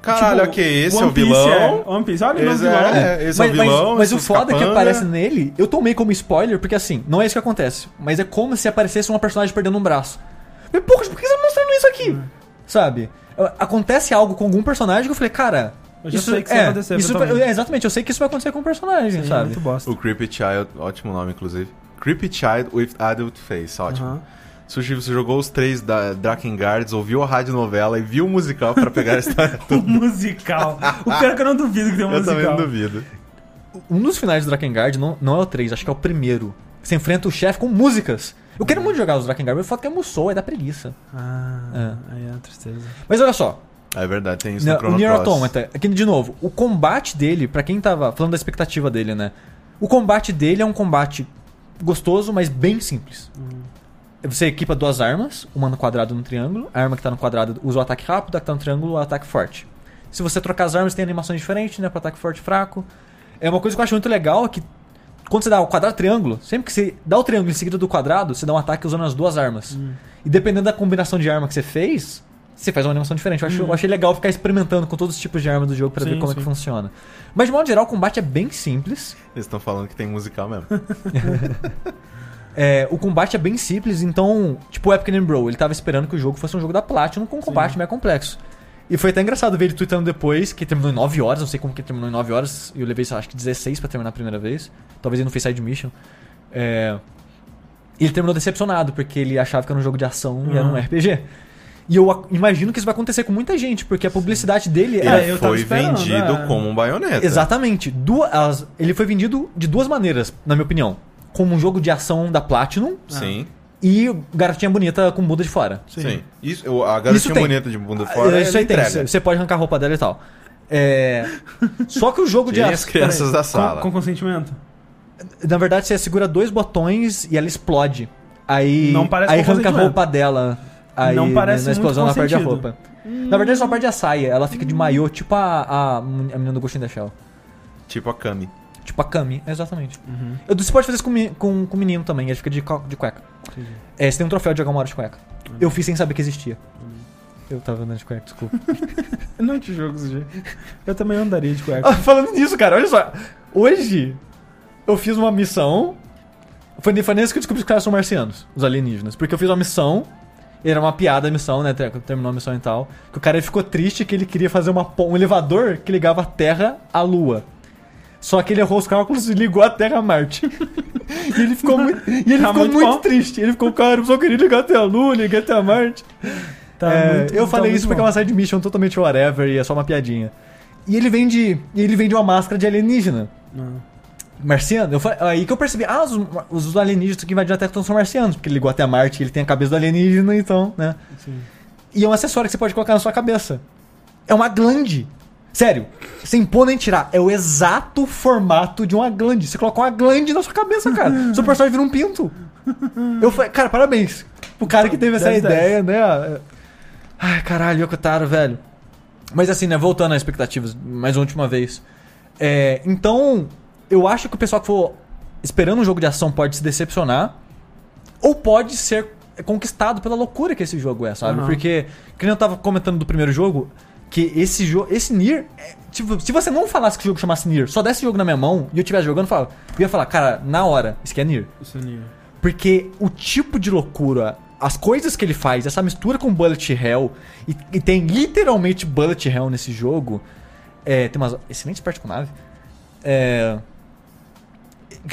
Caralho, Tipo, ok, esse é One o Piece vilão. É, One Piece, olha o Esse vilão. é, esse é o mas, vilão. mas, mas o é foda é que capanga. aparece nele, eu tomei como spoiler, porque assim, não é isso que acontece. Mas é como se aparecesse uma personagem perdendo um braço. Falei, porra, por que você tá mostrando isso aqui? Hum. Sabe? Acontece algo com algum personagem que eu falei, cara. Eu já isso sei que isso é, vai acontecer, isso é, Exatamente, eu sei que isso vai acontecer com o personagem, Sim, sabe? muito bosta. O Creepy Child, ótimo nome, inclusive. Creepy Child with Adult Face, ótimo. Aham. Sushi, você jogou os três da Drakengard, ouviu a radionovela e viu o musical pra pegar a história O toda. musical. O pior é que eu não duvido que tem um Eu musical. também não duvido. Um dos finais do Drakengard não, não é o 3, acho que é o primeiro. Você enfrenta o chefe com músicas. Eu quero muito jogar os Drakengard, mas o fato é que é Musou, é da preguiça. Ah, aí é tristeza. Mas olha só, É verdade, tem isso no o Chrono Nier Cross. Automata, aqui de novo, o combate dele, pra quem tava falando da expectativa dele, né? O combate dele é um combate gostoso, mas bem simples. Você equipa duas armas, uma no quadrado e no triângulo. A arma que tá no quadrado usa o ataque rápido, a que tá no triângulo o ataque forte. Se você trocar as armas, tem animações diferentes, né? Pra ataque forte e fraco. É uma coisa que eu acho muito legal é que quando você dá o quadrado triângulo, sempre que você dá o triângulo em seguida do quadrado, você dá um ataque usando as duas armas. E dependendo da combinação de arma que você fez, você faz uma animação diferente. Eu, acho, eu achei legal ficar experimentando com todos os tipos de arma do jogo pra ver Sim, como é sim. que funciona. Mas de modo geral, o combate é bem simples. Eles estão falando que tem musical mesmo. É, o combate é bem simples, então, tipo o Epic Bro, ele tava esperando que o jogo fosse um jogo da Platinum com um combate mais complexo. E foi até engraçado ver ele tweetando depois, que terminou em 9 horas, não sei como que terminou em 9 horas, e eu levei, acho que 16 pra terminar a primeira vez. Talvez ele não fez side mission. É... E ele terminou decepcionado, porque ele achava que era um jogo de ação e era um Uhum. RPG. E eu imagino que isso vai acontecer com muita gente, porque a publicidade dele É, eu tava Foi vendido é. como um baioneta. Exatamente. Duas, ele foi vendido de duas maneiras, na minha opinião. Como um jogo de ação da Platinum Sim, e garotinha bonita com bunda de fora. sim. Isso, eu- a garotinha tem. bonita de bunda fora, É, isso aí ele tem. entrega. Você pode arrancar a roupa dela e tal. É... Só que o jogo de ação. as crianças da sala. Com, com consentimento. Na verdade, você segura dois botões e ela explode. Aí, Não parece aí arranca a roupa dela. Aí Não parece na explosão ela muito perde a roupa. Na verdade, só perde a saia. Ela fica de maiô, tipo a, a, a menina do Ghost in the Shell. Tipo a Kami. Tipo a Kami, exatamente. Uhum. Eu- Você pode fazer isso com, com, com o menino também, ele fica de, de cueca. É, você tem um troféu de jogar uma hora de cueca. Eu fiz sem saber que existia. Eu tava andando de cueca, desculpa. Não te jogo esse jeito. Eu também andaria de cueca. Ah, falando nisso, cara, olha só. Hoje, eu fiz uma missão. Foi, foi nesse que eu descobri que os caras são marcianos, os alienígenas. Porque eu fiz uma missão. Era uma piada a missão, né? ter- Terminou a missão e tal. Que o cara ficou triste que ele queria fazer uma, um elevador que ligava a Terra à Lua. Só que ele errou os cálculos e ligou a Terra a Marte. e ele ficou muito, e ele Tá ficou muito muito, bom. triste. Ele ficou, cara, eu só queria ligar até a Lua, liguei até a Marte. Tá É, muito- eu tá falei isso porque é bom. uma side mission totalmente whatever e é só uma piadinha. E ele vende, ele vende uma máscara de alienígena. Não. Marciano, eu fa- aí que eu percebi, ah, os, os alienígenas que invadiram a Terra então são marcianos, porque ele ligou até a Marte, ele tem a cabeça do alienígena, então, né? Sim. E é um acessório que você pode colocar na sua cabeça. É uma glande. Sério, sem pôr nem tirar, é o exato formato de uma glande. Você coloca uma glande na sua cabeça, cara. Seu personagem vira um pinto. Eu falei, cara, parabéns. O cara que teve essa 10, 10. ideia, né? Ai, caralho, Yokotaro, velho. Mas assim, né, voltando às expectativas, mais uma última vez. É, então, eu acho que o pessoal que for esperando um jogo de ação pode se decepcionar. Ou pode ser conquistado pela loucura que esse jogo é, sabe? Aham. Porque, que nem eu tava comentando do primeiro jogo, que esse jogo, esse Nier, é, tipo, se você não falasse que o jogo chamasse Nier, só desse o jogo na minha mão e eu estivesse jogando, eu, falava, eu ia falar, cara, na hora, isso aqui é Nier. Isso é Nier. Porque o tipo de loucura, as coisas que ele faz, essa mistura com Bullet Hell, e, e tem literalmente Bullet Hell nesse jogo, é, tem umas excelentes partes com nave, é,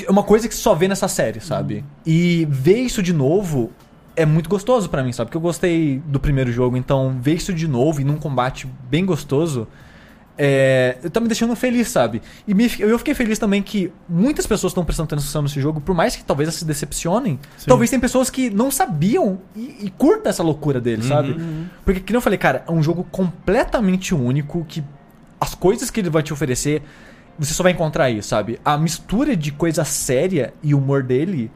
é uma coisa que só vê nessa série, sabe? E ver isso de novo é muito gostoso pra mim, sabe? Porque eu gostei do primeiro jogo, então ver isso de novo e num combate bem gostoso é, tá me deixando feliz, sabe? E me- eu fiquei feliz também que muitas pessoas estão prestando atenção nesse jogo, por mais que talvez elas se decepcionem. Sim. Talvez tem pessoas que não sabiam e, e curtam essa loucura dele, sabe? Uhum. Porque, que nem eu falei, cara, é um jogo completamente único que as coisas que ele vai te oferecer, você só vai encontrar aí, sabe? A mistura de coisa séria e humor dele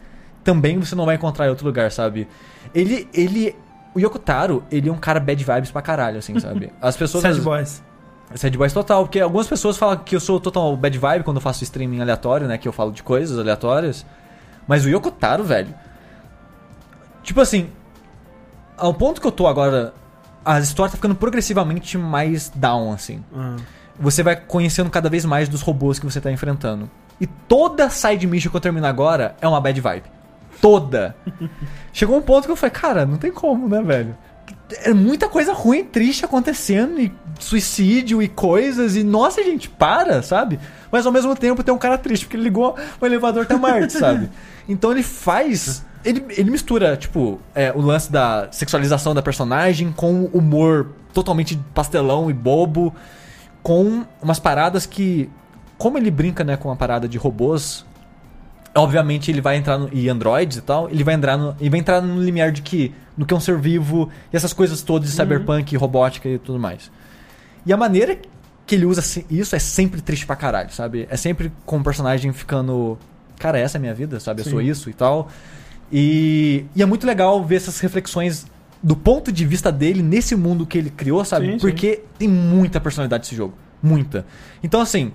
também você não vai encontrar em outro lugar, sabe? Ele, ele, o Yokotaro, ele é um cara bad vibes pra caralho, assim, sabe? As pessoas... Sad Boys. Sad Boys total, porque algumas pessoas falam que eu sou total bad vibe quando eu faço streaming aleatório, né? Que eu falo de coisas aleatórias. Mas o Yokotaro, velho. Tipo assim. Ao ponto que eu tô agora, a história tá ficando progressivamente mais down, assim. Ah. Você vai conhecendo cada vez mais dos robôs que você tá enfrentando. E toda side mission que eu termino agora é uma bad vibe. Toda. Chegou um ponto que eu falei, cara, não tem como, né, velho? É muita coisa ruim, triste acontecendo, e suicídio e coisas, e nossa, gente, para, sabe? Mas ao mesmo tempo tem um cara triste, porque ele ligou o elevador até Marte, sabe? Então ele faz. Ele, ele mistura, tipo, é, o lance da sexualização da personagem com o humor totalmente pastelão e bobo, com umas paradas que. Como ele brinca, né, com uma parada de robôs, obviamente ele vai entrar no, e androids e tal, ele vai entrar no, ele vai entrar no limiar de que no que é um ser vivo e essas coisas todas de cyberpunk, robótica e tudo mais. E a maneira que ele usa isso é sempre triste pra caralho, sabe? É sempre com o personagem ficando, cara, essa é a minha vida, sabe? Eu Sim. sou isso e tal. E, e é muito legal ver essas reflexões do ponto de vista dele nesse mundo que ele criou, sabe? Sim, sim. Porque tem muita personalidade esse jogo, muita. Então assim,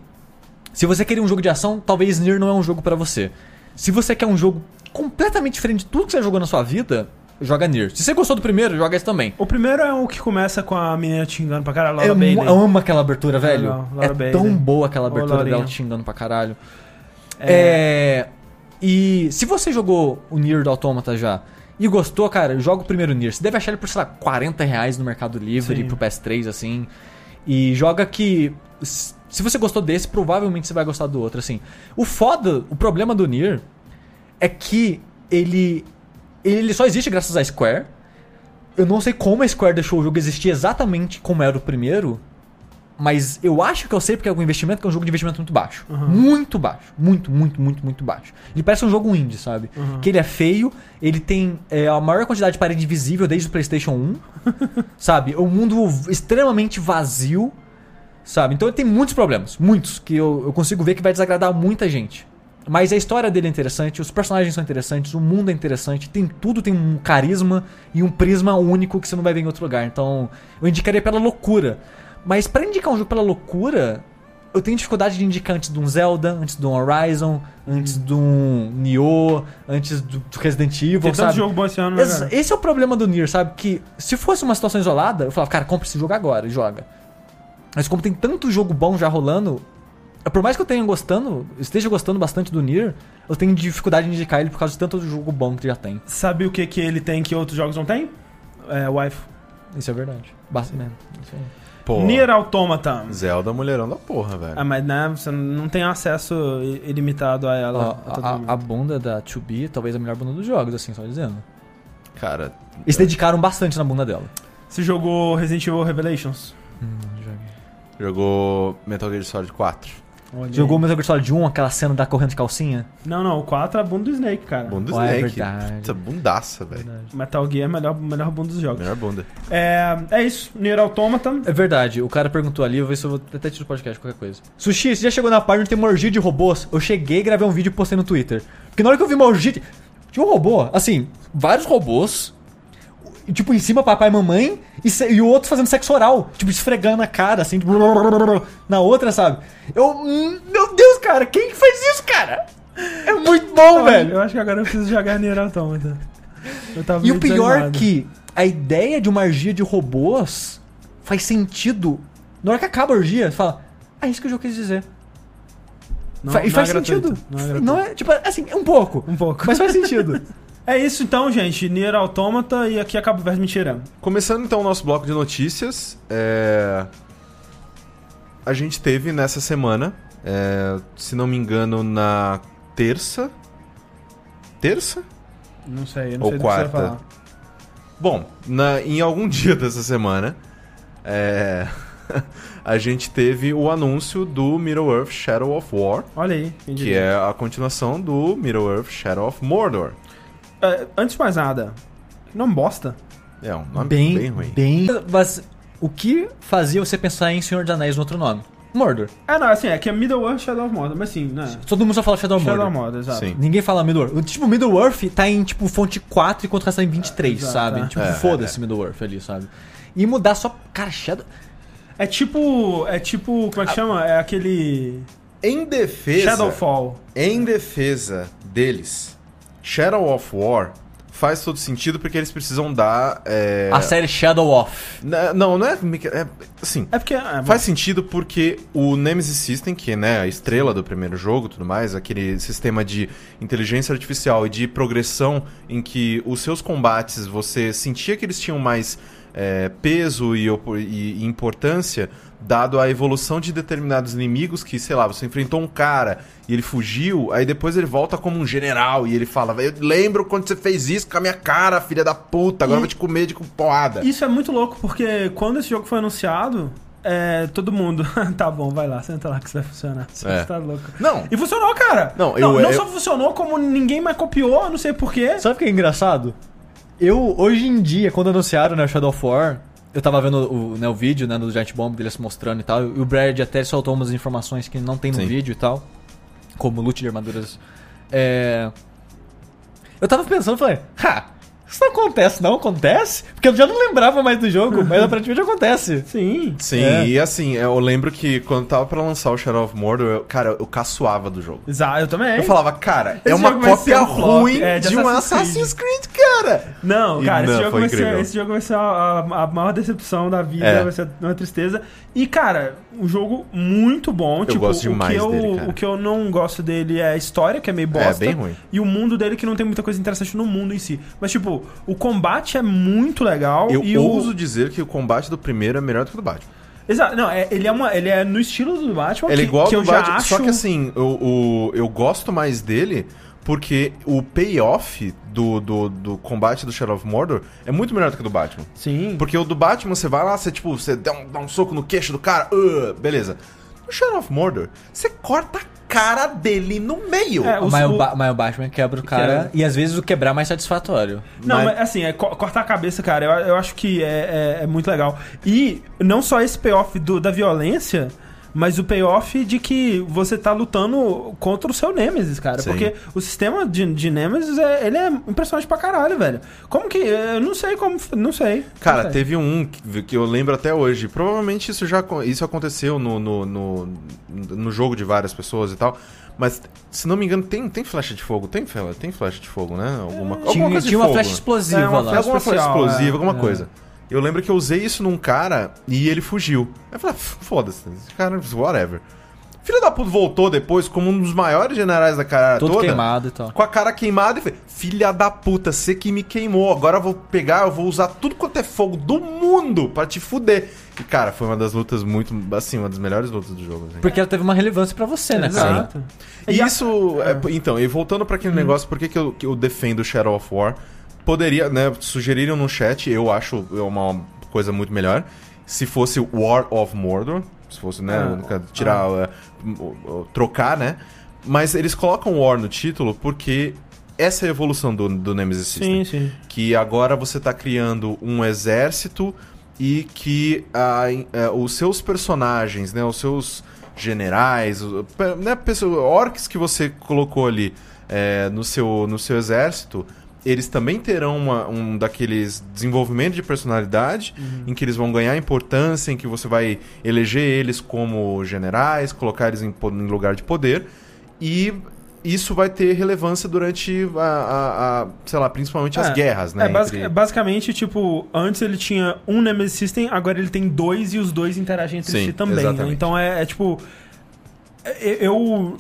se você queria um jogo de ação, talvez Nier não é um jogo pra você. Se você quer um jogo completamente diferente de tudo que você jogou na sua vida, joga Nier. Se você gostou do primeiro, joga esse também. O primeiro é o que começa com a menina te xingando pra caralho, Laura Eu, Bailey. eu amo aquela abertura, velho. Legal, Laura é Bailey. tão boa aquela Ô, abertura Laurinha. dela te xingando pra caralho. É... E se você jogou o Nier do Automata já e gostou, cara, joga o primeiro Nier. Você deve achar ele por, sei lá, 40 reais no Mercado Livre Sim. pro PS3, assim. E joga que. Se você gostou desse, provavelmente você vai gostar do outro, assim. O foda, o problema do Nier é que ele. Ele só existe graças à Square. Eu não sei como a Square deixou o jogo existir exatamente como era o primeiro. Mas eu acho que eu sei porque é um investimento que é um jogo de investimento muito baixo. Muito baixo. Muito, muito, muito, muito baixo. Ele parece um jogo indie, sabe? Que ele é feio, ele tem é, a maior quantidade de parede visível desde o PlayStation 1. sabe? Um mundo extremamente vazio. Sabe? Então ele tem muitos problemas. Muitos. Que eu, eu consigo ver que vai desagradar muita gente. Mas a história dele é interessante, os personagens são interessantes, o mundo é interessante, tem tudo, tem um carisma e um prisma único que você não vai ver em outro lugar. Então, eu indicaria pela loucura. Mas pra indicar um jogo pela loucura, eu tenho dificuldade de indicar antes de um Zelda, antes de um Horizon, antes de um Nioh, antes do Resident Evil, Tem tanto sabe? jogo bom esse ano, né, Esse, esse é o problema do Nier, sabe? Que se fosse uma situação isolada, eu falava, cara, compra esse jogo agora e joga. Mas como tem tanto jogo bom já rolando, por mais que eu tenha gostando, esteja gostando bastante do Nier, eu tenho dificuldade de indicar ele por causa de tanto jogo bom que já tem. Sabe o que, que ele tem que outros jogos não tem? É, wife. Isso é verdade. Basta mesmo. Isso aí. Pô, Nier Automata. Zelda mulherão da porra, velho. Ah, mas né, você não tem acesso i- ilimitado a ela. Ó, a a, a bunda da 2B, talvez a melhor bunda dos jogos, assim, só dizendo. Cara, Eles se dedicaram bastante na bunda dela. Você jogou Resident Evil Revelations? jogou Metal Gear Solid 4. Olha Jogou o. Metal Gear Solid 1, aquela cena da correndo de calcinha? Não, não, o 4 é a bunda do Snake, cara. Bunda do Ó, é Snake. verdade. Puta, bundaça, velho. Metal Gear é a melhor, melhor bunda dos jogos. Melhor bunda. É, é isso, Nier Automata. É verdade, o cara perguntou ali, eu vou ver se eu vou até tirar o podcast, qualquer coisa. Sushi, você já chegou na parte onde tem uma orgia de robôs? Eu cheguei, gravei um vídeo e postei no Twitter. Porque na hora que eu vi uma orgia, de- tinha um robô, assim, vários robôs, tipo, em cima papai e mamãe, e, e o outro fazendo sexo oral, tipo, esfregando a cara, assim, tipo, na outra, sabe? Eu, hum, meu Deus, cara, quem que faz isso, cara? É muito bom, velho. Eu acho que agora eu preciso jogar Nier Automata. Eu tava E o pior desanimado. que a ideia de uma orgia de robôs faz sentido. Na hora que acaba a orgia, você fala, ah, é isso que o jogo quis dizer. Não- e não faz é gratuito, sentido. Não é, gratuito. Não é, tipo, assim, é um pouco. Um pouco. Mas faz sentido. É isso então, gente. Nier Automata e aqui acaba o verso mentira. Começando então o nosso bloco de notícias, é, a gente teve nessa semana, é, se não me engano, na terça. Terça? Não sei, eu não Ou sei do que você vai quarta. falar. Bom, na- em algum dia dessa semana, é, a gente teve o anúncio do Middle-earth Shadow of War, Olha aí. quem que é a continuação do Middle-earth Shadow of Mordor. É, Antes de mais nada, não bosta. É um nome bem, bem, ruim. bem. Mas o que fazia você pensar em Senhor dos Anéis no outro nome? Mordor. É, não, assim, é que é Middle-earth Shadow of Mordor, mas sim, né? Todo mundo só fala Shadow of Shadow Mordor. of Mordor, exato. Sim. Ninguém fala Middle-earth. O Tipo, Middle-earth tá em, tipo, fonte 4 enquanto o resto tá em 23, Exato, sabe? é. Tipo, É, foda-se Middle-earth ali, sabe? E mudar só... Cara, Shadow... É tipo. É tipo. Como é que chama? É aquele. Em defesa, Shadowfall. em defesa deles, Shadow of War faz todo sentido porque eles precisam dar. é, A série Shadow of. na- Não, não é. é assim, É porque. É, Faz sentido porque o Nemesis System, que é né, a estrela do primeiro jogo e tudo mais, aquele sistema de inteligência artificial e de progressão em que os seus combates você sentia que eles tinham mais é, peso e- e importância, dado a evolução de determinados inimigos que, sei lá, você enfrentou um cara e ele fugiu, aí depois ele volta como um general e ele fala, eu lembro quando você fez isso com a minha cara, filha da puta, agora E- eu vou te comer de porrada. Isso é muito louco, porque quando esse jogo foi anunciado, é, todo mundo. tá bom, vai lá, senta lá que isso vai funcionar. Você É. tá louco. Não, E funcionou, cara! Não, não, eu- não eu- só funcionou, como ninguém mais copiou, não sei porquê. Sabe o que é engraçado? Eu, hoje em dia, quando anunciaram né, o Shadow of War, eu tava vendo o, né, o vídeo né, do Giant Bomb dele se mostrando e tal, e o Brad até soltou umas informações que não tem no Sim. vídeo e tal, como loot de armaduras. É... Eu tava pensando, falei, ha, isso não acontece, não acontece? Porque eu já não lembrava mais do jogo, mas aparentemente acontece. Sim. Sim, É. e assim, eu lembro que quando tava pra lançar o Shadow of Mordor, eu- cara, eu caçoava do jogo. Exato, eu também. Eu falava, cara, é Esse uma jogo vai cópia um ruim é, de de um Assassin's Assassin's Creed, cara. Não, E cara, esse, não, jogo foi vai ser, incrível. esse jogo vai ser a, a- a maior decepção da vida, É. vai ser uma tristeza. E, cara, um jogo muito bom. tipo, gosto demais o que eu, dele, cara. O que eu não gosto dele é a história, que é meio bosta. É, bem ruim. E o mundo dele, que não tem muita coisa interessante no mundo em si. Mas, tipo, o combate é muito legal. Eu e ouso o... dizer que o combate do primeiro é melhor do que o do Batman. Exato, não, é, ele, é uma, ele é no estilo do Batman. Ele é igual que ao eu do Batman, acho... só que assim, eu, o- eu gosto mais dele porque o payoff do, do, do combate do Shadow of Mordor é muito melhor do que o do Batman. Sim. Porque o do Batman, você vai lá, você tipo, você dá um, dá um soco no queixo do cara, uh, beleza. No Shadow of Mordor, você corta a cara dele no meio. É, os- mas, o o- Ba- mas o Batman quebra o cara, Quebra. e às vezes o quebrar é mais satisfatório. Não, Mas- mas, assim, é co- cortar a cabeça, cara, eu, eu acho que é, é- é muito legal. E não só esse payoff do- da violência, mas o payoff de que você tá lutando contra o seu Nemesis, cara. Sim. Porque o sistema de, de Nemesis, é, ele é impressionante pra caralho, velho. Como que... Eu não sei como... Não sei. Cara, Não sei. teve um que, que eu lembro até hoje. Provavelmente isso já isso aconteceu no, no, no, no jogo de várias pessoas e tal. Mas, se não me engano, tem, tem flecha de fogo? Tem, tem flecha de fogo, né? Alguma, alguma Tinha, coisa de tinha uma fogo, flecha explosiva É, uma lá. flecha- alguma flecha explosiva, é. alguma É. coisa. Eu lembro que eu usei isso num cara e ele fugiu. Aí eu falei, "Ah, foda-se, esse cara, whatever. Filho da puta voltou depois como um dos maiores generais da cara Todo toda. queimado e tal. Com a cara queimada e falei, filha da puta, você que me queimou. Agora eu vou pegar, eu vou usar tudo quanto é fogo do mundo pra te fuder. E, cara, foi uma das lutas muito, assim, uma das melhores lutas do jogo. assim. Porque ela teve uma relevância pra você, né, cara? Exato. E E a- isso, é, então, e voltando pra aquele negócio, por que, que, eu, que eu defendo Shadow of War? Poderia, né, sugeriram no chat, eu acho é uma coisa muito melhor, se fosse War of Mordor, se fosse, né, Ah, tirar, é, o- o- trocar, né, mas eles colocam War no título porque essa é a evolução do, do Nemesis System. Sim, sim. Que agora você tá criando um exército e que a- é, os seus personagens, né, os seus generais, né, pessoa- orcs que você colocou ali é, no, seu, no seu exército, eles também terão uma- um daqueles desenvolvimento de personalidade em que eles vão ganhar importância, em que você vai eleger eles como generais, colocar eles em, em lugar de poder e isso vai ter relevância durante a, a- a, sei lá, principalmente as É, guerras, né? É, basic- entre- basicamente, tipo, antes ele tinha um Nemesis System, agora ele tem dois e os dois interagem entre Sim, si também. né? Então é, é, tipo. é- Eu.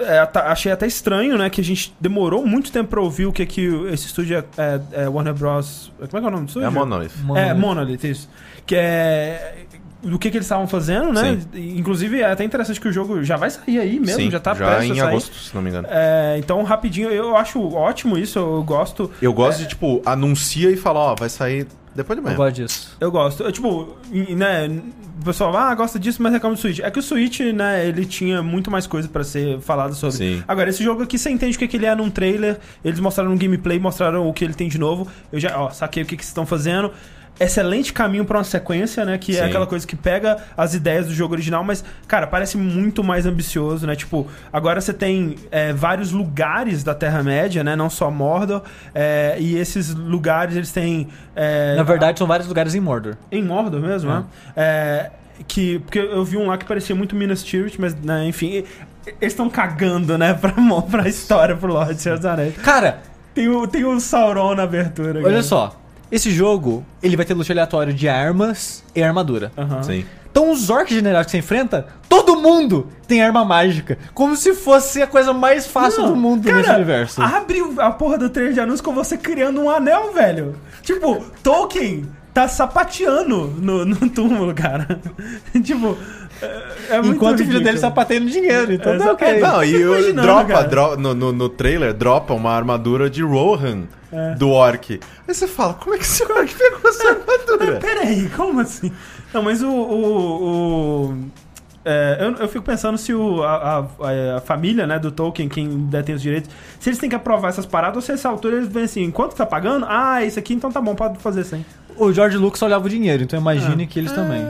É, achei até estranho, né? Que a gente demorou muito tempo pra ouvir o que, que esse estúdio é, é- é Warner Bros. Como é que é o nome do estúdio? É a Monolith. É, Monolith, isso. Que é. Do que, que eles estavam fazendo, né? Inclusive, é até interessante que o jogo já vai sair aí mesmo, Sim, já tá já prestes a em sair. agosto, se não me engano. É, então, rapidinho, eu acho ótimo isso, eu gosto. Eu gosto de, tipo, anuncia e fala, ó, vai sair depois de Eu manhã. gosto disso. Eu gosto. Eu, tipo, e- né, o pessoal, ah, gosta disso, mas reclama do Switch. É que o Switch, né, ele tinha muito mais coisa pra ser falado sobre. Sim. Agora, esse jogo aqui, você entende o que, que ele é num trailer, eles mostraram no gameplay, mostraram o que ele tem de novo. Eu já, ó, saquei o que, que vocês estão fazendo. Excelente caminho pra uma sequência, né? Que é Sim. aquela coisa que pega as ideias do jogo original, mas, cara, parece muito mais ambicioso, né? Tipo, agora você tem é, vários lugares da Terra-média, né? Não só Mordor. é, e esses lugares, eles têm. é, Na verdade, são vários lugares em Mordor. em Mordor mesmo, né? É, que, porque eu vi um lá que parecia muito Minas Tirith, mas, né, enfim, e- eles estão cagando, né, pra, pra história, pro Lorde Senhor dos Anéis. Cara, Tem o, tem o Sauron na abertura. olha só. Esse jogo, ele vai ter luta aleatória de armas e armadura. Aham. Sim. Então os orcs generais que você enfrenta, todo mundo tem arma mágica. Como se fosse a coisa mais fácil Não, do mundo cara, nesse universo. Abre a porra do trailer de anúncio com você criando um anel, velho. Tipo, Tolkien tá sapateando no, no túmulo, cara. tipo, é, é muito Enquanto o filho ridículo. dele está batendo dinheiro, então É, tá ok. Não, e o- dropa, cara. dro- no, no, no trailer, dropa uma armadura de Rohan É. do Orc. Aí você fala, como é que esse Orc pegou essa armadura? Peraí, como assim? Não, mas o. o, o- é, eu, eu fico pensando se o, a, a- a família né, do Tolkien, quem detém os direitos, se eles têm que aprovar essas paradas ou se essa altura eles veem assim, quanto tá pagando? Ah, isso aqui então tá bom, pode fazer sem. O George Lucas olhava o dinheiro, então imagine Ah. que eles também.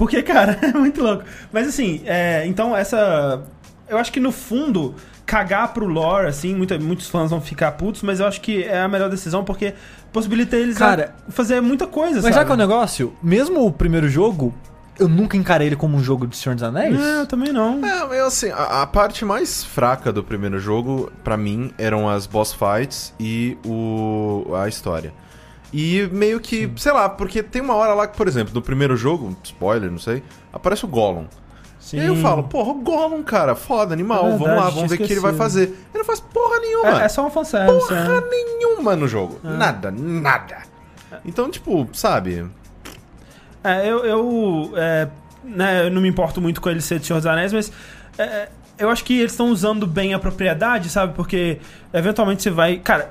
Porque, cara, é muito louco. Mas assim, é, então essa. Eu acho que no fundo, cagar pro lore, assim, muita, muitos fãs vão ficar putos, mas eu acho que é a melhor decisão porque possibilita eles Cara, a fazer muita coisa, Mas sabe? sabe qual é o negócio? Mesmo o primeiro jogo, eu nunca encarei ele como um jogo de Senhor dos Anéis. Não, eu também não. É, eu, assim, a, a parte mais fraca do primeiro jogo, pra mim, eram as boss fights e o, a história. E meio que, sei lá, porque tem uma hora lá que, por exemplo, no primeiro jogo, spoiler, não sei, aparece o Gollum. Sim. E aí eu falo, porra, o Gollum, cara, foda, animal, É vamos verdade, lá, tinha vamos ver o que ele vai fazer. Ele não faz porra nenhuma. É, é só uma fanservice, porra né? nenhuma no jogo. Nada, nada. Então, tipo, sabe? É, eu, eu, é, né, eu não me importo muito com ele ser de Senhor dos Anéis, mas é, eu acho que eles estão usando bem a propriedade, sabe? Porque eventualmente você vai. Cara,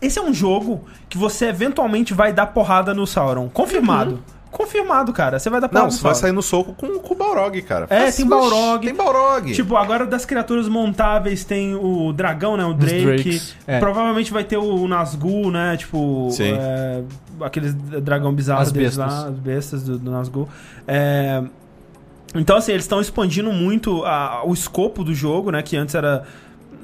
esse é um jogo que você eventualmente vai dar porrada no Sauron. Confirmado. Confirmado, cara. Você vai dar porrada Não, você vai sair no soco com, com o Balrog, cara. É, tem Balrog. Tem Balrog. Tipo, agora das criaturas montáveis tem o dragão, né? O Drake. É. Provavelmente vai ter o Nazgûl, né? Tipo, Sim. é, aqueles dragão bizarro As deles bestas. lá, as bestas do, do Nazgûl. É, Então, assim, eles estão expandindo muito a- o escopo do jogo, né? Que antes era.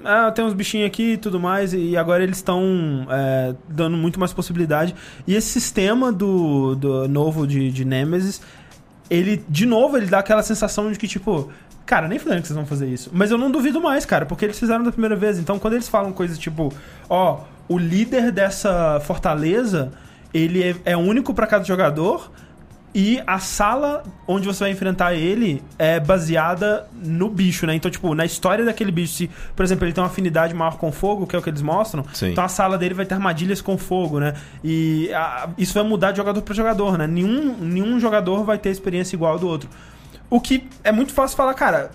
Ah, tem uns bichinhos aqui e tudo mais, e agora eles estão é, dando muito mais possibilidade. E esse sistema do, do novo de, de Nemesis, ele, de novo, ele dá aquela sensação de que, tipo, cara, nem falando que vocês vão fazer isso. Mas eu não duvido mais, cara, porque eles fizeram da primeira vez. Então, quando eles falam coisas tipo, ó, o líder dessa fortaleza, ele é, é único pra cada jogador. E a sala onde você vai enfrentar ele é baseada no bicho, né? Então, tipo, na história daquele bicho, se, por exemplo, ele tem uma afinidade maior com fogo, que é o que eles mostram, Sim. então a sala dele vai ter armadilhas com fogo, né? E a- isso vai mudar de jogador pra jogador, né? Nenhum, nenhum jogador vai ter experiência igual ao do outro. O que é muito fácil falar, cara,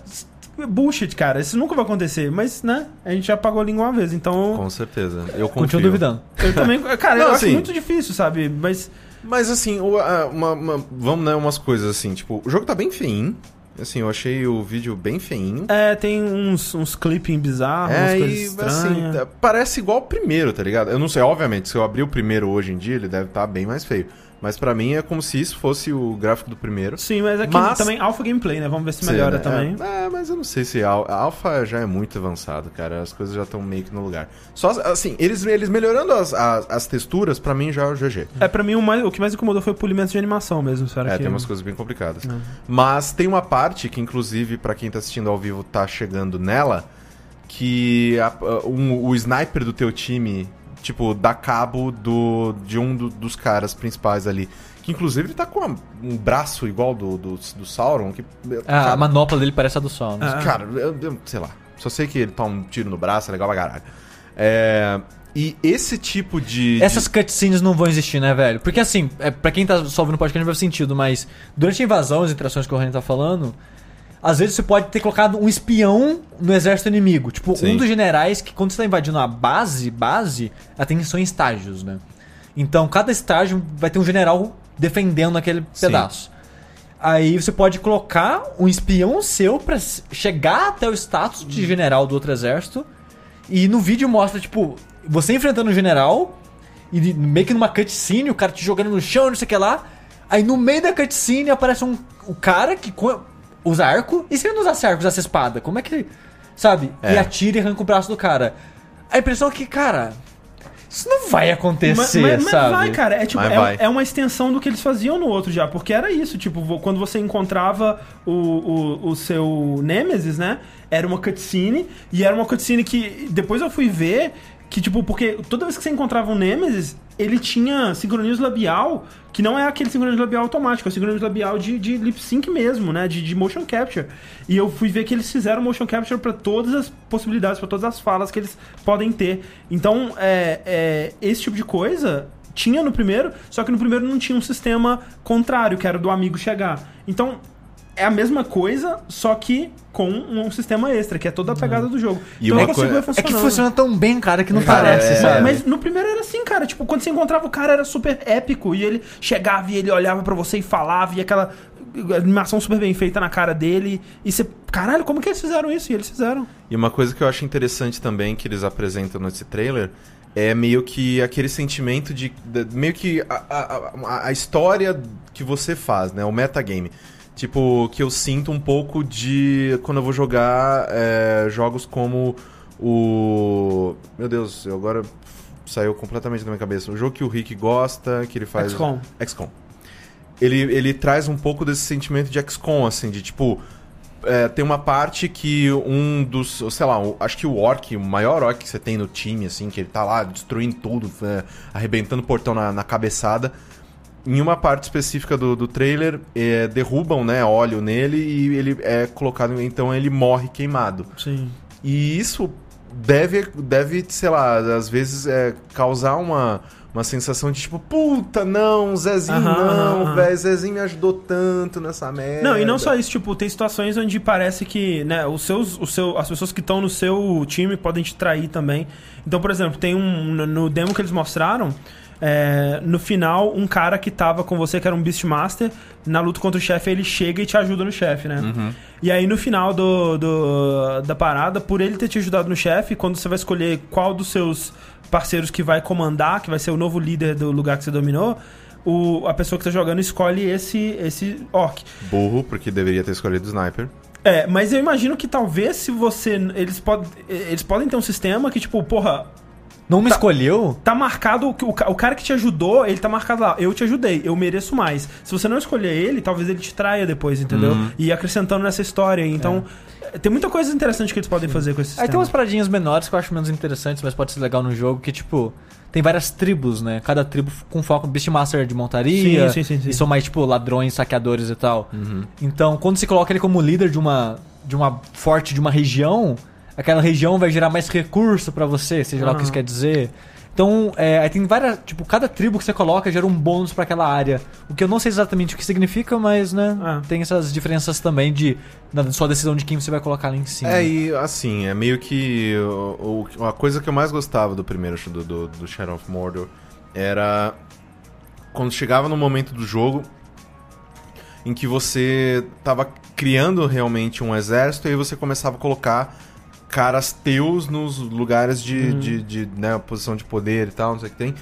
bullshit, cara, isso nunca vai acontecer, mas, né? A gente já pagou a língua uma vez, então. Com certeza. Eu confio. Continuo duvidando. Eu também. Cara, Não, eu acho assim- muito difícil, sabe? Mas. Mas assim, uma- uma- vamos, né, umas coisas assim, tipo, o jogo tá bem feinho. Assim, eu achei o vídeo bem feinho. É, tem uns, uns clipping bizarros, umas É, coisas e estranhas. assim, tá- parece igual o primeiro, tá ligado? Eu não sei, obviamente, se eu abrir o primeiro hoje em dia, ele deve estar bem mais feio. Mas pra mim é como se isso fosse o gráfico do primeiro. Sim, mas aqui Mas- também alpha gameplay, né? Vamos ver se Sim, melhora né? também. É, é, mas eu não sei se Alpha já é muito avançado, cara. As coisas já estão meio que no lugar. Só, assim, eles, eles melhorando as, as, as texturas, pra mim já é o GG. É, pra mim o, mais, o que mais incomodou foi o polimento de animação mesmo, será É, que... tem umas coisas bem complicadas. Não. Mas tem uma parte que, inclusive, pra quem tá assistindo ao vivo, tá chegando nela, que a- um- o sniper do teu time, tipo, dá cabo do, de um do- dos caras principais ali. Que, inclusive, ele tá com uma- um braço igual do, do, do Sauron, que... Ah, a cara, manopla dele parece a do Sol. né? Ah. Cara, eu, eu- sei lá. Só sei que ele toma um tiro no braço, é legal pra caralho. É, e esse tipo de... de- Essas cutscenes não vão existir, né, velho? Porque assim, é, pra quem tá só ouvindo o podcast não vai fazer sentido, mas durante a invasão, as interações que o Renan tá falando, às vezes você pode ter colocado um espião no exército inimigo. Tipo, Sim. um dos generais que quando você tá invadindo a base, base, ela tem são em estágios, né? Então, cada estágio vai ter um general defendendo aquele Sim. pedaço. Aí você pode colocar um espião seu pra s- chegar até o status de general do outro exército. E no vídeo mostra, tipo, você enfrentando o general, e meio que numa cutscene, o cara te jogando no chão, não sei o que lá. Aí no meio da cutscene aparece um, o cara que usa arco. E se ele não usasse arco, usasse espada? Como é que ele. Sabe? É. E atira e arranca o braço do cara. A impressão é que, cara. Isso não vai acontecer, Mas, mas- mas sabe? vai, cara. É, tipo, Mas é, vai. é uma extensão do que eles faziam no outro já. Porque era isso, tipo, quando você encontrava o, o, o seu Nemesis, né? Era uma cutscene. E era uma cutscene que depois eu fui ver que, tipo, porque toda vez que você encontrava um Nemesis, ele tinha sincronismo labial, que não é aquele sincronismo labial automático, é o sincronismo labial de, de lip sync mesmo, né? De, de motion capture. E eu fui ver que eles fizeram motion capture pra todas as possibilidades, pra todas as falas que eles podem ter. Então, é, é, esse tipo de coisa tinha no primeiro, só que no primeiro não tinha um sistema contrário, que era do amigo chegar. Então, é a mesma coisa, só que com um sistema extra, que é toda a pegada do jogo. E então uma coisa- É que funciona tão bem, cara, que não Cara, parece, é- sabe? Mas no primeiro era assim, cara. Tipo, quando você encontrava o cara era super épico. E ele chegava e ele olhava pra você e falava. E aquela animação super bem feita na cara dele. E você, caralho, como que eles fizeram isso? E eles fizeram. E uma coisa que eu acho interessante também que eles apresentam nesse trailer é meio que aquele sentimento de. de- meio que a, a, a- a história que você faz, né? O metagame. Tipo, que eu sinto um pouco de. quando eu vou jogar é, jogos como o. Meu Deus, eu agora saiu completamente da minha cabeça. O jogo que o Rick gosta, que ele faz. XCOM. XCOM. Ele, ele traz um pouco desse sentimento de XCOM, assim, de tipo. é, tem uma parte que um dos. Sei lá, acho que o orc, o maior orc que você tem no time, assim, que ele tá lá destruindo tudo, é, arrebentando o portão na, na cabeçada. Em uma parte específica do, do trailer, é, derrubam né, óleo nele e ele é colocado. Então ele morre queimado. Sim. E isso deve, deve sei lá, às vezes é, causar uma, uma sensação de tipo, puta, não, Zezinho Aham, não, aham. velho, Zezinho me ajudou tanto nessa merda. Não, e não só isso, tipo, tem situações onde parece que, né, os seus, o seu, as pessoas que estão no seu time podem te trair também. Então, por exemplo, tem um. No, no demo que eles mostraram, é, no final, um cara que tava com você, que era um Beastmaster, na luta contra o chefe, ele chega e te ajuda no chefe, né? E aí, no final do, do- da parada, por ele ter te ajudado no chefe, quando você vai escolher qual dos seus parceiros que vai comandar, que vai ser o novo líder do lugar que você dominou, o, a pessoa que tá jogando escolhe esse, esse orc. Burro, porque deveria ter escolhido o sniper. É, mas eu imagino que talvez se você. Eles, pod, eles podem ter um sistema que, tipo, porra, Não me Tá. escolheu? tá marcado. O, o, ca- o cara que te ajudou, ele tá marcado lá. Eu te ajudei, eu mereço mais. Se você não escolher ele, talvez ele te traia depois, entendeu? Uhum. E acrescentando nessa história. Então, tem muita coisa interessante que eles podem fazer com esse Aí sistema. tem umas paradinhas menores que eu acho menos interessantes, mas pode ser legal no jogo, que tipo, tem várias tribos, né? Cada tribo com foco no Beastmaster de montaria. Sim, sim, sim, sim. E são mais, tipo, ladrões, saqueadores e tal. Então, quando você coloca ele como líder de uma, de uma forte de uma região, aquela região vai gerar mais recurso pra você, seja lá o que isso quer dizer. Então, é, aí tem várias. Tipo, cada tribo que você coloca gera um bônus pra aquela área. O que eu não sei exatamente o que significa, mas, né? Ah. Tem essas diferenças também de. Da sua decisão de quem você vai colocar lá em cima. É, e assim, é meio que. O, o- a coisa que eu mais gostava do primeiro do, do, do Shadow of Mordor era. Quando chegava no momento do jogo em que você tava criando realmente um exército e aí você começava a colocar caras teus nos lugares de, de, de, né, posição de poder e tal, não sei o que tem.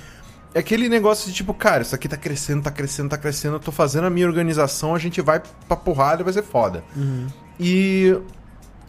É aquele negócio de tipo, cara, isso aqui tá crescendo, tá crescendo, tá crescendo, eu tô fazendo a minha organização, a gente vai pra porrada e vai ser foda. E,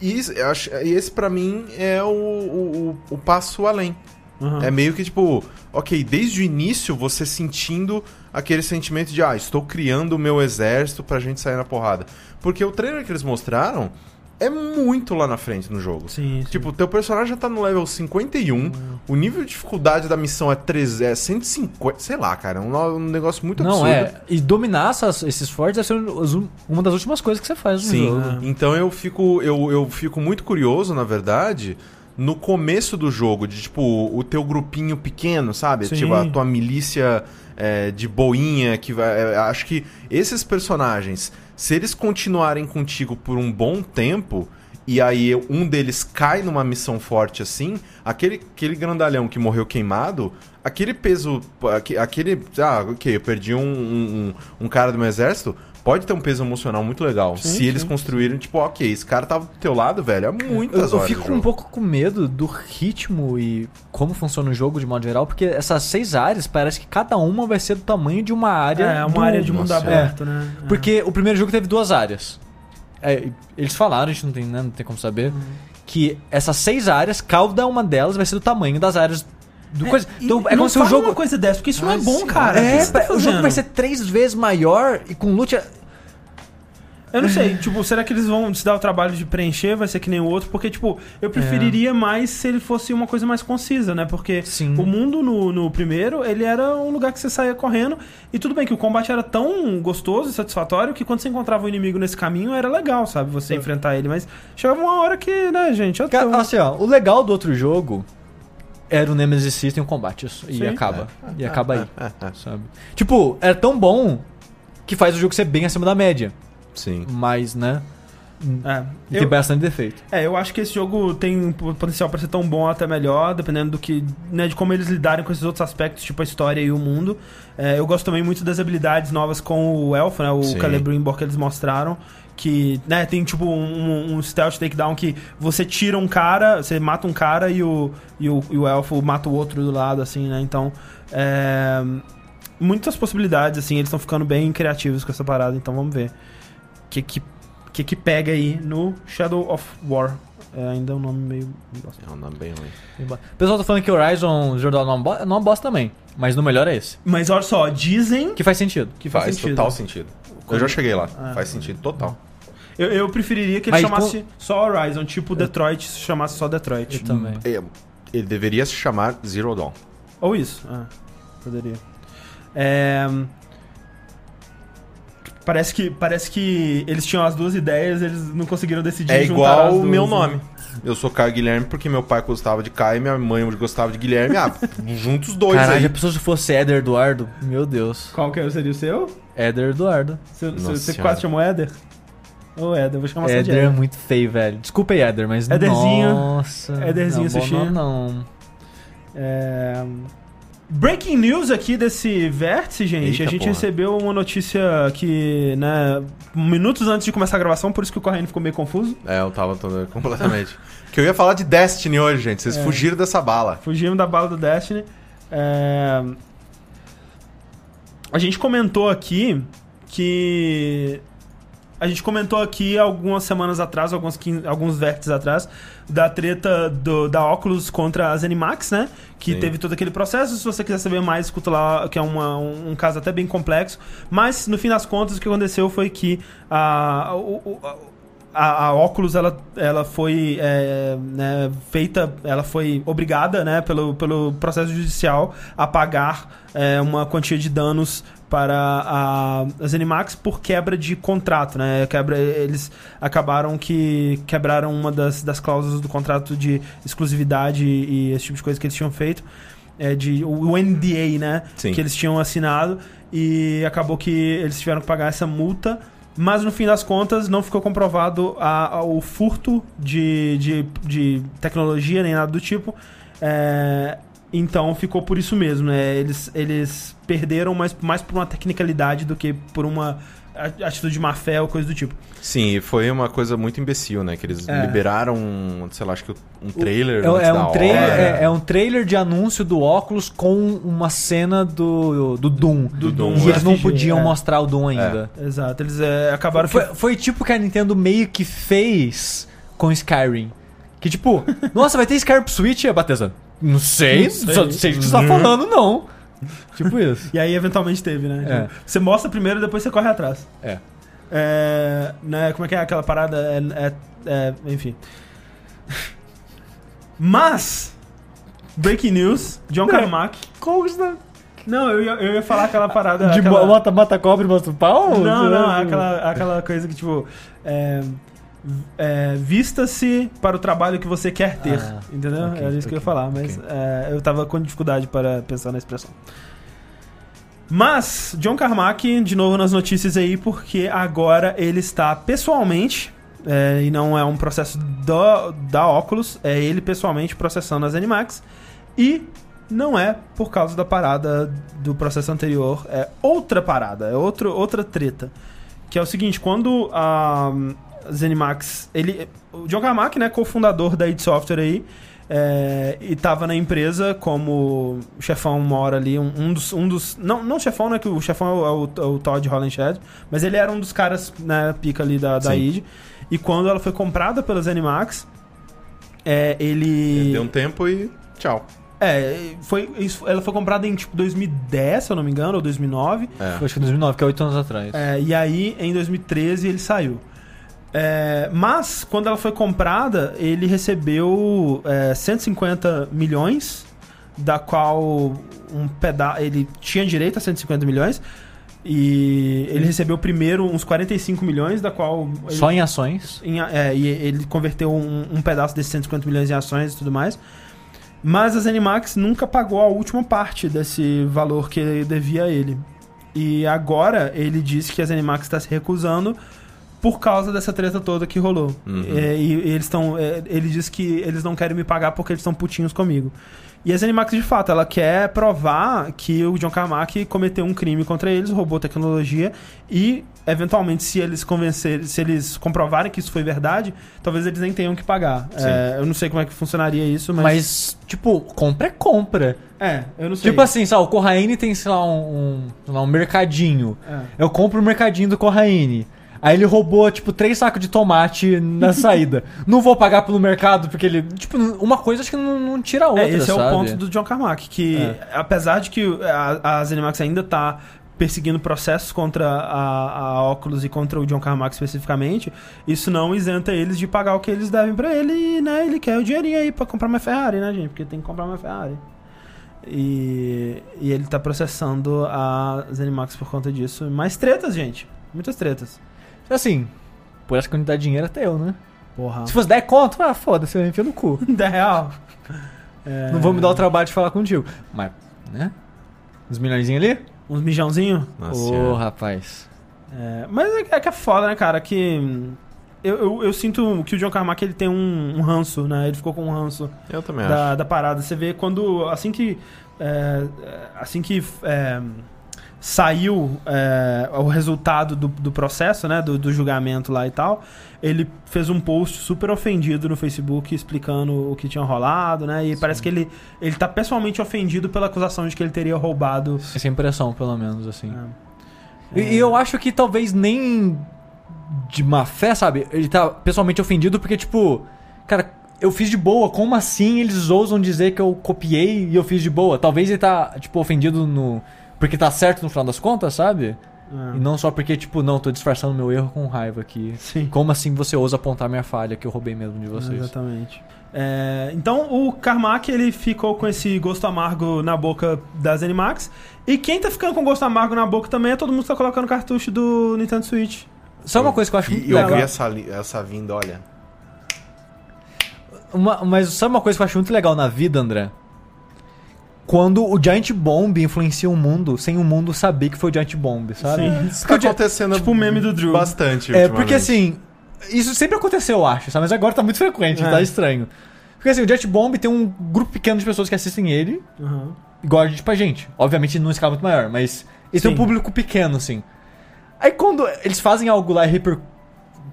e acho- e esse pra mim é o, o, o- o passo além. Uhum. É meio que tipo, ok, desde o início você sentindo aquele sentimento de, ah, estou criando o meu exército pra gente sair na porrada. Porque o trailer que eles mostraram é muito lá na frente no jogo. Sim, sim. Tipo, o teu personagem já tá no level 51, o nível de dificuldade da missão é, 3, é 150, sei lá, cara, é um, um negócio muito Não, absurdo. é. E dominar essas- esses fortes deve ser uma das últimas coisas que você faz no Sim, jogo. então eu fico, eu, eu fico muito curioso, na verdade, no começo do jogo, de tipo, o teu grupinho pequeno, sabe? Sim. Tipo, a tua milícia é, de boinha, que vai. é, acho que esses personagens, se eles continuarem contigo por um bom tempo. E aí um deles cai numa missão forte assim, aquele, aquele grandalhão que morreu queimado, aquele peso. aque- Aquele. Ah, ok, eu perdi um, um, um cara do meu exército. Pode ter um peso emocional muito legal. Sim, se eles sim, construírem, tipo, ok, esse cara tava do teu lado, velho, há Eu, muitas eu horas. fico de um pouco com medo do ritmo e como funciona o jogo de modo geral, porque essas seis áreas parece que cada uma vai ser do tamanho de uma área. É, uma do- área de mundo Nossa, aberto, né? É. Porque o primeiro jogo teve duas áreas. É, eles falaram, a gente não tem, né, não tem como saber, Uhum. que essas seis áreas, cada uma delas vai ser do tamanho das áreas do coisa. E Então é não como se o jogo. uma coisa dessa, porque isso não é Ai, bom, senhora. cara. É, tá o jogo vai ser três vezes maior e com loot. Eu não sei, tipo, será que eles vão se dar o trabalho de preencher? Vai ser que nem o outro? Porque, tipo, eu preferiria mais se ele fosse uma coisa mais concisa, né? Porque Sim. o mundo no, no primeiro, ele era um lugar que você saía correndo. E tudo bem que o combate era tão gostoso e satisfatório que quando você encontrava o inimigo nesse caminho era legal, sabe? Você enfrentar ele. Mas chegava uma hora que, né, gente? Eu tô... Assim, ó, o legal do outro jogo era o Nemesis System e o combate. isso, E acaba. E acaba aí. É, é, Sabe? Tipo, é tão bom que faz o jogo ser bem acima da média. sim. Mas, né? É, E eu, tem bastante defeito. é, eu acho que esse jogo tem um potencial pra ser tão bom até melhor, dependendo do que, né, de como eles lidarem com esses outros aspectos, tipo a história e o mundo. É, eu gosto também muito das habilidades novas com o Elfo, né, o Sim. Celebrimbor que eles mostraram. Que, né, tem tipo um, um stealth takedown que você tira um cara, você mata um cara e o, e o, e o elfo mata o outro do lado, assim, né? Então, é, muitas possibilidades, assim, eles estão ficando bem criativos com essa parada, então vamos ver. O que que, que que pega aí no Shadow of War. É ainda um nome meio. É um nome bem ruim. O pessoal tá falando que Horizon Zero Dawn não é uma é uma bosta também. Mas no melhor é esse. Mas olha só, dizem. Que faz sentido. Que Faz, faz, sentido. total sentido. Eu já cheguei lá. Ah. Faz sentido total. Eu, eu preferiria que ele Mas chamasse só Horizon, tipo Detroit, se chamasse só Detroit. Eu também. É, Ele deveria se chamar Zero Dawn. Ou isso. Ah, poderia. É, Parece que, parece que eles tinham as duas ideias, eles não conseguiram decidir É igual o meu né? nome. Eu sou Caio Guilherme porque meu pai gostava de Caio e minha mãe gostava de Guilherme. Ah, juntos os dois Caralho, aí. pensou se fosse Éder Eduardo? Meu Deus. Qual que seria o seu? Éder Eduardo. Você, você- quase chamou Éder? Ô, Éder, eu vou chamar você de Éder é Éder. muito feio, velho. Desculpa aí, Éder, mas Éderzinho. Nossa. Éderzinho não, sushi. nome não. É, Breaking news aqui desse vértice, gente. Eita a gente porra. recebeu uma notícia que, né, minutos antes de começar a gravação, por isso que o Corrêa ficou meio confuso. É, eu tava todo, completamente. que eu ia falar de Destiny hoje, gente. Vocês É. fugiram dessa bala. Fugimos da bala do Destiny. É, a gente comentou aqui que. A gente comentou aqui algumas semanas atrás, alguns, alguns vértices atrás, da treta do- da Oculus contra as Animax, né? Que Sim. teve todo aquele processo. Se você quiser saber mais, escuta lá, que é uma- um, um caso até bem complexo. Mas, no fim das contas, o que aconteceu foi que a, o- a, a Oculus ela, ela foi é, né, feita, ela foi obrigada né, pelo, pelo processo judicial a pagar é, uma quantia de danos para a, as Animax por quebra de contrato, né? Quebra, eles acabaram que quebraram uma das, das cláusulas do contrato de exclusividade e, esse tipo de coisa que eles tinham feito. É, de, o NDA, né? Sim. Que eles tinham assinado. E acabou que eles tiveram que pagar essa multa. Mas no fim das contas não ficou comprovado a- a- o furto de, de, de tecnologia nem nada do tipo. É, então ficou por isso mesmo, né? Eles, eles perderam mais, mais por uma tecnicalidade do que por uma atitude de má fé ou coisa do tipo. Sim, e foi uma coisa muito imbecil, né? Que eles É. liberaram, sei lá, acho que um trailer. É, antes é da um trailer, hora. é, é um trailer de anúncio do óculos com uma cena do, do Doom. Do Doom, E é. eles não RPG, podiam é. mostrar o Doom ainda. Exato, eles é, acabaram Foi, que- foi tipo que a Nintendo meio que fez com Skyrim. Que tipo, nossa, vai ter Skyrim pro Switch, é Bateza? Não sei, Não sei. só sei o que você tá falando, não. Tipo isso. E aí eventualmente teve, né? É. Tipo, Você mostra primeiro e depois você corre atrás. É. É, né, como é que é aquela parada? É, é- é, enfim. Mas, breaking news, John Carmack. Coisa Não, eu ia, eu ia falar aquela parada. de aquela, mata, mata cobra e mostra o pau? Não, não, aquela, aquela coisa que, tipo. É, é, Vista-se para o trabalho que você quer ter. Ah, entendeu? ok, Era isso que eu ia falar, mas ok. é, eu tava com dificuldade para pensar na expressão. Mas, John Carmack, de novo nas notícias aí, porque agora ele está pessoalmente, é, e não é um processo do, da Oculus, é ele pessoalmente processando as Animax, e não é por causa da parada do processo anterior, é outra parada, é outro, outra treta. Que é o seguinte, quando a Zenimax, ele, o John Carmack, né, cofundador da id Software aí, é, e tava na empresa como chefão uma hora ali, um, um dos, um dos não, não chefão, né, que o chefão é o, é o, é o Todd Hollinshed, mas ele era um dos caras, né, pica ali da, da id. E quando ela foi comprada pelas Zenimax, é, ele... Deu um tempo e tchau. É, foi, isso, ela foi comprada em tipo 2010, se eu não me engano, ou 2009. É. Acho que 2009, que é 8 anos atrás. É, e aí, em 2013, ele saiu. É, mas, quando ela foi comprada, ele recebeu é, 150 milhões, da qual um peda ele tinha direito a 150 milhões. E ele recebeu primeiro uns 45 milhões, da qual. ele- Só em ações. em é, e ele converteu um, um pedaço desses 150 milhões em ações e tudo mais. Mas a Zenimax nunca pagou a última parte desse valor que ele devia a ele. E agora ele disse que a Zenimax está se recusando por causa dessa treta toda que rolou. Uhum. É, e eles estão. ele diz que eles não querem me pagar porque eles estão putinhos comigo. E a Zenimax, de fato, ela quer provar que o John Carmack cometeu um crime contra eles, roubou tecnologia e, eventualmente, se eles convencerem, se eles comprovarem que isso foi verdade, talvez eles nem tenham que pagar. É, eu não sei como é que funcionaria isso, mas. Mas, tipo, compra é compra. é, eu não sei. Tipo assim, sabe, o Corraine tem, sei lá, um, um, sei lá, um mercadinho. É. Eu compro o mercadinho do Corraine. Aí ele roubou, tipo, três sacos de tomate na saída. não vou pagar pelo mercado, porque ele. Tipo, uma coisa acho que não, não tira a outra. É, esse é o sabe? ponto do John Carmack, que É. apesar de que a, a Zenimax ainda tá perseguindo processos contra a, a Oculus e contra o John Carmack especificamente, isso não isenta eles de pagar o que eles devem pra ele e, né, ele quer o dinheirinho aí pra comprar uma Ferrari, né, gente? Porque tem que comprar uma Ferrari. E, e ele tá processando a Zenimax por conta disso. Mais tretas, gente. Muitas tretas. Assim, por essa quantidade de dinheiro até eu, né? Porra. Se fosse 10 conto, ah, foda-se, eu enfio no cu. 10 real. É, Não vou me dar o trabalho de falar contigo. Mas, né? Uns milhões ali? Uns mijãozinho? Nossa Ô, senhora. rapaz. É, mas é, é que é foda, né, cara? Que eu, eu, eu sinto que o John Carmack ele tem um, um ranço, né? Ele ficou com um ranço Eu também acho. da, da parada. Você vê quando. Assim que. é, assim que. é, saiu é, o resultado do, do processo, né? Do, do julgamento lá e tal, ele fez um post super ofendido no Facebook explicando o que tinha rolado, né? E parece que ele, ele tá pessoalmente ofendido pela acusação de que ele teria roubado. Essa é impressão, pelo menos, assim. É. E, e eu acho que talvez nem de má fé, sabe? Ele tá pessoalmente ofendido porque, tipo, cara, eu fiz de boa, como assim eles ousam dizer que eu copiei e eu fiz de boa? Talvez ele tá, tipo, ofendido no. Porque tá certo no final das contas, sabe? É. E não só porque, tipo, não, tô disfarçando meu erro com raiva aqui. Sim. Como assim você ousa apontar minha falha que eu roubei mesmo de vocês? Exatamente. É, então o Carmack ele ficou com esse gosto amargo na boca das Animax. E quem tá ficando com gosto amargo na boca também é todo mundo que tá colocando cartucho do Nintendo Switch. Só uma coisa que eu acho muito E eu legal. vi essa, essa vinda, olha. Uma- mas sabe uma coisa que eu acho muito legal na vida, André? Quando o Giant Bomb influencia o mundo sem o mundo saber que foi o Giant Bomb, sabe? Sim. Isso tá acontecendo tipo o meme do Drew. bastante É, porque assim, isso sempre aconteceu, eu acho, sabe? Mas agora tá muito frequente, É. tá estranho. Porque assim, o Giant Bomb tem um grupo pequeno de pessoas que assistem ele, Uhum. igual a gente pra gente. Obviamente numa escala muito maior, mas ele tem um Sim. público pequeno, assim. Aí quando eles fazem algo lá e reper...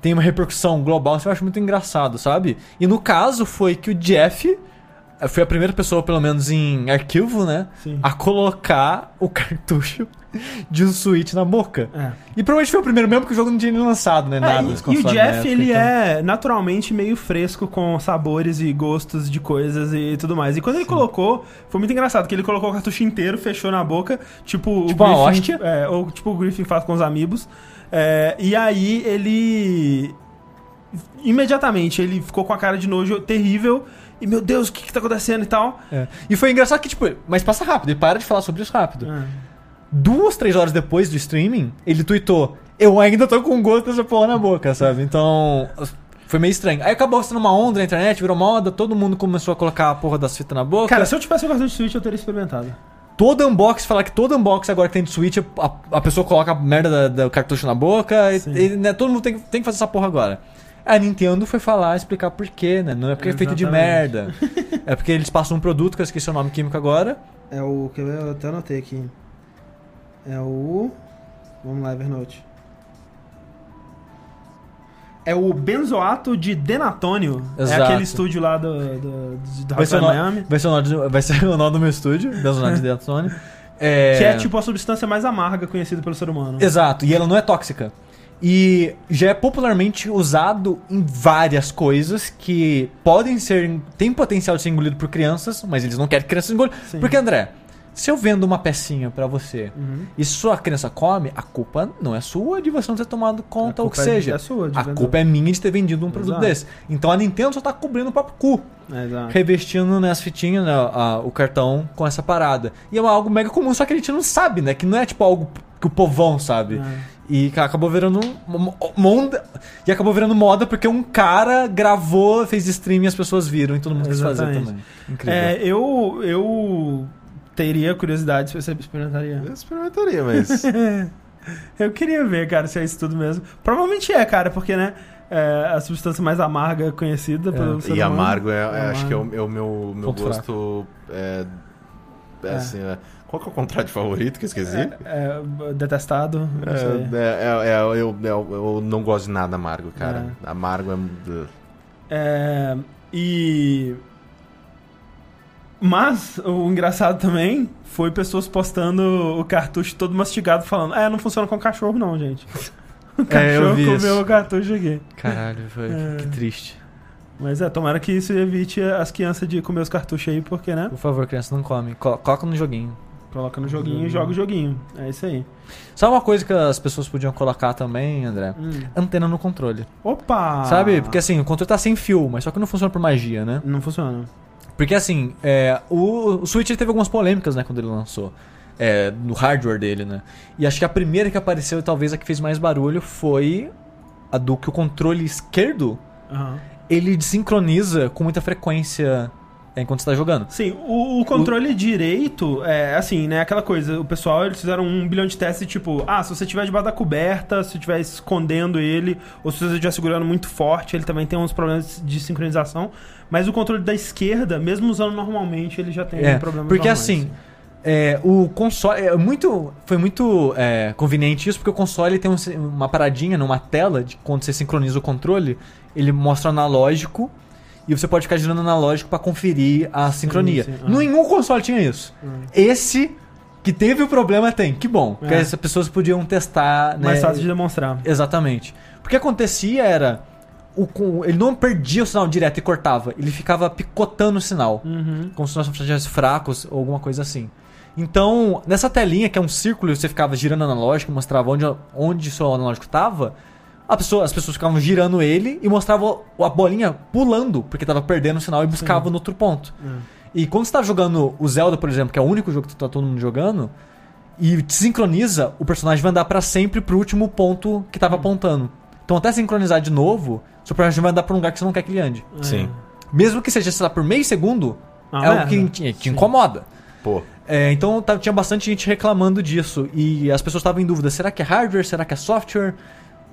tem uma repercussão global, isso eu acho muito engraçado, sabe? E no caso foi que o Jeff foi a primeira pessoa, pelo menos em arquivo, né? Sim. A colocar o cartucho de um Switch na boca. É. E provavelmente foi o primeiro mesmo que o jogo não tinha nem lançado, né? É, Nada. e- e, o Jeff, ele então. é naturalmente meio fresco com sabores e gostos de coisas e tudo mais. E quando ele colocou, foi muito engraçado, que ele colocou o cartucho inteiro, fechou na boca, tipo, Tipo o uma Griffin, hóstia? é, ou tipo o Griffin faz com os amigos. É, e aí ele imediatamente ele ficou com a cara de nojo terrível e meu Deus, o que que tá acontecendo e tal. É. E foi engraçado que, tipo, mas passa rápido, ele para de falar sobre isso rápido. É. Duas, três horas depois do streaming, ele tweetou: Eu ainda tô com gosto dessa porra na boca, sabe? Então. Foi meio estranho. Aí acabou sendo uma onda na internet, virou moda, todo mundo começou a colocar a porra das fitas na boca. Cara, se eu tivesse um cartucho de Switch, eu teria experimentado. todo unbox, falar que todo unbox agora que tem de Switch, a, a pessoa coloca a merda da- do cartucho na boca, e, e, né, todo mundo tem, tem que fazer essa porra agora. A Nintendo foi falar, explicar por quê, né? Não é porque é feito de merda. é porque eles passam um produto, que eu esqueci o nome químico agora. É o. Ver? Eu até anotei aqui. É o. Vamos lá, Evernote. É o benzoato de denatônio. Exato. É aquele estúdio lá do, do, do, do Vai ser, no- Miami. vai, ser o nome, vai ser o nome do meu estúdio, Benzonato de Sony. É... Que é tipo a substância mais amarga conhecida pelo ser humano. Exato, e ela não é tóxica. E já é popularmente usado em várias coisas que podem ser. tem potencial de ser engolido por crianças, mas eles não querem que crianças engolem. Sim. Porque, André, se eu vendo uma pecinha pra você Uhum. e sua criança come, a culpa não é sua de você não ter tomado conta ou que é- seja. é sua a vender. culpa é minha de ter vendido um produto Exato. desse. Então a Nintendo só tá cobrindo o próprio cu exato. revestindo nas fitinhas né, a- o cartão com essa parada. E é algo mega comum, só que a gente não sabe, né? Que não é tipo algo que o povão sabe. É. E acabou virando mo- moda. E acabou virando moda porque um cara gravou, fez stream e as pessoas viram e todo mundo quis fazer também. Incrível. É, eu. Eu teria curiosidade se você experimentaria. Eu experimentaria, mas. Eu queria ver, cara, se é isso tudo mesmo. Provavelmente é, cara, porque, né? É a substância mais amarga conhecida pelo ser e amargo é, é- acho que é o, Amargo. é o meu, meu Ponto gosto. É, é É. assim, é- qual que é o contrário favorito que eu esqueci? É, é, detestado, não sei. É, é, é, eu, eu, eu não gosto de nada amargo, cara. Amargo é. É, e. Mas o engraçado também foi pessoas postando o cartucho todo mastigado falando: É, não funciona com cachorro, não, gente. O É, eu cachorro comeu isso. o cartucho aqui. Caralho, foi, É. que triste. Mas é, tomara que isso evite as crianças de comer os cartuchos aí, porque, né? Por favor, criança, não come. Co- Coloca no joguinho. Coloca no joguinho e joga o joguinho. É isso aí. Sabe uma coisa que as pessoas podiam colocar também, André? Hum. Antena no controle. Opa! Sabe? Porque assim, o controle tá sem fio, mas só que não funciona por magia, né? Não funciona. Porque assim, é, o, o Switch teve algumas polêmicas, né, quando ele lançou. É, no hardware dele, né? E acho que a primeira que apareceu, e talvez a que fez mais barulho, foi a do que o controle esquerdo Aham. ele desincroniza com muita frequência enquanto você tá jogando. Sim, o, o controle direito é assim, né? Aquela coisa, o pessoal eles fizeram um bilhão de testes, tipo, ah, se você estiver debaixo da coberta, se estiver escondendo ele, ou se você estiver segurando muito forte, ele também tem uns problemas de sincronização. Mas o controle da esquerda, mesmo usando normalmente, ele já tem É, problemas porque normais. assim, É, o console. É muito, foi muito é, conveniente isso, porque o console tem um- uma paradinha numa tela de quando você sincroniza o controle, ele mostra analógico e você pode ficar girando analógico pra conferir a sincronia. sim, ah. Nenhum console tinha isso. Esse que teve o problema tem. Que bom. Porque É. as pessoas podiam testar. Né, Mais fácil de demonstrar. Exatamente. O que acontecia era. O, ele não perdia o sinal direto e cortava. Ele ficava picotando o sinal. Uhum. Como se nós estivesse fracos ou alguma coisa assim. Então, nessa telinha, que é um círculo, e você ficava girando analógico, mostrava onde, onde seu analógico estava. A pessoa, as pessoas ficavam girando ele e mostrava a bolinha pulando, porque estava perdendo o sinal e buscava no outro ponto. E quando você tá jogando o Zelda, por exemplo, que é o único jogo que tá todo mundo jogando, e te sincroniza, o personagem vai andar pra sempre pro último ponto que tava apontando. Então até sincronizar de novo, seu personagem vai andar pra um lugar que você não quer que ele ande. Sim. Mesmo que seja, sei lá, por meio segundo, Ah, é algo merda. que te, te incomoda. Pô. É, então tá- tinha bastante gente reclamando disso. E as pessoas estavam em dúvida: será que é hardware? Será que é software?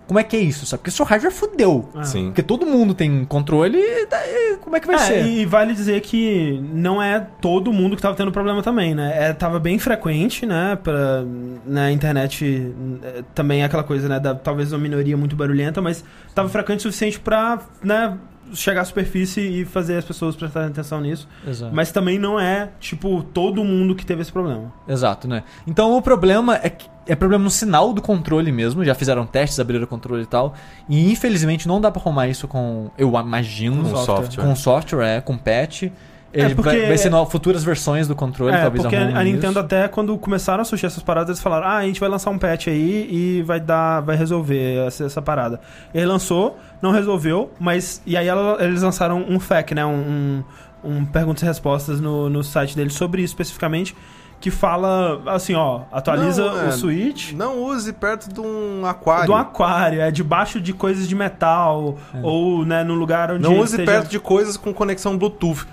Como é que é isso? Sabe? Porque se o hardware fudeu. Ah. Sim. Porque todo mundo tem controle, e daí como é que vai É, ser? e vale dizer que não é todo mundo que tava tendo problema também, né? É, tava bem frequente, né? Pra, na internet é, também é aquela coisa, né? Da, talvez uma minoria muito barulhenta, mas tava frequente o suficiente pra, né? Chegar à superfície e fazer as pessoas prestarem atenção nisso. Exato. Mas também não é, tipo, todo mundo que teve esse problema. Exato, né? Então o problema é que é problema no sinal do controle mesmo. Já fizeram testes, abriram o controle e tal. E infelizmente não dá pra arrumar isso com, eu imagino, Com software. software. com software, é, com patch. Ele porque- vai, vai ser no, futuras versões do controle, é, talvez porque a, Nintendo isso. até quando começaram a surgir essas paradas, eles falaram: "Ah, a gente vai lançar um patch aí e vai dar, vai resolver essa, essa parada". E aí lançou, não resolveu, mas e aí ela- eles lançaram um FAQ, né, um, um, um perguntas e respostas no, no site deles sobre isso especificamente, que fala assim, ó, atualiza Não, é, o Switch Não use perto de um aquário. do aquário, é debaixo de coisas de metal ou, né, no lugar onde Não ele use esteja- perto de coisas com conexão Bluetooth.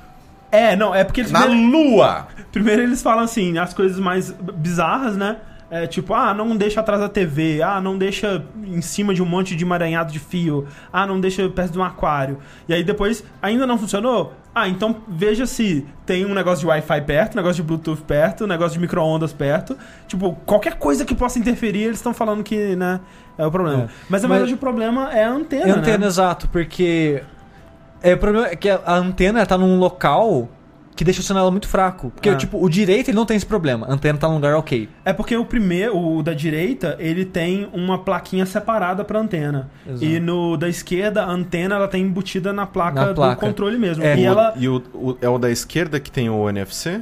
É, não, é porque eles Na lua! Primeiro eles falam assim, as coisas mais bizarras, né? É, tipo, ah, não deixa atrás da TV, ah, não deixa em cima de um monte de emaranhado de fio, ah, não deixa perto de um aquário. E aí depois, ainda não funcionou? Ah, então veja se tem um negócio de Wi-Fi perto, um negócio de Bluetooth perto, um negócio de micro-ondas perto. Tipo, qualquer coisa que possa interferir, eles estão falando que, né, é o problema. É. Mas na Mas- verdade o problema é a antena, É a antena, né? exato, porque. É, o problema é que a, a antena tá num local que deixa o sinal muito fraco. Porque, É. tipo, o direito ele não tem esse problema. A antena tá num lugar ok. É porque o primeiro, o da direita, ele tem uma plaquinha separada pra antena. Exato. E no da esquerda, a antena ela tem embutida na placa, Na placa. do controle mesmo. É, e o- ela. E o, o- é o da esquerda que tem o NFC?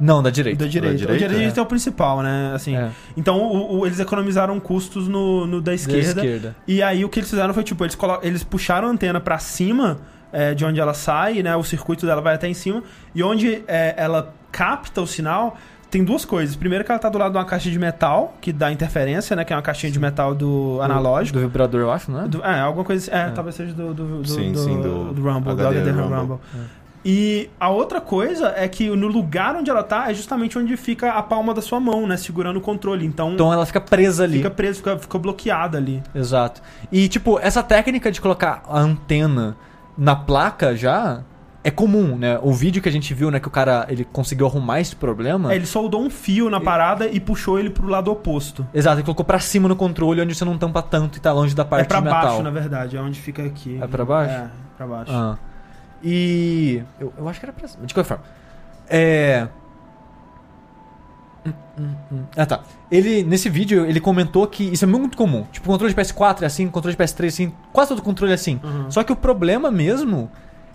Não, da direita. da direita. direita, o da direita é. é. o principal, né? Assim. É, Então o- o- eles economizaram custos no, no da da esquerda. esquerda. E aí o que eles fizeram foi tipo, eles, colo- eles puxaram a antena pra cima é, de onde ela sai, né? O circuito dela vai até em cima. E onde é, ela capta o sinal, tem duas coisas. Primeiro que ela tá do lado de uma caixa de metal, que dá interferência, né? Que é uma caixinha de metal do analógico. Do vibrador, eu acho, não é? Do- é, alguma coisa assim. É, talvez seja do, do, do, Sim, do, sim, do do Rumble, do HD HD Rumble. Rumble. E a outra coisa é que no lugar onde ela tá é justamente onde fica a palma da sua mão, né? Segurando o controle. Então, Então ela fica presa ali. fica preso, fica, fica bloqueada ali. Exato. E, tipo, essa técnica de colocar a antena na placa já é comum, né? O vídeo que a gente viu, né, que o cara ele conseguiu arrumar esse problema. É, ele soldou um fio na parada e puxou ele pro lado oposto. Exato, ele colocou pra cima no controle, onde você não tampa tanto e tá longe da parte é pra metal. baixo, na verdade, é onde fica aqui. É pra baixo? É, pra baixo. Ah. E. Eu, eu acho que era pra cima. De qualquer forma. É. Ah, tá. Ele, nesse vídeo, ele comentou que isso é muito comum. Tipo, controle de PS4 é assim, controle de PS3 é assim, quase todo controle é assim. Uhum. Só que o problema mesmo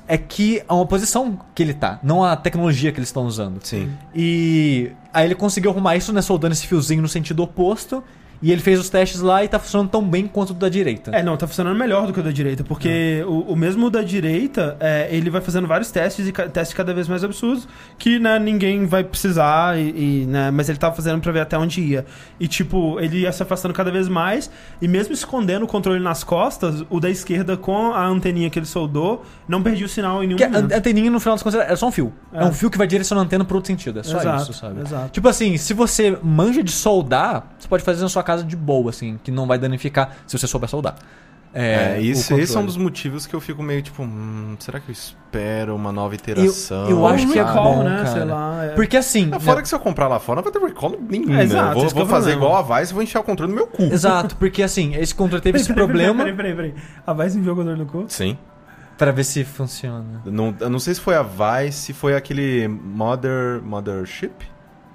é que a posição que ele tá, não a tecnologia que eles estão usando. Sim. E aí ele conseguiu arrumar isso, né, soldando esse fiozinho no sentido oposto. E ele fez os testes lá e tá funcionando tão bem quanto o da direita. É, não, tá funcionando melhor do que o da direita, porque o, o mesmo da direita, é, ele vai fazendo vários testes e testes cada vez mais absurdos que né, ninguém vai precisar, e, e, né, mas ele tava fazendo pra ver até onde ia. E tipo, ele ia se afastando cada vez mais, e mesmo escondendo o controle nas costas, o da esquerda com a anteninha que ele soldou, não perdia o sinal em nenhum a momento. a anteninha, no final das contas, é só um fio. É, É. um fio que vai direcionando a antena pro outro sentido. É só Exato, isso, sabe? exato. Tipo assim, se você manja de soldar, você pode fazer na sua casa de boa, assim, que não vai danificar se você souber soldar. É, o isso, esse é um dos motivos que eu fico meio tipo, hum, será que eu espero uma nova iteração? eu acho um que é recall, bom, né? cara. Sei lá. é- Porque assim. Ah, fora né, que se eu comprar lá fora, não vai ter recall nenhum. É, né? exato, Eu vou, é vou fazer problema. igual a Vice e vou enfiar o controle no meu cu. Exato, porque assim, esse controle teve esse problema Peraí, peraí, peraí. A Vice enviou o controle no cu? Sim. pra ver se funciona. Não, eu não sei se foi a Vice, se foi aquele Mother, Mothership?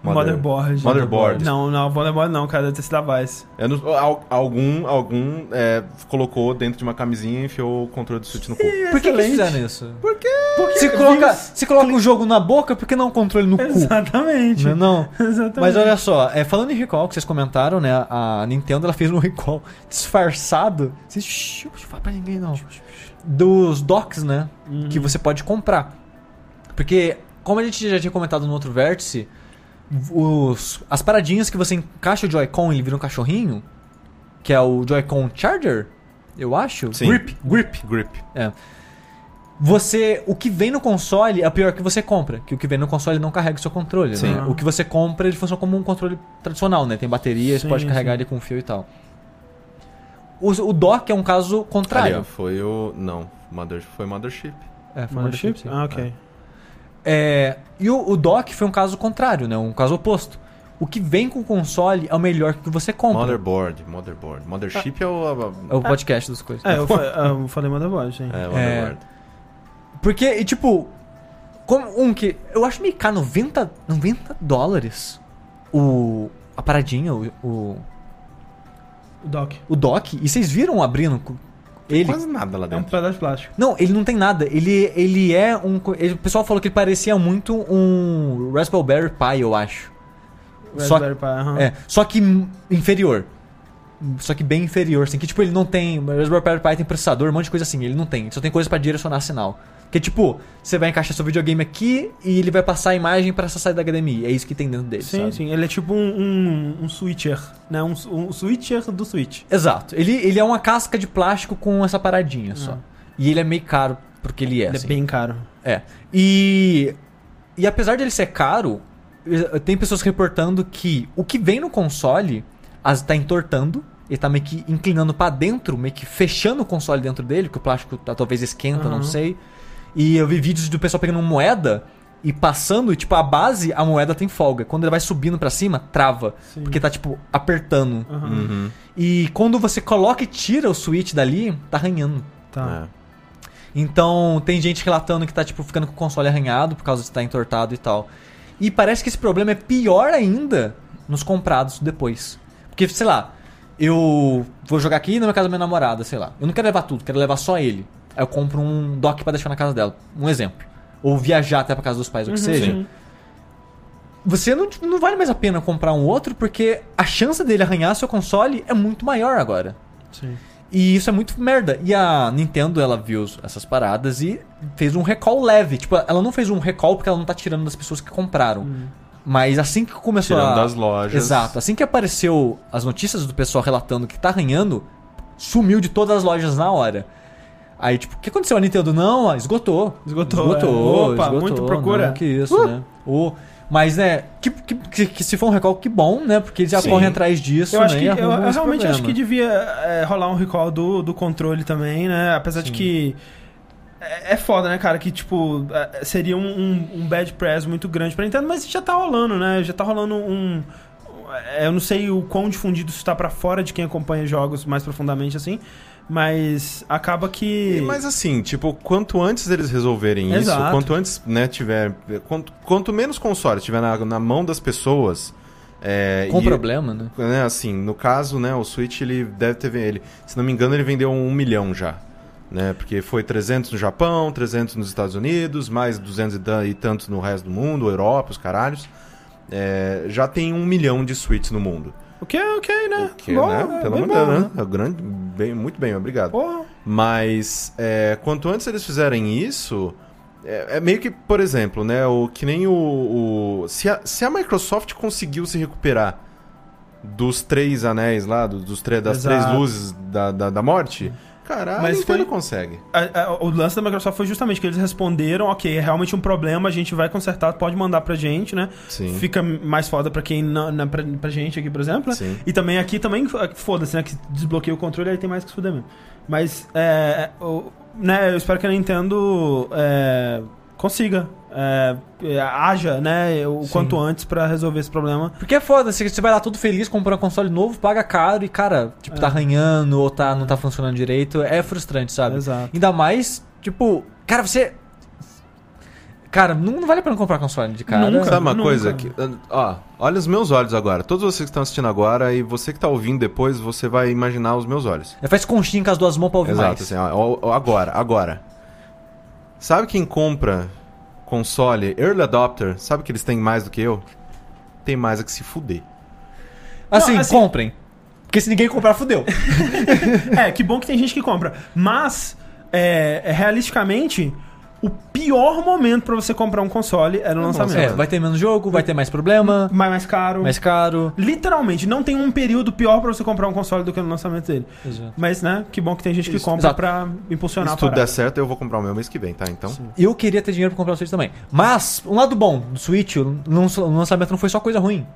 Motherboard. Motherboard. Não, não, Motherboard não, cara. Deve ter sido a Vice. Eu não- al- algum algum é, colocou dentro de uma camisinha e enfiou o controle do Switch no cu. Por que, excelente. fizeram isso? Porque Se coloca, se coloca o jogo na boca, por que não o controle no cu? Exatamente. Não, é não. Exatamente. Mas olha só, é, falando em recall que vocês comentaram, né? A Nintendo ela fez um recall disfarçado. Vocês, shh, não fala pra ninguém não. Dos docks, né? Uhum. Que você pode comprar. Porque, como a gente já tinha comentado no outro vértice, os, as paradinhas que você encaixa o Joy-Con e ele vira um cachorrinho, que é o Joy-Con Charger, eu acho. Sim. Grip, grip. Grip. Você, o que vem no console é o pior que você compra, que o que vem no console não carrega o seu controle, Sim. né? O que você compra, ele funciona como um controle tradicional, né? Tem bateria, você Sim, pode carregar sim. ele com fio e tal. O, o dock é um caso Ali, contrário. ó, foi o. Não, Mother, foi Mothership. É, foi Mothership? sim. Ah, ok. É, e o, o dock foi um caso contrário, né? Um caso oposto. O que vem com o console é o melhor que você compra. Motherboard, Motherboard. Mothership é o. a- É o podcast das coisas. É, eu, fa- eu falei Motherboard, sim. É, Motherboard. Porque, e, tipo, como um que. Eu acho meio caro, 90, 90 dólares o. A paradinha, o, o, O dock. o dock. E vocês viram abrindo co- ele? Quase nada lá É um dentro. pedaço de plástico. Não, ele não tem nada. Ele, ele é um. ele- o pessoal falou que ele parecia muito um Raspberry Pi, eu acho. Só- Raspberry Pi, aham. É, só que inferior. Só que bem inferior, assim. Que tipo, ele não tem. O Raspberry Pi tem processador, um monte de coisa assim. Ele não tem. Só tem coisa pra direcionar sinal. Que tipo, você vai encaixar seu videogame aqui e ele vai passar a imagem pra essa saída da HDMI. É isso que tem dentro dele. Sim, sabe? sim. Ele é tipo um, um, um switcher, né? Um, um switcher do Switch. Exato. Ele, ele é uma casca de plástico com essa paradinha só. Ah. E ele é meio caro porque ele é. Ele assim. é bem caro. É. E. E apesar de ele ser caro, eh, tem pessoas reportando que o que vem no console as, tá entortando. Ele tá meio que inclinando pra dentro, meio que fechando o console dentro dele, que o plástico tá- talvez esquenta, não Aham. sei. E eu vi vídeos do pessoal pegando uma moeda e passando, e tipo, a base, a moeda tem folga. Quando ele vai subindo pra cima, trava. Sim. Porque tá, tipo, apertando. Aham. Uhum. E quando você coloca e tira o switch dali, tá arranhando. Tá. É. Então, tem gente relatando que tá, tipo, ficando com o console arranhado por causa de estar entortado e tal. E parece que esse problema é pior ainda nos comprados depois. Porque, sei lá, eu vou jogar aqui na minha casa da minha namorada, sei lá. Eu não quero levar tudo, quero levar só ele. Aí eu compro um dock pra deixar na casa dela. Um exemplo. Ou viajar até pra casa dos pais, o que Uhum, seja. sim. Você não, tipo, não vale mais a pena comprar um outro porque a chance dele arranhar seu console é muito maior agora. Sim. E isso é muito merda. E a Nintendo, ela viu essas paradas e fez um recall leve. Tipo, ela não fez um recall porque ela não tá tirando das pessoas que compraram. Mas assim que começou Tirando a... das lojas. Exato. Assim que apareceu as notícias do pessoal relatando que tá arranhando, sumiu de todas as lojas na hora. Aí, tipo, o que aconteceu? A Nintendo, não, esgotou. Esgotou, Esgotou. é. Opa, esgotou, muito procura. não, que isso, né? Ô, mas, né, que, que, que- que se for um recall, que bom, né? Porque eles já Sim. correm atrás disso, Eu acho né? que eu, eu realmente acho problema. que devia é, rolar um recall do, do controle também, né? Apesar de Sim. que é, é foda, né, cara? Que tipo é, seria um, um, um bad press muito grande pra Nintendo, mas já tá rolando, né? Já tá rolando um é, eu não sei o quão difundido isso tá pra fora de quem acompanha jogos mais profundamente assim, mas acaba que E, Mas assim, tipo, quanto antes eles resolverem isso, Exato. quanto antes, né, tiver. Quanto, quanto menos console tiver na, na mão das pessoas. É, Com e- problema, né? né, assim, no caso, né, o Switch ele deve ter ele, se não me engano, ele vendeu um milhão já, né? Porque foi 300 no Japão, 300 nos Estados Unidos, mais 200 e tan- tantos no resto do mundo, Europa, os caralhos. É, já tem um milhão de Switches no mundo. o que é ok, né? Que, Bom, né? é Pelo bem amor de Deus, bom, né? É grande, bem, muito bem, obrigado. Porra. Mas é, quanto antes eles fizerem isso, é, é meio que, por exemplo, né, o que nem o, o- se, a, se a Microsoft conseguiu se recuperar dos três anéis lá, do- dos tre- das Exato. três luzes da, da, da morte, Cara, a Mas foi- consegue. A- a- o lance da Microsoft foi justamente que eles responderam, ok, é realmente um problema, a gente vai consertar, pode mandar pra gente, né? Sim. Fica mais foda pra quem não, na, pra, pra gente aqui, por exemplo. né? Sim. E também aqui também, foda-se, né? Que desbloqueia o controle, aí tem mais que se fuder mesmo. Mas, é, o- né, eu espero que a Nintendo é, consiga, é, é, haja, né, o Sim. quanto antes pra resolver esse problema. Porque é foda, você você vai lá todo feliz, compra um console novo, paga caro e, cara, tipo, tá É. arranhando ou tá, não tá funcionando direito. É frustrante, sabe? Exato. Ainda mais, tipo, cara, você. Cara, não, não vale a pena comprar console de cara. Nunca. Sabe uma nunca. coisa? Que, ó, olha os meus olhos agora. Todos vocês que estão assistindo agora e você que tá ouvindo depois, você vai imaginar os meus olhos. É, Faz conchinha com as duas mãos pra ouvir Exato, mais. assim, ó, ó, agora, agora. Sabe quem compra console Early Adopter? Sabe que eles têm mais do que eu? Tem mais a que se fuder. Assim, Não, assim- comprem. Porque se ninguém comprar, fudeu. É, que bom que tem gente que compra. Mas, é, é, realisticamente, o pior momento pra você comprar um console é no lançamento. É, vai ter menos jogo, vai ter mais problema, Mais, mais caro. mais caro. Literalmente, não tem um período pior pra você comprar um console do que no lançamento dele. Mas, né, que bom que tem gente que Isso, compra exato. pra impulsionar Se a tudo der certo, eu vou comprar o meu mês que vem, tá? Então. Eu queria ter dinheiro pra comprar o Switch também. Mas, um lado bom do Switch, o lançamento não foi só coisa ruim.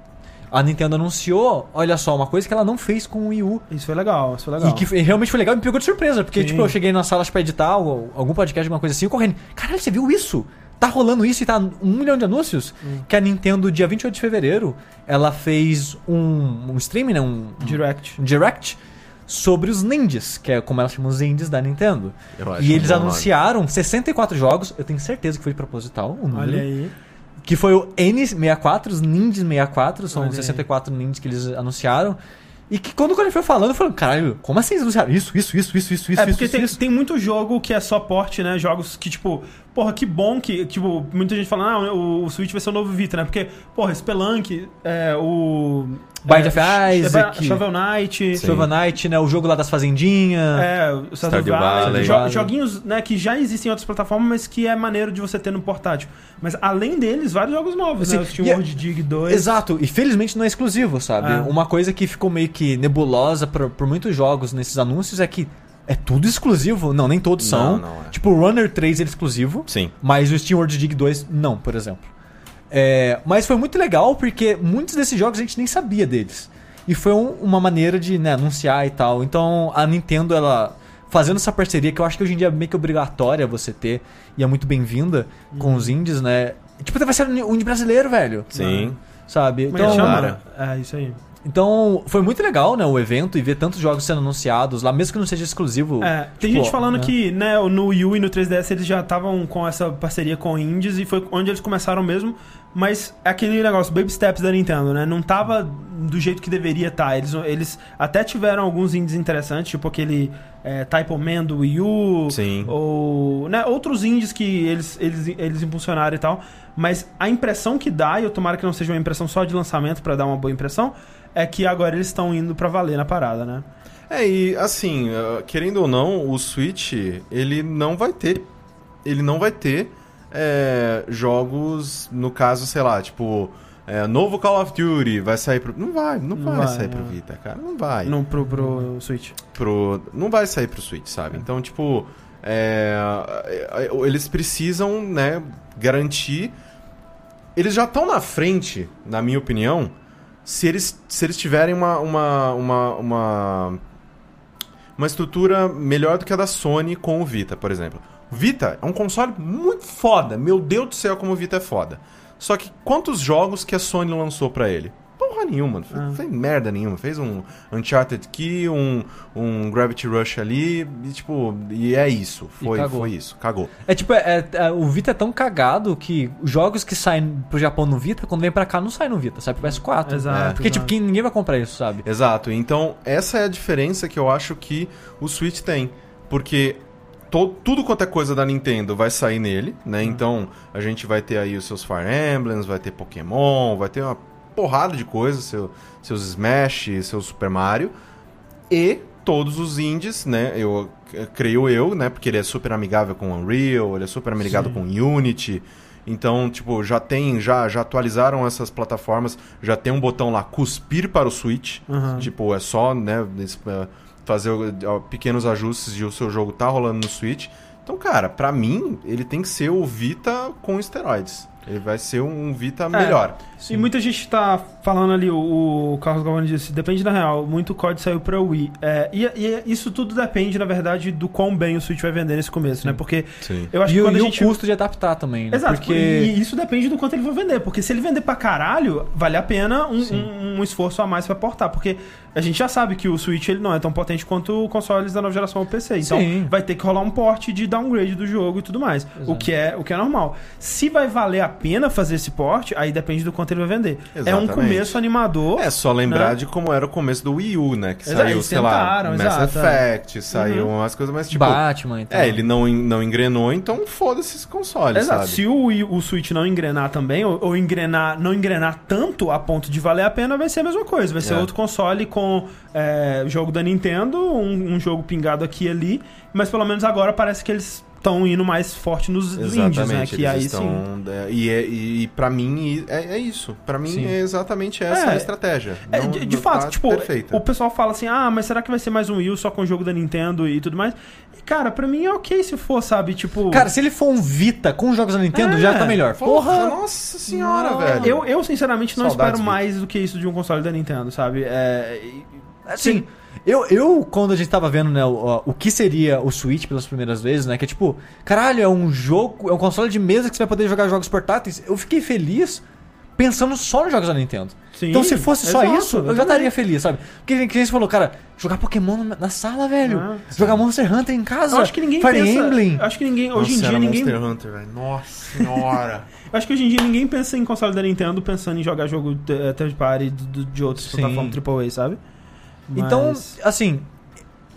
A Nintendo anunciou, olha só, uma coisa que ela não fez com o Wii U. Isso foi legal, isso foi legal. E que foi- realmente foi legal e me pegou de surpresa. Porque, Sim. tipo, eu cheguei na sala pra editar ou algum podcast, alguma coisa assim, eu correndo. Caralho, você viu isso? Tá rolando isso e tá um milhão de anúncios? Hum. Que a Nintendo, dia 28 de fevereiro, ela fez um, um streaming, né? Um, Direct. um direct sobre os ninjas, que é como ela chama os indies da Nintendo. Eu acho E eles bom nome. anunciaram 64 jogos, eu tenho certeza que foi proposital o número. Olha aí. Que foi o N64, os Ninjas 64, são Olha aí. 64 Ninjas que eles anunciaram. E que quando o ele foi falando, eu falei, caralho, como assim eles anunciaram isso, isso, isso, isso, isso, isso, É porque isso, tem, isso? tem muito jogo que é só porte, né? Jogos que, tipo, porra, que bom que, tipo, muita gente fala, ah, o, o Switch vai ser o novo Vita, né? Porque, porra, Spelunk, é, o... Bind é, of Isaac. Shovel Knight... Sim. Shovel Knight, né, o jogo lá das fazendinhas. É, o Stardew Valley, Valley. jo- Valley. joguinhos né, que já existem em outras plataformas, mas que é maneiro de você ter no portátil. Mas além deles, vários jogos novos, Assim, né? O Steam é- World Dig 2. Exato, e felizmente não é exclusivo, sabe? É. Uma coisa que ficou meio que nebulosa por, por muitos jogos nesses anúncios é que é tudo exclusivo. Não, nem todos são. Não, não é. Tipo, o Runner 3 é exclusivo. Sim. Mas o Steam World Dig 2 não, por exemplo. É, mas foi muito legal porque muitos desses jogos a gente nem sabia deles. E foi um- uma maneira de né, anunciar e tal. Então a Nintendo, ela fazendo essa parceria, que eu acho que hoje em dia é meio que obrigatória você ter, e é muito bem-vinda com os indies, né? Tipo, vai ser um indie brasileiro, velho. Sim. Sabe? Como é que Então, chama? É, isso aí. então foi muito legal, né, o evento e ver tantos jogos sendo anunciados lá, mesmo que não seja exclusivo. É, tem tipo, gente falando né? que né, no Wii U e no 3DS eles já estavam com essa parceria com indies e foi onde eles começaram mesmo. Mas é aquele negócio, baby steps da Nintendo, né? Não tava do jeito que deveria estar. Eles, eles até tiveram alguns indies interessantes, tipo aquele é, Type Man do Wii U. Sim. Ou né, outros indies que eles, eles, eles impulsionaram e tal. Mas a impressão que dá, e eu tomara que não seja uma impressão só de lançamento pra dar uma boa impressão, é que agora eles estão indo pra valer na parada, né? É, e assim, uh, querendo ou não, o Switch, ele não vai ter. Ele não vai ter é, jogos, no caso, sei lá, tipo. é, novo Call of Duty vai sair pro. Não vai, não, Não vai, vai, sair pro é. Vita, cara. Não vai. No, pro, pro Switch. pro. Não vai sair pro Switch, sabe? Então, tipo. é, é, eles precisam, né, garantir. Eles já estão na frente, na minha opinião, se eles, se eles tiverem uma, uma, uma, uma, uma estrutura melhor do que a da Sony com o Vita, por exemplo. Vita é um console muito foda. Meu Deus do céu, como o Vita é foda. Só que quantos jogos que a Sony lançou pra ele? Porra nenhuma, não fez, Ah. fez merda nenhuma. Fez um Uncharted Key, um, um Gravity Rush ali, e tipo, e é isso. E Foi, cagou. foi isso, cagou. É tipo, é- é- o Vita é tão cagado que os jogos que saem pro Japão no Vita, quando vem pra cá, não saem no Vita, sai pro PS4. Exato, Porque, exato. tipo, quem- ninguém vai comprar isso, sabe? Exato. Então, essa é a diferença que eu acho que o Switch tem. Porque to- tudo quanto é coisa da Nintendo vai sair nele, né? Então, a gente vai ter aí os seus Fire Emblems, vai ter Pokémon, vai ter uma porrada de coisas, seu- seus Smash, seu Super Mario. E todos os indies, né? Eu eh, creio eu, né? Porque ele é super amigável com Unreal, ele é super amigável com Unity. Então, tipo, já tem, já, já atualizaram essas plataformas, já tem um botão lá cuspir para o Switch. Aham. Tipo, é só, né, eh, fazer o- ó, pequenos ajustes e o seu jogo tá rolando no Switch. Então, cara, pra mim, ele tem que ser o Vita com esteroides. Ele vai ser um Vita melhor. E muita gente tá falando ali, o, o Carlos Galvani disse, depende da real, muito código saiu pra Wii. É, e, e isso tudo depende, na verdade, do quão bem o Switch vai vender nesse começo, né? Porque Sim. eu acho E, que o- quando e a o gente... custo de adaptar também, né? Exato, Porque... e isso depende do quanto ele vai vender. Porque se ele vender pra caralho, vale a pena um, um- um esforço a mais pra portar. Porque a gente já sabe que o Switch ele não é tão potente quanto consoles da nova geração ou PC. Então Sim. vai ter que rolar um porte de downgrade do jogo e tudo mais. O que, é, o que é normal. Se vai valer a pena fazer esse porte, aí depende do quanto ele vai vender. É um Exatamente. começo animador. É só lembrar Né? de como era o começo do Wii U, né? Que Exato, saiu, sei lá, tentaram, Mass exato, é. Effect, saiu umas coisas mais tipo. Batman e tal. É, ele não, não engrenou, então foda-se esse console, Exato. sabe? Se o, Wii- o Switch não engrenar também, ou, ou engrenar, não engrenar tanto a ponto de valer a pena, vai ser a mesma coisa. Vai ser É. outro console com é, jogo da Nintendo, um, um jogo pingado aqui e ali. Mas pelo menos agora parece que eles estão indo mais forte nos indies, né? Que aí sim. estão... é, E, é- e, pra mim é, é isso. Pra mim Sim. é exatamente essa É. a estratégia. É, Não- de, de não fato, tá tipo, perfeita. o pessoal fala assim, ah, mas será que vai ser mais um Wii U só com o jogo da Nintendo e tudo mais? E, cara, pra mim é ok se for, sabe? Tipo. Cara, se ele for um Vita com jogos da Nintendo, É. já tá melhor. Porra, Porra! nossa senhora, Não. velho. eu, eu sinceramente não Saudades, espero mais do que isso de um console da Nintendo, sabe? É, e- Assim, eu, eu, quando a gente tava vendo, né, o, o que seria o Switch pelas primeiras vezes, né, que é tipo, caralho, é um jogo, é um console de mesa que você vai poder jogar jogos portáteis, eu fiquei feliz pensando só nos jogos da Nintendo. Sim, então se fosse só exato, isso, eu já estaria feliz, sabe? Porque que nem você falou, cara, jogar Pokémon na, sala, velho. Ah, jogar Monster Hunter em casa. Eu acho que ninguém Fire pensa. Emblem. Acho que ninguém. Hoje em Nossa, dia era ninguém. Monster Hunter, velho. Nossa senhora. Eu acho que hoje em dia ninguém pensa em console da Nintendo pensando em jogar jogo de- third party de, de, outros plataformas AAA, sabe? Então, Mas- assim.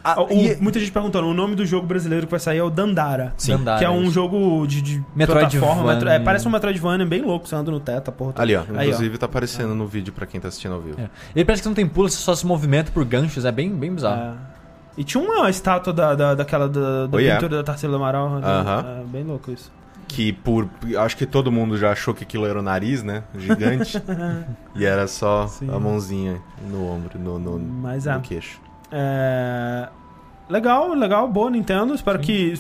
a- O- e- Muita gente perguntando, o nome do jogo brasileiro que vai sair é o Dandara. Sim. Dandara, que é um jogo de, de Metroidvania. plataforma. metro- é, parece um Metroidvania bem louco, você anda no teto, porra. Ali, ó. Aí, Inclusive tá aparecendo no vídeo pra quem tá assistindo ao vivo. é. Ele parece que não tem pulo, você só se movimenta por ganchos, é bem, bem bizarro. É. E tinha uma estátua da, da, daquela da, da Oh, yeah. pintura da Tarsila do Amaral. ali. Aham. É bem louco isso. Que por. Acho que todo mundo já achou que aquilo era o nariz, né? Gigante. e era só Sim. a mãozinha no ombro, no, no, Mas é. no queixo. É, Legal, legal, boa Nintendo. Espero que.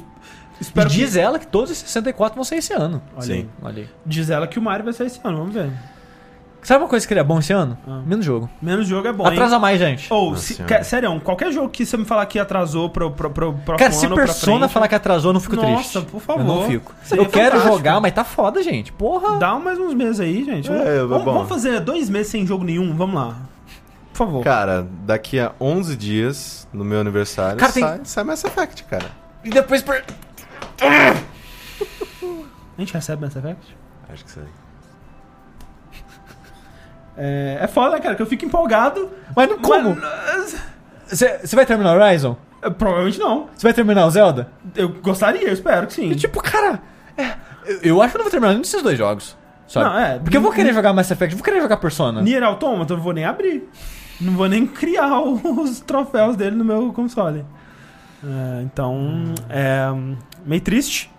Espero e que- diz ela que todos os 64 vão ser esse ano. Olha Sim. aí. Olha aí. Diz ela que o Mario vai sair esse ano, vamos ver. Sabe uma coisa que seria bom esse ano? Ah. Menos jogo. Menos jogo é bom. hein? Atrasa mais, gente. Ou, Nossa que, sério, qualquer jogo que você me falar que atrasou pro, pro, pro próximo Cara, se Persona frente, falar que atrasou, eu não fico Nossa, triste. por favor. Eu não fico. Seria eu quero fantástico. jogar, mas tá foda, gente. Porra. Dá mais uns meses aí, gente. É, vamos, bom. vamos fazer dois meses sem jogo nenhum, vamos lá. Por favor. Cara, daqui a 11 dias, no meu aniversário, Cara, tem- sai, sai Mass Effect, cara. E depois... Per... A gente recebe Mass Effect? Acho que sai. É, é foda, cara, que eu fico empolgado. Mas não como? Você você vai terminar o Horizon? é, provavelmente não. Você vai terminar o Zelda? Eu gostaria, eu espero que sim. E, tipo, cara... é, eu, eu acho que eu não vou terminar nenhum desses dois jogos. Sabe? Não, é, Porque eu vou querer jogar Mass Effect, vou querer jogar Persona. Nier Automata eu não vou nem abrir. Não vou nem criar os troféus dele no meu console. É, então, é meio triste.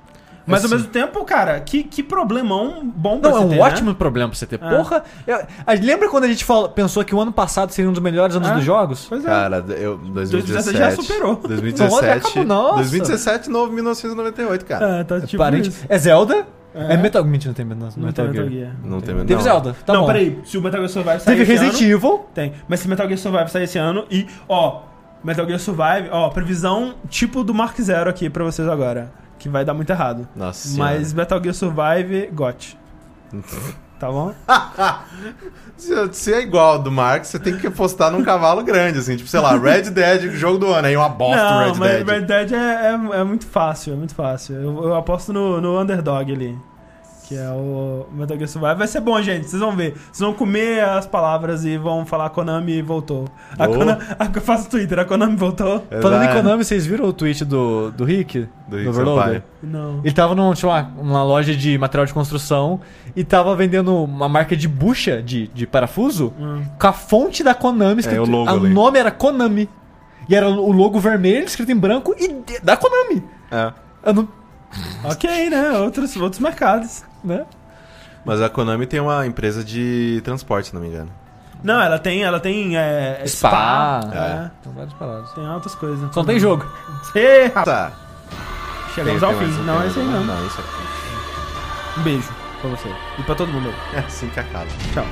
Mas ao Assim. mesmo tempo, cara, que, que problemão bom pra Não, é você um ter, ótimo né? problema pra você ter. É. Porra, eu- lembra quando a gente falou- pensou que o ano passado seria um dos melhores anos É. dos jogos? Pois é. Cara, eu, 2017. 2017 já superou. 2017. Nossa, nossa. 2017, novo 1998, cara. É, tá tipo Parente- isso. É Zelda? É, É. Metal... Mentira, não tem Metal, Não Metal tem Gear. Metal Gear. Não tem Teve não. Zelda, tá não, bom. peraí. Se o Metal Gear Survive sair Teve esse Resident ano... Evil. Tem. Mas se Metal Gear Survive sair esse ano e, ó, Metal Gear Survive, ó, previsão tipo do Mark Zero aqui pra vocês agora. Que vai dar muito errado. Nossa senhora. Mas Metal Gear Survive, GOT. Tá bom? Se, é igual do Mark, você tem que apostar num cavalo grande, assim. Tipo, sei lá, Red Dead, jogo do ano. Aí uma bosta Não, Red mas Dead. Red Dead é, é, é muito fácil, é muito fácil. Eu, eu aposto no, no Underdog ali. Que é o Metal Gear Survive. Vai ser bom, gente. Vocês vão ver. Vocês vão comer as palavras e vão falar Konami voltou. A Boa. Konami, a, faço Twitter, a Konami voltou? Falando em Exato. Konami, vocês viram o tweet do, do Rick? Do Rick Overloader? Não. Ele tava num, sei lá, uma loja de material de construção e tava vendendo uma marca de bucha de, de parafuso Hum. com a fonte da Konami escrito. É, o logo a ali. nome era Konami. E era o logo vermelho escrito em branco e da Konami. É. Eu não, Ok, né? Outros, outros mercados. Né? Mas a Konami tem uma empresa de transporte, se não me engano. Não, ela tem, ela tem é, Spa. spa. É. É. Tem várias paradas. Tem altas coisas. Só tem jogo. Rapaz, Tá. Chegamos Tem- ao tem fim. mais- Não, é isso aí não. Não, isso aqui. Um beijo. Pra você. E pra todo mundo. É assim que acaba. Tchau.